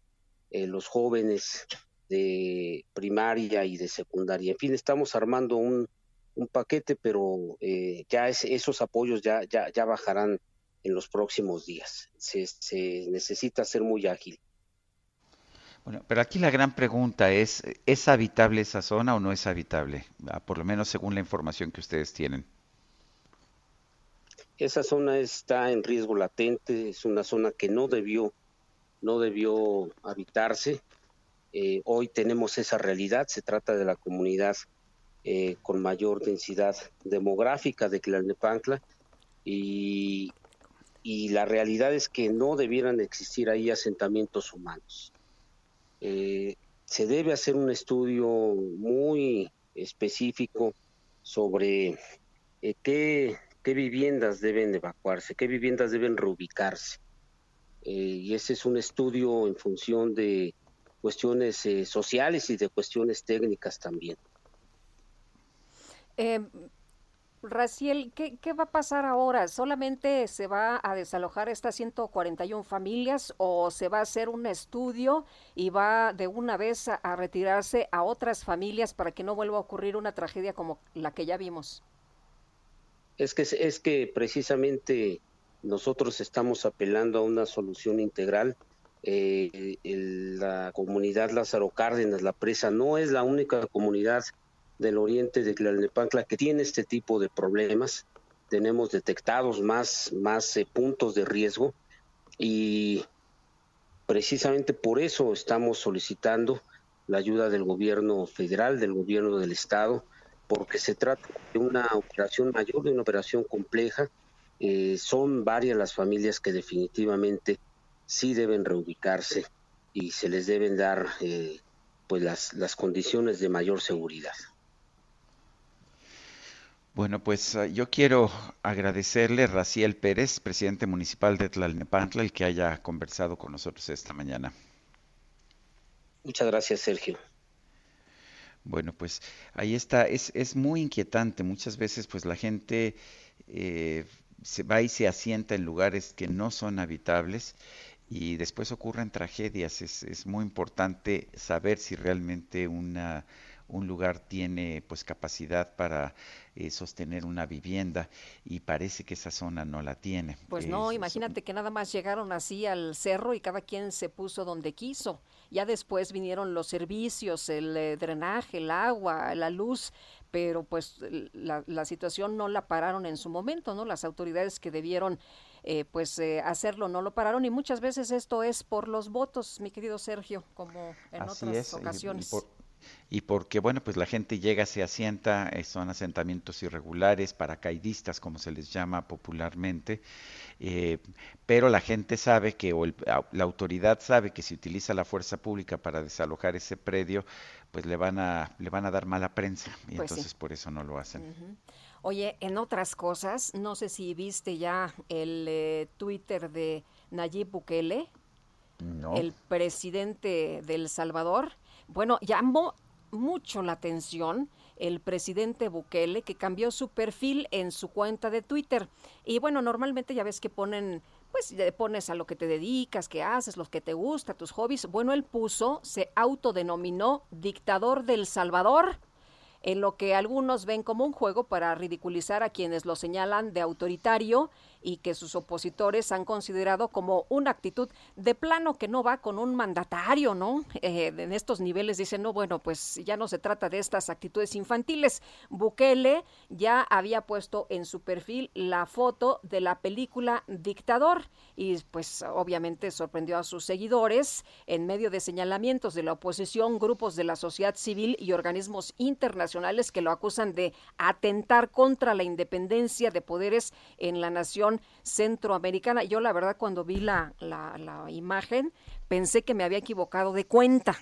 los jóvenes de primaria y de secundaria. En fin, estamos armando un, un paquete, pero eh, ya es, esos apoyos ya, ya, ya bajarán en los próximos días. Se, se necesita ser muy ágil. Bueno, pero aquí la gran pregunta es, ¿es habitable esa zona o no es habitable? Ah, por lo menos según la información que ustedes tienen. Esa zona está en riesgo latente, es una zona que no debió, no debió habitarse. Eh, hoy tenemos esa realidad, se trata de la comunidad eh, con mayor densidad demográfica de Tlalnepantla y, y la realidad es que no debieran existir ahí asentamientos humanos. Eh, se debe hacer un estudio muy específico sobre qué, qué, viviendas deben evacuarse, qué viviendas deben reubicarse. y ese es un estudio en función de cuestiones eh, sociales y de cuestiones técnicas también. Eh, Raciel, ¿qué, ¿qué, va a pasar ahora? ¿Solamente se va a desalojar estas 141 familias o se va a hacer un estudio y va de una vez a, a, retirarse a otras familias para que no vuelva a ocurrir una tragedia como la que ya vimos? Es que, es que precisamente nosotros estamos apelando a una solución integral eh, la comunidad Lázaro Cárdenas, la presa, no es la única comunidad del oriente de Tlalnepantla que tiene este tipo de problemas. Tenemos detectados más, más eh, puntos de riesgo y precisamente por eso estamos solicitando la ayuda del gobierno federal, del gobierno del estado, porque se trata de una operación mayor, de una operación compleja. Eh, son varias las familias que definitivamente sí deben reubicarse y se les deben dar eh, pues las, las condiciones de mayor seguridad. Bueno, pues ah, yo quiero agradecerle a Raciel Pérez, presidente municipal de Tlalnepantla, el que haya conversado con nosotros esta mañana. Muchas gracias, Sergio. Bueno, pues ahí está, es, es muy inquietante. Muchas veces pues la gente eh, se va y se asienta en lugares que no son habitables y después ocurren tragedias. Es, es muy importante saber si realmente una, un lugar tiene pues capacidad para eh, sostener una vivienda y parece que esa zona no la tiene. Pues no, imagínate que nada más llegaron así al cerro y cada quien se puso donde quiso. Ya después vinieron los servicios, el eh, drenaje, el agua, la luz, pero pues la, la, situación no la pararon en su momento, ¿no? Las autoridades que debieron eh, pues eh, hacerlo no lo pararon y muchas veces esto es por los votos, mi querido Sergio, como en otras ocasiones. Y, porque, bueno, pues la gente llega, se asienta, son asentamientos irregulares, paracaidistas, como se les llama popularmente, eh, pero la gente sabe que, o la autoridad sabe que si utiliza la fuerza pública para desalojar ese predio, pues le van a, le van a dar mala prensa y pues entonces por eso no lo hacen. Oye, en otras cosas, no sé si viste ya el eh, Twitter de Nayib Bukele, el presidente del Salvador. Bueno, llamó mucho la atención el presidente Bukele, que cambió su perfil en su cuenta de Twitter. Y bueno, normalmente ya ves que ponen, pues pones a lo que te dedicas, qué haces, lo que te gusta, tus hobbies. Bueno, él puso, se autodenominó dictador del Salvador en lo que algunos ven como un juego para ridiculizar a quienes lo señalan de autoritario y que sus opositores han considerado como una actitud de plano que no va con un mandatario, ¿no? Eh, en estos niveles dicen, no, bueno, pues ya no se trata de estas actitudes infantiles. Bukele ya había puesto en su perfil la foto de la película Dictador y pues obviamente sorprendió a sus seguidores en medio de señalamientos de la oposición, grupos de la sociedad civil y organismos internacionales que lo acusan de atentar contra la independencia de poderes en la nación centroamericana. Yo la verdad cuando vi la, la, imagen pensé que me había equivocado de cuenta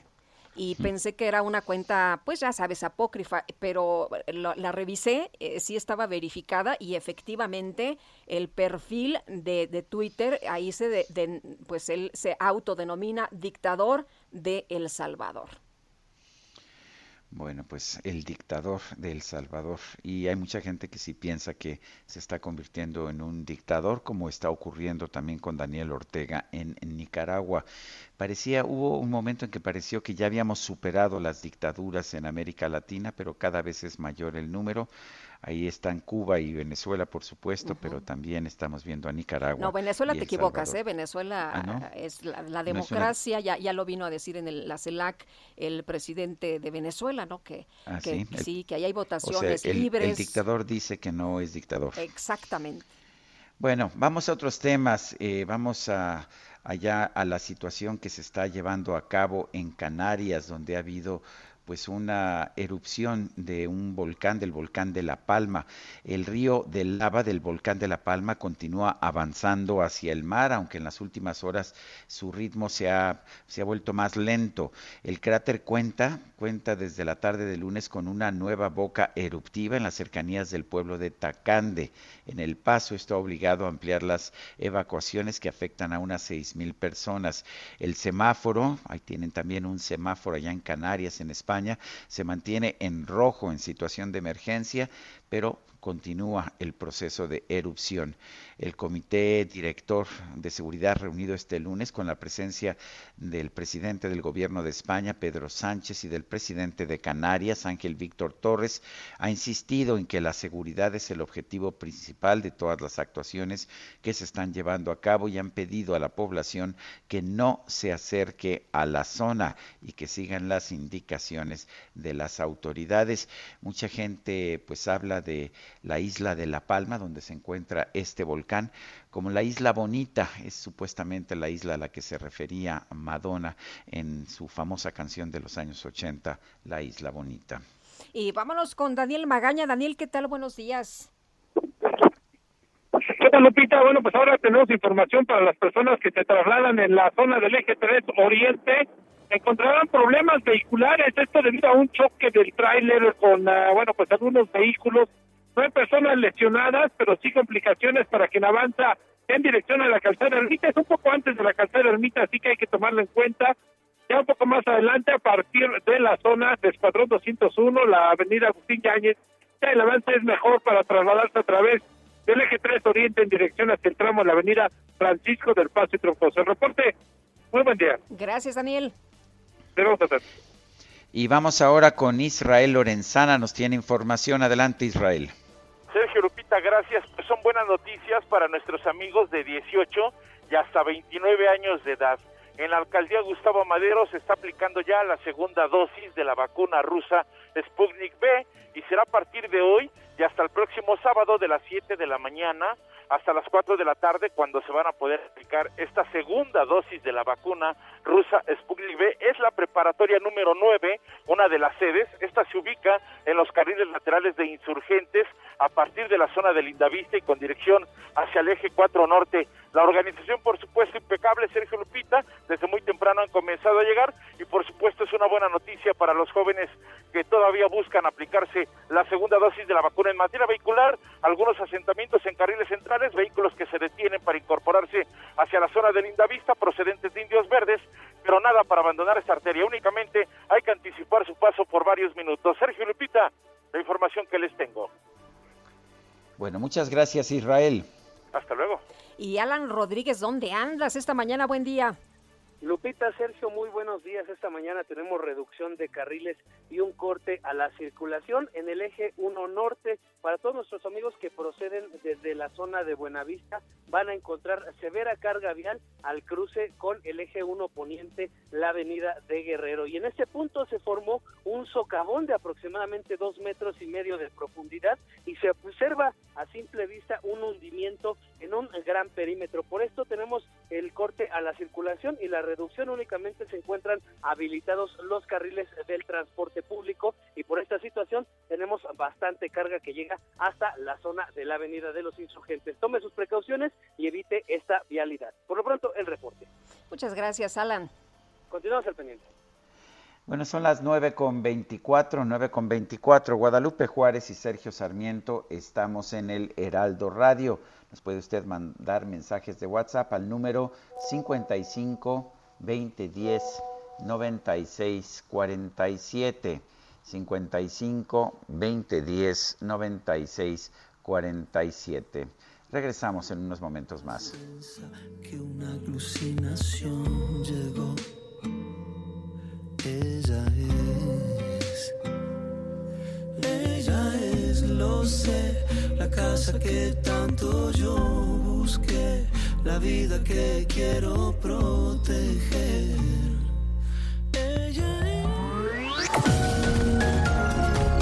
y pensé que era una cuenta, pues ya sabes, apócrifa, pero la, revisé, eh, sí estaba verificada y efectivamente el perfil de, de Twitter, ahí se, de, pues él se autodenomina dictador de El Salvador. Bueno, pues el dictador de El Salvador. Y hay mucha gente que sí piensa que se está convirtiendo en un dictador, como está ocurriendo también con Daniel Ortega en, en, Nicaragua. Parecía, hubo un momento en que pareció que ya habíamos superado las dictaduras en América Latina, pero cada vez es mayor el número. Ahí están Cuba y Venezuela, por supuesto, pero también estamos viendo a Nicaragua. No, Venezuela te equivocas, ¿eh? Venezuela ah, es la, democracia, ya, ya lo vino a decir en el, la CELAC el presidente de Venezuela, ¿no? Que, ah, sí, que ahí hay votaciones libres. El dictador dice que no es dictador. Exactamente. Bueno, vamos a otros temas. Eh, vamos a allá a la situación que se está llevando a cabo en Canarias, donde ha habido pues una erupción de un volcán, del volcán de La Palma. El río de lava del volcán de La Palma continúa avanzando hacia el mar, aunque en las últimas horas su ritmo se ha, se ha vuelto más lento. El cráter cuenta, cuenta desde la tarde de lunes con una nueva boca eruptiva en las cercanías del pueblo de Tacande. En El Paso está obligado a ampliar las evacuaciones que afectan a unas seis mil personas. El semáforo, ahí tienen también un semáforo allá en Canarias, en España, se mantiene en rojo en situación de emergencia, pero continúa el proceso de erupción. El Comité Director de Seguridad reunido este lunes con la presencia del presidente del Gobierno de España, Pedro Sánchez, y del presidente de Canarias, Ángel Víctor Torres, ha insistido en que la seguridad es el objetivo principal de todas las actuaciones que se están llevando a cabo y han pedido a la población que no se acerque a la zona y que sigan las indicaciones de las autoridades. Mucha gente pues habla de la isla de La Palma, donde se encuentra este volcán, como la isla bonita, es supuestamente la isla a la que se refería Madonna en su famosa canción de los años 80, La isla bonita. Y vámonos con Daniel Magaña. Daniel, ¿qué tal? Buenos días. ¿Qué Hola Lupita, bueno pues ahora tenemos información para las personas que se trasladan en la zona del eje 3 Oriente. Encontrarán problemas vehiculares, esto debido a un choque del tráiler con, ah, bueno pues algunos vehículos. No hay personas lesionadas, pero sí complicaciones para quien avanza en dirección a la calzada Ermita. Es un poco antes de la calzada Ermita, así que hay que tomarlo en cuenta. Ya un poco más adelante, a partir de la zona de Escuadrón 201, la avenida Agustín Yáñez, ya el avance es mejor para trasladarse a través del eje 3 Oriente en dirección hacia el tramo de la avenida Francisco del Paso y Troncoso. El reporte, muy buen día. Gracias, Daniel. Y vamos ahora con Israel Lorenzana, nos tiene información. Adelante, Israel. Sergio Lupita, gracias. Pues son buenas noticias para nuestros amigos de 18 y hasta 29 años de edad. En la alcaldía Gustavo Madero se está aplicando ya la segunda dosis de la vacuna rusa Sputnik B y será a partir de hoy y hasta el próximo sábado de las 7 de la mañana hasta las 4 de la tarde cuando se van a poder aplicar esta segunda dosis de la vacuna rusa Sputnik V. Es la preparatoria número 9, una de las sedes. Esta se ubica en los carriles laterales de insurgentes a partir de la zona de Lindavista y con dirección hacia el eje 4 norte. La organización, por supuesto, impecable, Sergio Lupita, desde muy temprano han comenzado a llegar y por supuesto es una buena noticia para los jóvenes que todavía buscan aplicarse la segunda dosis de la vacuna en materia vehicular, algunos asentamientos en carriles centrales, vehículos que se detienen para incorporarse hacia la zona de Lindavista procedentes de Indios Verdes, pero nada para abandonar esta arteria, únicamente hay que anticipar su paso por varios minutos. Sergio Lupita, la información que les tengo. Bueno, muchas gracias Israel. Hasta luego. Y Alan Rodríguez, ¿dónde andas esta mañana? Buen día. Lupita, Sergio, muy buenos días. Esta mañana tenemos reducción de carriles y un corte a la circulación en el eje 1 norte. Para todos nuestros amigos que proceden desde la zona de Buenavista, van a encontrar severa carga vial al cruce con el eje 1 poniente, la avenida de Guerrero. Y en este punto se formó un socavón de aproximadamente dos metros y medio de profundidad y se observa a simple vista un hundimiento en un gran perímetro. Por esto tenemos el corte a la circulación y la reducción únicamente se encuentran habilitados los carriles del transporte público y por esta situación tenemos bastante carga que llega hasta la zona de la avenida de los insurgentes. Tome sus precauciones y evite esta vialidad. Por lo pronto, el reporte. Muchas gracias, Alan. Continuamos al pendiente. Bueno, son las nueve con 24, 9 con 24. Guadalupe Juárez y Sergio Sarmiento estamos en el Heraldo Radio. Nos puede usted mandar mensajes de WhatsApp al número 55 2010 96 47. 55 2010 96 47. Regresamos en unos momentos más. Que una alucinación llegó. Ella es. Ella es, lo sé, la casa que tanto yo busqué, la vida que quiero proteger.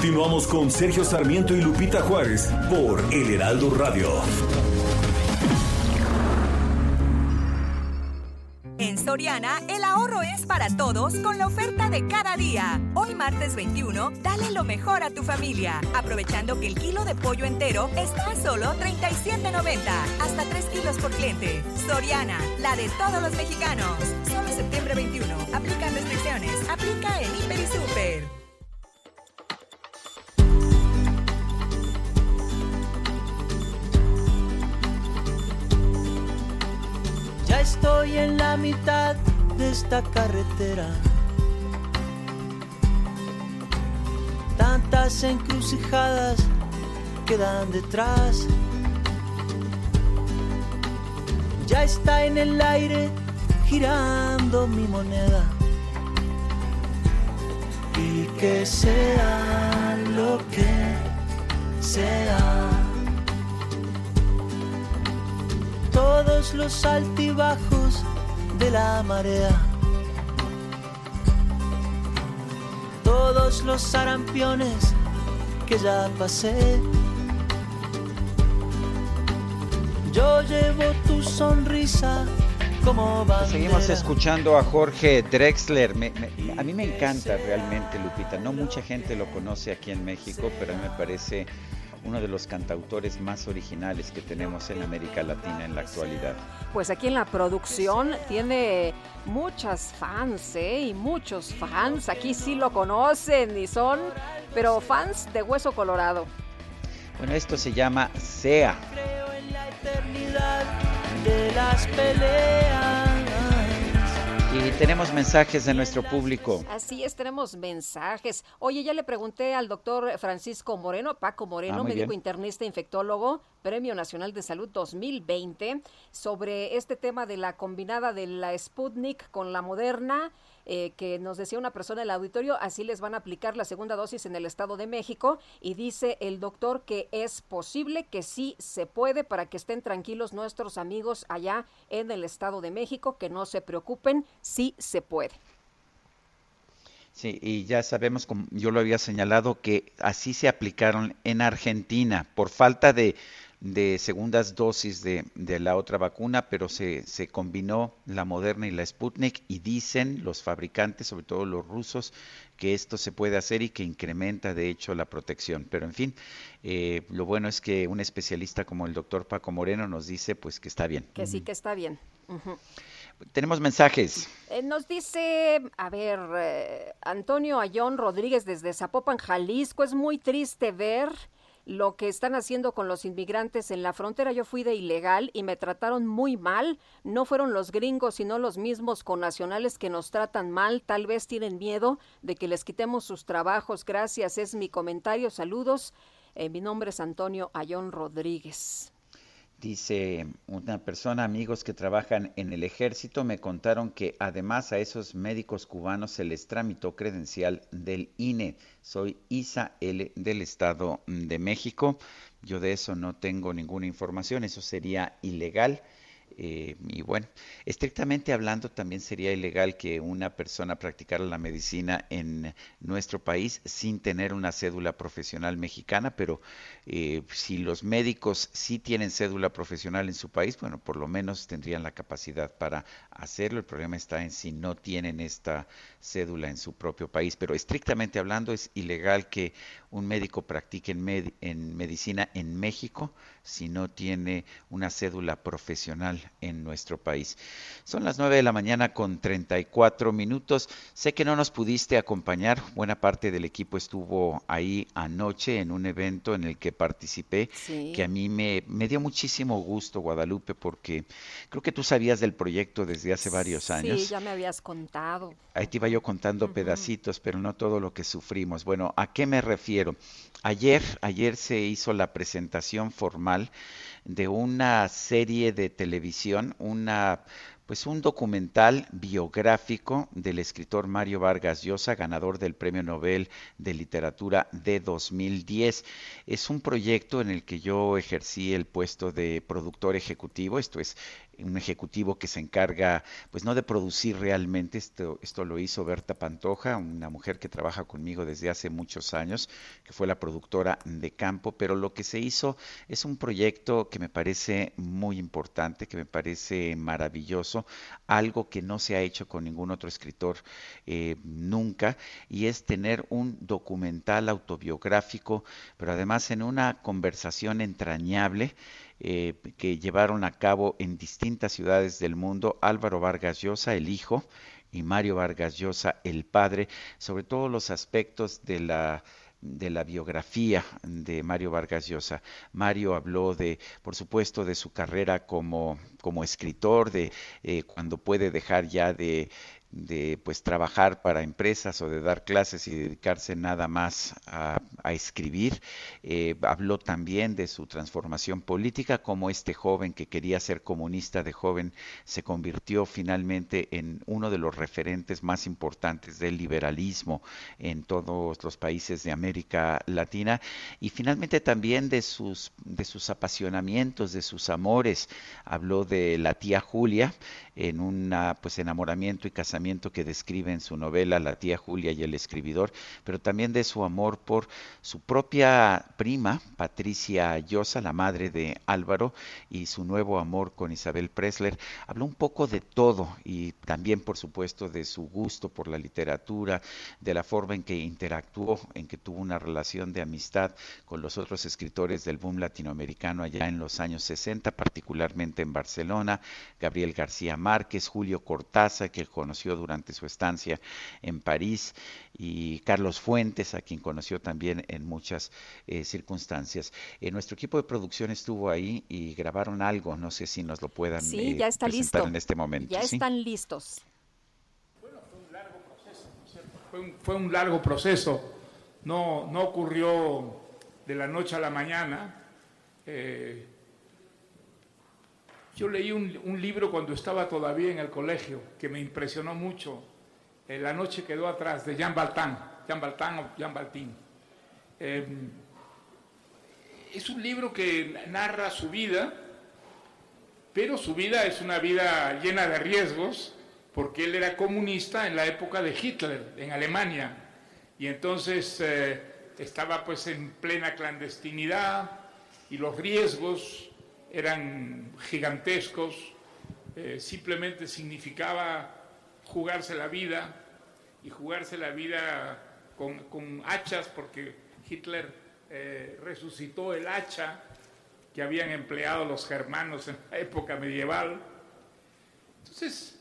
Continuamos con Sergio Sarmiento y Lupita Juárez por El Heraldo Radio. En Soriana, el ahorro es para todos con la oferta de cada día. Hoy martes 21, dale lo mejor a tu familia, aprovechando que el kilo de pollo entero está a solo 37.90, hasta 3 kilos por cliente. Soriana, la de todos los mexicanos. Solo septiembre 21, aplican restricciones, aplica en Hiper y Super. Estoy en la mitad de esta carretera. Tantas encrucijadas quedan detrás. Ya está en el aire girando mi moneda. Y que sea lo que sea. Todos los altibajos de la marea. Todos los sarampiones que ya pasé. Yo llevo tu sonrisa como bandera. Seguimos escuchando a Jorge Drexler. Me- me- a mí me encanta realmente, Lupita. No mucha gente lo conoce aquí en México, pero a mí me parece uno de los cantautores más originales que tenemos en América Latina en la actualidad. Pues aquí en la producción tiene muchas fans, ¿eh? Y muchos fans. Aquí sí lo conocen y son, pero fans de hueso colorado. Bueno, esto se llama SEA. eternidad de las peleas. Y tenemos mensajes de nuestro público. Así es, tenemos mensajes. Oye, ya le pregunté al doctor Francisco Moreno, Paco Moreno, Ah, médico bien. internista infectólogo, Premio Nacional de Salud 2020, sobre este tema de la combinada de la Sputnik con la Moderna, eh, que nos decía una persona en el auditorio, así les van a aplicar la segunda dosis en el Estado de México, y dice el doctor que es posible, que sí se puede, para que estén tranquilos nuestros amigos allá en el Estado de México, que no se preocupen, sí se puede. Sí, y ya sabemos, como yo lo había señalado, que así se aplicaron en Argentina por falta de, de segundas dosis de, de la otra vacuna, pero se, se combinó la Moderna y la Sputnik y dicen los fabricantes, sobre todo los rusos, que esto se puede hacer y que incrementa de hecho la protección. Pero en fin, eh, lo bueno es que un especialista como el doctor Paco Moreno nos dice pues que está bien. Que sí, que está bien. Tenemos mensajes. Eh, nos dice, a ver, eh, Antonio Ayón Rodríguez desde Zapopan, Jalisco, es muy triste ver lo que están haciendo con los inmigrantes en la frontera. Yo fui de ilegal y me trataron muy mal. No fueron los gringos, sino los mismos connacionales que nos tratan mal. Tal vez tienen miedo de que les quitemos sus trabajos. Gracias, es mi comentario. Saludos. Eh, mi nombre es Antonio Ayón Rodríguez. Dice una persona, amigos que trabajan en el ejército, me contaron que además a esos médicos cubanos se les tramitó credencial del INE. Soy Isa L del Estado de México. Yo de eso no tengo ninguna información, eso sería ilegal. Eh, y bueno, estrictamente hablando, también sería ilegal que una persona practicara la medicina en nuestro país sin tener una cédula profesional mexicana, pero eh, si los médicos sí tienen cédula profesional en su país, bueno, por lo menos tendrían la capacidad para hacerlo. El problema está en si no tienen esta cédula en su propio país, pero estrictamente hablando es ilegal que un médico practique en, en medicina en México si no tiene una cédula profesional en nuestro país. Son las 9 de la mañana con 34 minutos. Sé que no nos pudiste acompañar. Buena parte del equipo estuvo ahí anoche en un evento en el que participé, Sí. que a mí me, me dio muchísimo gusto, Guadalupe, porque creo que tú sabías del proyecto desde hace varios años. Sí, ya me habías contado. Ahí te iba yo contando pedacitos, pero no todo lo que sufrimos. Bueno, ¿a qué me refiero? Ayer, ayer se hizo la presentación formal de una serie de televisión, una pues un documental biográfico del escritor Mario Vargas Llosa, ganador del Premio Nobel de Literatura de 2010. Es un proyecto en el que yo ejercí el puesto de productor ejecutivo, esto es un ejecutivo que se encarga, pues no de producir realmente, esto, esto lo hizo Berta Pantoja, una mujer que trabaja conmigo desde hace muchos años, que fue la productora de campo, pero lo que se hizo es un proyecto que me parece muy importante, que me parece maravilloso, algo que no se ha hecho con ningún otro escritor eh, nunca, y es tener un documental autobiográfico, pero además en una conversación entrañable eh, que llevaron a cabo en distintas ciudades del mundo Álvaro Vargas Llosa, el hijo, y Mario Vargas Llosa, el padre, sobre todos los aspectos de la de la biografía de Mario Vargas Llosa. Mario habló de, por supuesto, de su carrera como, como escritor, de eh, cuando puede dejar ya de de pues trabajar para empresas o de dar clases y dedicarse nada más a, escribir. Eh, habló también de su transformación política, como este joven que quería ser comunista de joven se convirtió finalmente en uno de los referentes más importantes del liberalismo en todos los países de América Latina y finalmente también de sus de sus apasionamientos, de sus amores. Habló de la tía Julia en un pues enamoramiento y casamiento que describe en su novela La tía Julia y el escribidor, pero también de su amor por su propia prima, Patricia Llosa, la madre de Álvaro, y su nuevo amor con Isabel Presler. Habló un poco de todo y también, por supuesto, de su gusto por la literatura, de la forma en que interactuó, en que tuvo una relación de amistad con los otros escritores del boom latinoamericano allá en los años 60, particularmente en Barcelona, Gabriel García Márquez, Julio Cortázar, que conoció durante su estancia en París, y Carlos Fuentes, a quien conoció también en muchas eh, circunstancias. Eh, nuestro equipo de producción estuvo ahí y grabaron algo, no sé si nos lo puedan sí, ya eh, está presentar listo. en este momento. Ya están listos. Bueno, fue un largo proceso, Fue un, fue un largo proceso, no, no ocurrió de la noche a la mañana. Eh, yo leí un, libro cuando estaba todavía en el colegio que me impresionó mucho. Eh, la noche quedó atrás de Jean Baltin, Jean Baltin o Jean Baltin. Em, es un libro que narra su vida, pero su vida es una vida llena de riesgos, porque él era comunista en la época de Hitler, en Alemania, y entonces eh, estaba pues en plena clandestinidad y los riesgos eran gigantescos, eh, simplemente significaba jugarse la vida y jugarse la vida con, hachas, porque Hitler eh, resucitó el hacha que habían empleado los germanos en la época medieval. Entonces,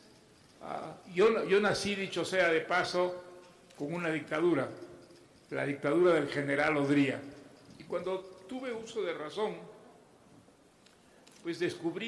ah, yo, yo nací, dicho sea de paso, con una dictadura, la dictadura del general Odría. Y cuando tuve uso de razón,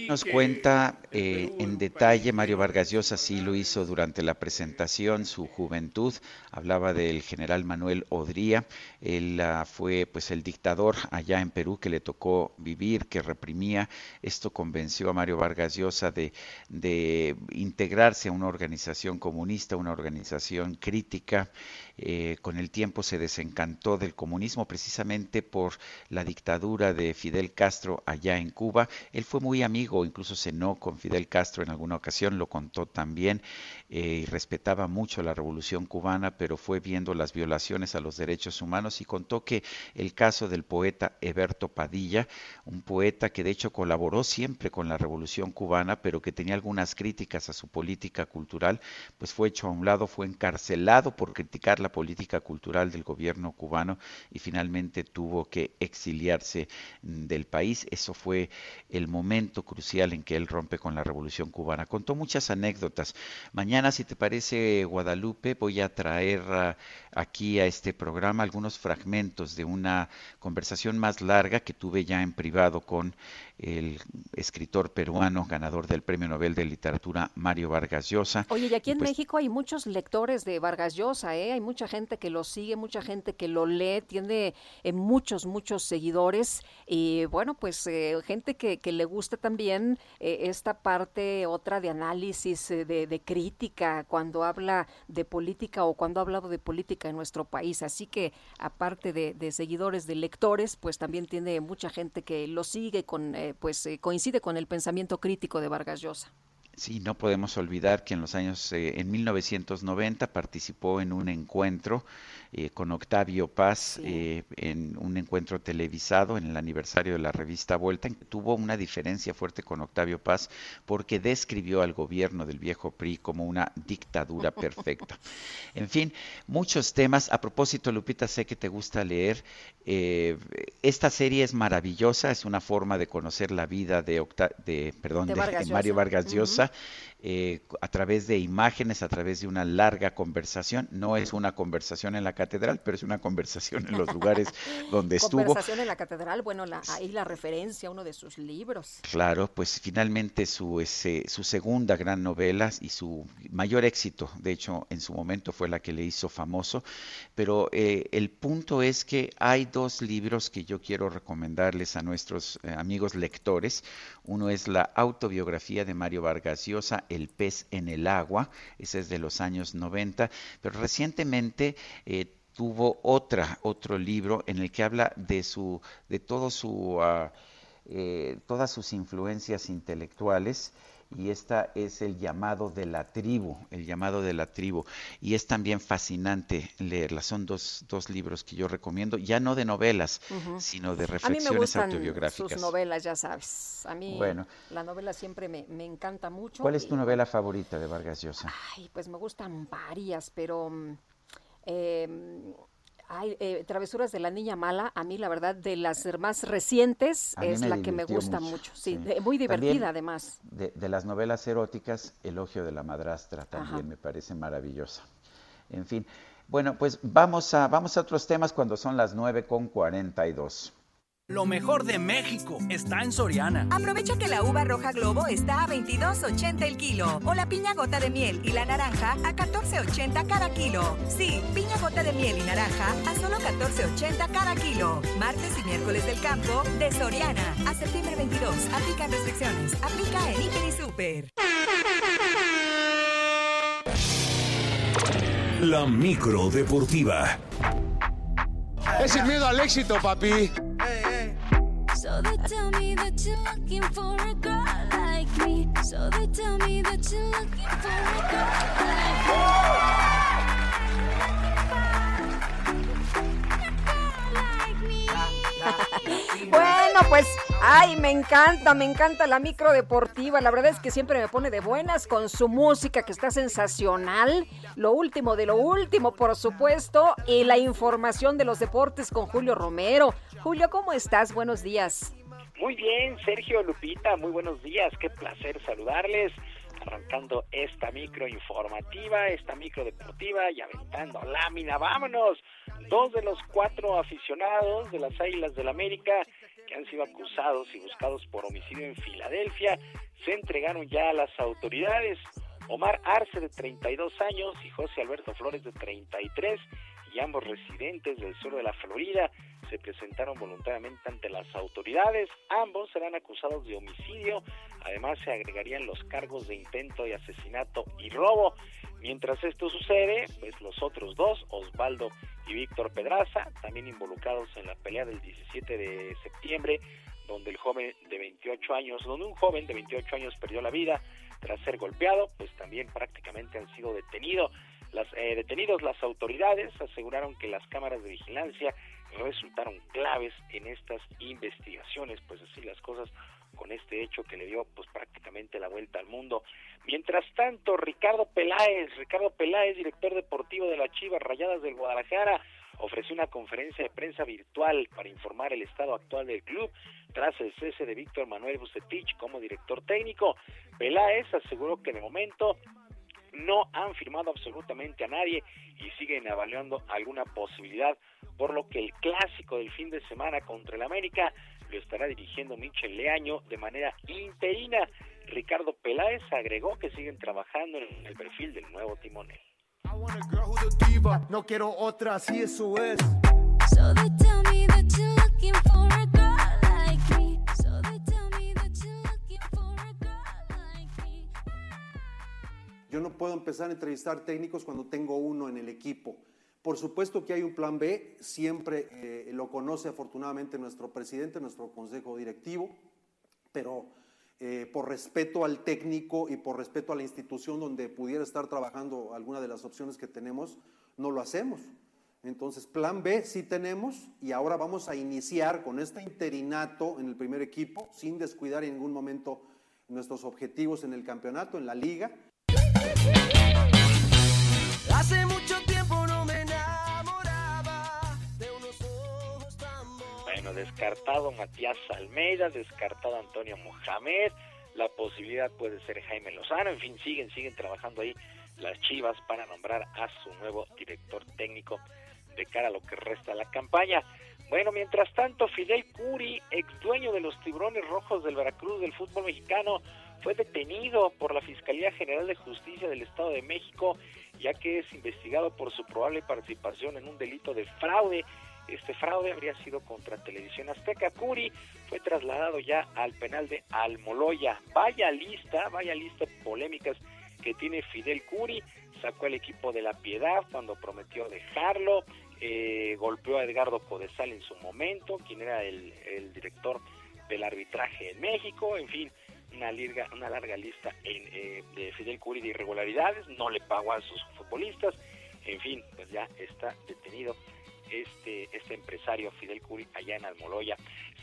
Nos cuenta eh, en detalle Mario Vargas Llosa, sí lo hizo durante la presentación, su juventud, hablaba del general Manuel Odría, él ah, fue pues el dictador allá en Perú que le tocó vivir, que reprimía, esto convenció a Mario Vargas Llosa de, de integrarse a una organización comunista, una organización crítica, eh, con el tiempo se desencantó del comunismo precisamente por la dictadura de Fidel Castro allá en Cuba. Él fue muy amigo, incluso cenó con Fidel Castro en alguna ocasión, lo contó también, eh, y respetaba mucho la revolución cubana, pero fue viendo las violaciones a los derechos humanos y contó que el caso del poeta Eberto Padilla, un poeta que de hecho colaboró siempre con la revolución cubana, pero que tenía algunas críticas a su política cultural, pues fue hecho a un lado, fue encarcelado por criticar la política cultural del gobierno cubano y finalmente tuvo que exiliarse mm, del país. Eso fue el momento crucial en que él rompe con la revolución cubana. Contó muchas anécdotas. Mañana, si te parece, Guadalupe, voy a traer ah, aquí a este programa algunos fragmentos de una conversación más larga que tuve ya en privado con el escritor peruano ganador del Premio Nobel de Literatura Mario Vargas Llosa. Oye, y aquí en pues México hay muchos lectores de Vargas Llosa, ¿eh? hay mucha gente que lo sigue, mucha gente que lo lee, tiene eh, muchos, muchos seguidores y bueno, pues eh, gente que, que, le gusta también eh, esta parte otra de análisis, de, de, crítica, cuando habla de política o cuando ha hablado de política en nuestro país. Así que aparte de, de seguidores, de lectores, pues también tiene mucha gente que lo sigue con pues eh, coincide con el pensamiento crítico de Vargas Llosa. Sí, no podemos olvidar que en los años, eh, en 1990 participó en un encuentro eh, con Octavio Paz, eh, en un encuentro televisado en el aniversario de la revista Vuelta, en que tuvo una diferencia fuerte con Octavio Paz porque describió al gobierno del viejo PRI como una dictadura *laughs* perfecta. En fin, muchos temas. A propósito, Lupita, sé que te gusta leer. esta serie es maravillosa, es una forma de conocer la vida de, de perdón, de, Mario Vargas Llosa. Eh, a través de imágenes, a través de una larga conversación. No es una conversación en la catedral, pero es una conversación en los lugares *laughs* donde estuvo. Conversación en la catedral, bueno, ahí la referencia a uno de sus libros. Claro, pues finalmente su, ese, su segunda gran novela y su mayor éxito, de hecho en su momento fue la que le hizo famoso, pero eh, el punto es que hay dos libros que yo quiero recomendarles a nuestros eh, amigos lectores. Uno es la autobiografía de Mario Vargas Llosa, El pez en el agua, ese es de los años 90, pero recientemente eh, tuvo otra, otro libro en el que habla de su, de todo su, eh, todas sus influencias intelectuales y esta es el llamado de la tribu, el llamado de la tribu. Y es también fascinante leerla. Son dos, dos libros que yo recomiendo, ya no de novelas, sino de reflexiones a mí me gustan autobiográficas. Sus novelas, ya sabes. A mí bueno, la novela siempre me, me encanta mucho. ¿Cuál es tu novela favorita de Vargas Llosa? Ay, pues me gustan varias, pero... Eh, Ay, eh, Travesuras de la Niña Mala, a mí la verdad, de las más recientes, es la que me gusta mucho. Sí, muy divertida además. De, las novelas eróticas, Elogio de la Madrastra también me parece maravillosa. En fin, bueno, pues vamos a, vamos a otros temas cuando son las 9 con 42. Lo mejor de México está en Soriana. Aprovecha que la uva roja globo está a 22.80 el kilo o la piña gota de miel y la naranja a 14.80 cada kilo. Sí, piña gota de miel y naranja a solo 14.80 cada kilo. Martes y miércoles del campo de Soriana a septiembre 22. Aplican restricciones. Aplica en Hiper y Super. La micro deportiva. Es el miedo al éxito, papi. So they tell me that you're looking for a girl like me. So they tell me that you're looking for a girl like me. Pues, ay, me encanta, me encanta la micro deportiva. La verdad es que siempre me pone de buenas con su música que está sensacional. Lo último de lo último, por supuesto, y la información de los deportes con Julio Romero. Julio, ¿cómo estás? Buenos días. Muy bien, Sergio Lupita, muy buenos días. Qué placer saludarles. Arrancando esta micro informativa, esta micro deportiva y aventando lámina. ¡Vámonos! Dos de los cuatro aficionados de las Águilas del América han sido acusados y buscados por homicidio en Filadelfia se entregaron ya a las autoridades. Omar Arce de 32 años y José Alberto Flores de 33 y ambos residentes del sur de la Florida se presentaron voluntariamente ante las autoridades. Ambos serán acusados de homicidio. Además, se agregarían los cargos de intento de asesinato y robo. Mientras esto sucede, pues los otros dos, Osvaldo y Víctor Pedraza, también involucrados en la pelea del 17 de septiembre, donde el joven de 28 años, donde un joven de 28 años perdió la vida tras ser golpeado, pues también prácticamente han sido detenidos. Las, eh, detenidos las autoridades aseguraron que las cámaras de vigilancia resultaron claves en estas investigaciones, pues así las cosas con este hecho que le dio pues prácticamente la vuelta al mundo. Mientras tanto, Ricardo Peláez, Ricardo Peláez, director deportivo de las Chivas Rayadas del Guadalajara, ofreció una conferencia de prensa virtual para informar el estado actual del club tras el cese de Víctor Manuel Bucetich como director técnico. Peláez aseguró que de momento no han firmado absolutamente a nadie y siguen evaluando alguna posibilidad, por lo que el clásico del fin de semana contra el América lo estará dirigiendo Michel Leaño de manera interina. Ricardo Peláez agregó que siguen trabajando en el perfil del nuevo timonel. No quiero otra, así eso es. Yo no puedo empezar a entrevistar técnicos cuando tengo uno en el equipo. Por supuesto que hay un plan B, siempre eh, lo conoce afortunadamente nuestro presidente, nuestro consejo directivo, pero eh, por respeto al técnico y por respeto a la institución donde pudiera estar trabajando alguna de las opciones que tenemos, no lo hacemos. Entonces, plan B sí tenemos y ahora vamos a iniciar con este interinato en el primer equipo, sin descuidar en ningún momento nuestros objetivos en el campeonato, en la liga Hace mucho Bueno, descartado Matías Almeida, descartado Antonio Mohamed, la posibilidad puede ser Jaime Lozano, en fin, siguen, siguen trabajando ahí las Chivas para nombrar a su nuevo director técnico de cara a lo que resta la campaña. Bueno, mientras tanto, Fidel Curi, ex dueño de los tiburones rojos del Veracruz del fútbol mexicano, fue detenido por la Fiscalía General de Justicia del Estado de México, ya que es investigado por su probable participación en un delito de fraude. Este fraude habría sido contra Televisión Azteca. Curi fue trasladado ya al penal de Almoloya. Vaya lista, vaya lista de polémicas que tiene Fidel Curi. Sacó el equipo de la Piedad cuando prometió dejarlo. Eh, golpeó a Edgardo Codesal en su momento, quien era el, el director del arbitraje en México. En fin, una larga, una larga lista en, eh, de Fidel Curi de irregularidades, no le pagó a sus futbolistas, en fin, pues ya está detenido este, este empresario Fidel Curi allá en Almoloya.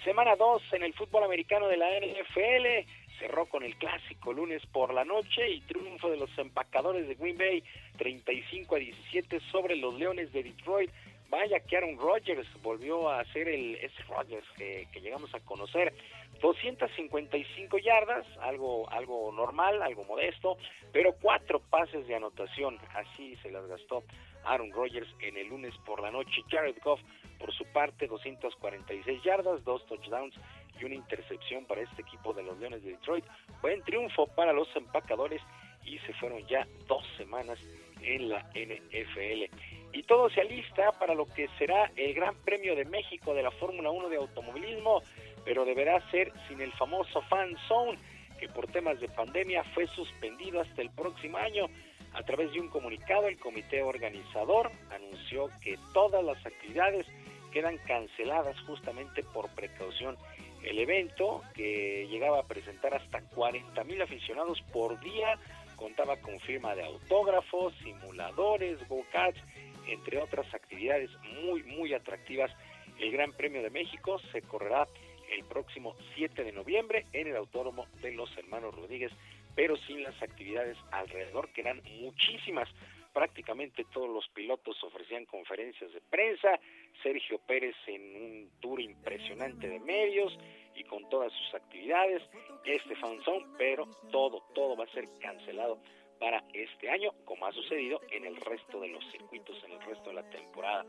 Semana 2 en el fútbol americano de la NFL, cerró con el clásico lunes por la noche y triunfo de los empacadores de Green Bay 35 a 17 sobre los Leones de Detroit. Vaya que Aaron Rodgers volvió a ser el ese Rodgers que, que llegamos a conocer 255 yardas, algo, algo normal, algo modesto, pero cuatro pases de anotación, así se las gastó Aaron Rodgers en el lunes por la noche. Jared Goff, por su parte, 246 yardas, dos touchdowns y una intercepción para este equipo de los Leones de Detroit. Buen triunfo para los empacadores y se fueron ya dos semanas en la NFL. Y todo se alista para lo que será el Gran Premio de México de la Fórmula 1 de automovilismo pero deberá ser sin el famoso fan zone que por temas de pandemia fue suspendido hasta el próximo año. A través de un comunicado, el comité organizador anunció que todas las actividades quedan canceladas justamente por precaución. El evento, que llegaba a presentar hasta 40 mil aficionados por día, contaba con firma de autógrafos, simuladores, go-karts, entre otras actividades muy, muy atractivas. El Gran Premio de México se correrá el próximo 7 de noviembre en el Autódromo de los Hermanos Rodríguez, pero sin las actividades alrededor, que eran muchísimas. Prácticamente todos los pilotos ofrecían conferencias de prensa, Sergio Pérez en un tour impresionante de medios y con todas sus actividades, este fanzone, pero todo, todo va a ser cancelado para este año, como ha sucedido en el resto de los circuitos, en el resto de la temporada.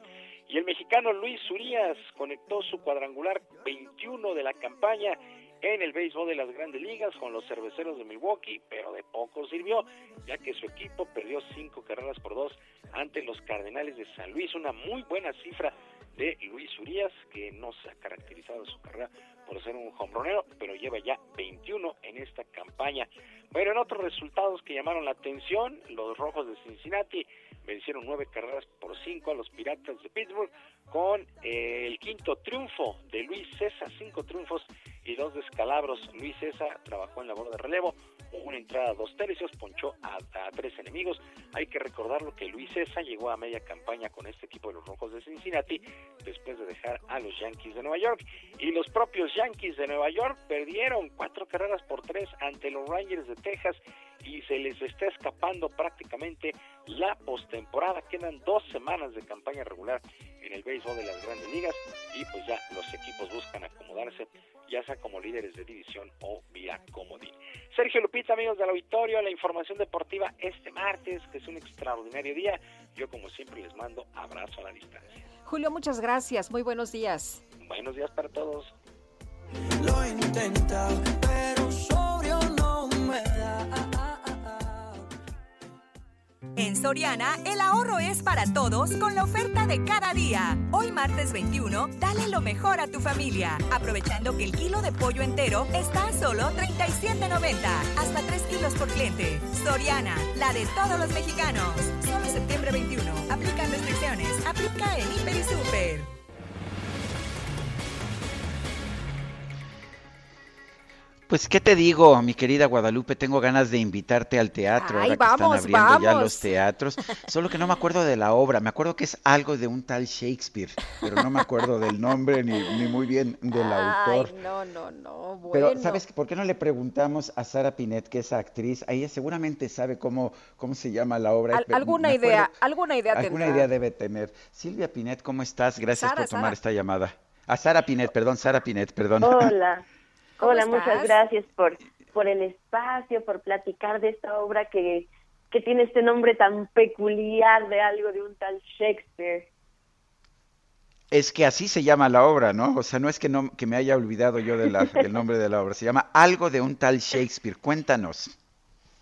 Y el mexicano Luis Urias conectó su cuadrangular 21 de la campaña en el béisbol de las grandes ligas con los cerveceros de Milwaukee, pero de poco sirvió, ya que su equipo perdió cinco carreras por dos ante los Cardenales de San Luis, una muy buena cifra de Luis Urias, que no se ha caracterizado su carrera por ser un hombronero, pero lleva ya 21 en esta campaña. Bueno, en otros resultados que llamaron la atención, los Rojos de Cincinnati vencieron nueve carreras por cinco a los Piratas de Pittsburgh con eh, el quinto triunfo de Luis César, cinco triunfos y dos descalabros. Luis César trabajó en labor de relevo, una entrada dos tercios, ponchó a, a, tres enemigos. Hay que recordarlo que Luis César llegó a media campaña con este equipo de los Rojos de Cincinnati después de dejar a los Yankees de Nueva York. Y los propios Yankees de Nueva York perdieron cuatro carreras por tres ante los Rangers de Texas y se les está escapando prácticamente la postemporada. Quedan dos semanas de campaña regular en el béisbol de las grandes ligas y pues ya los equipos buscan acomodarse ya sea como líderes de división o vía comodín. Sergio Lupita, amigos del auditorio, la información deportiva este martes, que es un extraordinario día. Yo como siempre les mando abrazo a la distancia. Julio, muchas gracias. Muy buenos días. Buenos días para todos. Lo intenta, pero sobrio no me da. En Soriana, el ahorro es para todos con la oferta de cada día. Hoy martes 21, dale lo mejor a tu familia, aprovechando que el kilo de pollo entero está a solo 37.90, hasta 3 kilos por cliente. Soriana, la de todos los mexicanos. Solo septiembre 21, aplican restricciones, aplica en Hiper y Super. Pues, ¿qué te digo, mi querida Guadalupe? Tengo ganas de invitarte al teatro, Ay, ahora que vamos, están abriendo ya los teatros. Solo que no me acuerdo de la obra. Me acuerdo que es algo de un tal Shakespeare, pero no me acuerdo del nombre ni, ni muy bien del autor. Ay, no, no, no. Bueno. Pero, ¿sabes por qué no le preguntamos a Sara Pinet, que es actriz? Ella seguramente sabe cómo, cómo se llama la obra. Al- alguna idea, alguna idea Alguna tendrá. idea debe tener. Silvia Pinet, ¿cómo estás? Gracias Sara, por tomar Sara. esta llamada. A Sara Pinet, perdón, Sara Pinet, perdón. Hola. *laughs* ¿Cómo Hola, estás? muchas gracias por, por el espacio, por platicar de esta obra que, que tiene este nombre tan peculiar de algo de un tal Shakespeare. Es que así se llama la obra, ¿no? O sea, no es que, no, que me haya olvidado yo de la- del nombre de la obra, se llama Algo de un tal Shakespeare. Cuéntanos.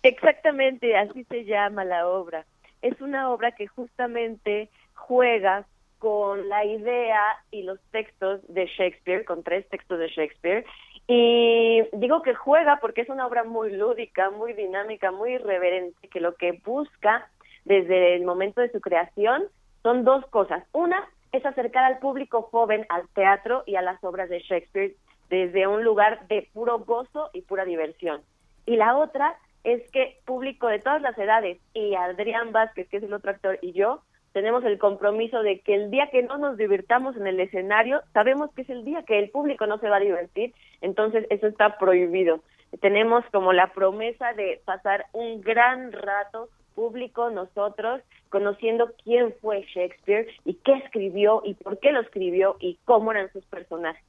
Exactamente, así se llama la obra. Es una obra que justamente juega con la idea y los textos de Shakespeare, con tres textos de Shakespeare. Y digo que juega porque es una obra muy lúdica, muy dinámica, muy irreverente, que lo que busca desde el momento de su creación son dos cosas. Una es acercar al público joven al teatro y a las obras de Shakespeare desde un lugar de puro gozo y pura diversión. Y la otra es que público de todas las edades y Adrián Vázquez, que es el otro actor, y yo tenemos el compromiso de que el día que no nos divirtamos en el escenario, sabemos que es el día que el público no se va a divertir, entonces eso está prohibido. Tenemos como la promesa de pasar un gran rato público nosotros conociendo quién fue Shakespeare y qué escribió y por qué lo escribió y cómo eran sus personajes.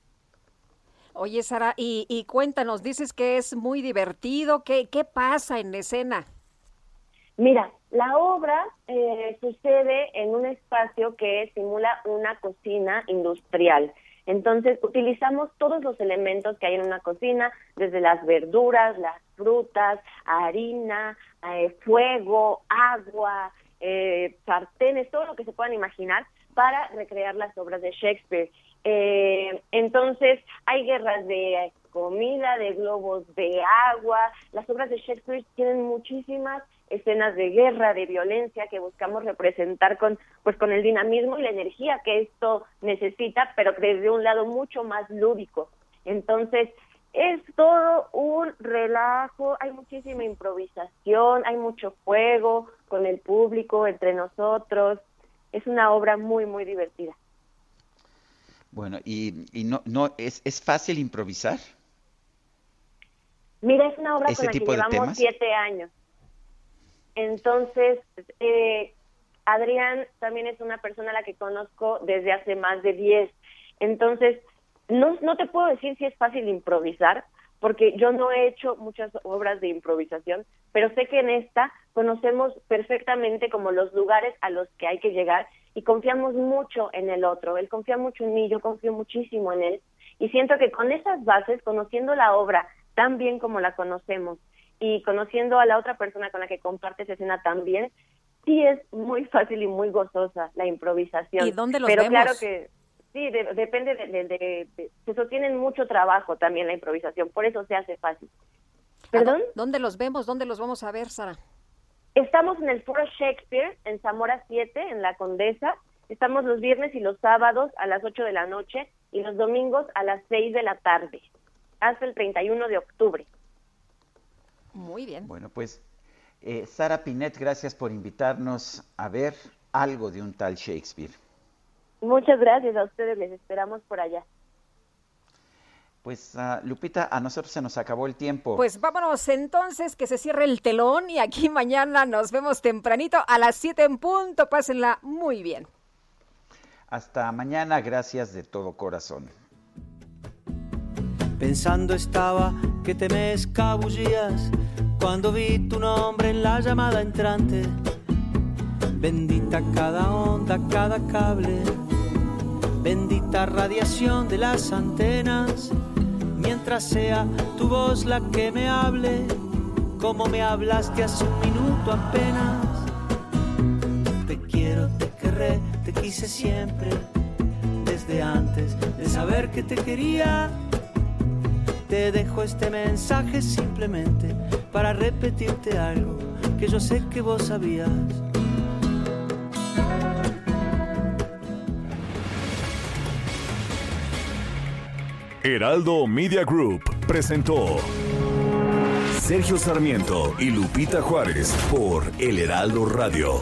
Oye, Sara, y, y cuéntanos, dices que es muy divertido, ¿qué, qué pasa en la escena? Mira, la obra eh, sucede en un espacio que simula una cocina industrial. Entonces, utilizamos todos los elementos que hay en una cocina, desde las verduras, las frutas, harina, eh, fuego, agua, eh, sartenes, todo lo que se puedan imaginar para recrear las obras de Shakespeare. Eh, entonces, hay guerras de comida, de globos de agua. Las obras de Shakespeare tienen muchísimas escenas de guerra, de violencia que buscamos representar con pues con el dinamismo y la energía que esto necesita, pero desde un lado mucho más lúdico. Entonces, es todo un relajo, hay muchísima improvisación, hay mucho juego con el público, entre nosotros. Es una obra muy, muy divertida. Bueno, y, y no, no es, es fácil improvisar. Mira, es una obra ¿Ese con la que llevamos temas? siete años. Entonces, eh, Adrián también es una persona a la que conozco desde hace más de diez. Entonces, no, no te puedo decir si es fácil improvisar, porque yo no he hecho muchas obras de improvisación, pero sé que en esta conocemos perfectamente como los lugares a los que hay que llegar y confiamos mucho en el otro. Él confía mucho en mí, yo confío muchísimo en él. Y siento que con esas bases, conociendo la obra tan bien como la conocemos y conociendo a la otra persona con la que compartes escena también, sí es muy fácil y muy gozosa la improvisación. ¿Y dónde los Pero vemos? claro que sí, de- depende de, de- de- de- se sostienen mucho trabajo también la improvisación, por eso se hace fácil. ¿Perdón? ¿Dónde los vemos? ¿Dónde los vamos a ver, Sara? Estamos en el Foro Shakespeare, en Zamora 7, en La Condesa. Estamos los viernes y los sábados a las 8 de la noche y los domingos a las 6 de la tarde, hasta el 31 de octubre. Muy bien. Bueno, pues eh, Sara Pinet, gracias por invitarnos a ver algo de un tal Shakespeare. Muchas gracias a ustedes, les esperamos por allá. Pues ah, Lupita, a nosotros se nos acabó el tiempo. Pues vámonos entonces, que se cierre el telón y aquí *laughs* mañana nos vemos tempranito a las 7 en punto. Pásenla muy bien. Hasta mañana, gracias de todo corazón. Pensando estaba que te me escabullías cuando vi tu nombre en la llamada entrante. Bendita cada onda, cada cable, bendita radiación de las antenas. Mientras sea tu voz la que me hable, como me hablaste hace un minuto apenas. Te quiero, te querré, te quise siempre, desde antes de saber que te quería. Te dejo este mensaje simplemente para repetirte algo que yo sé que vos sabías. Heraldo Media Group presentó Sergio Sarmiento y Lupita Juárez por El Heraldo Radio.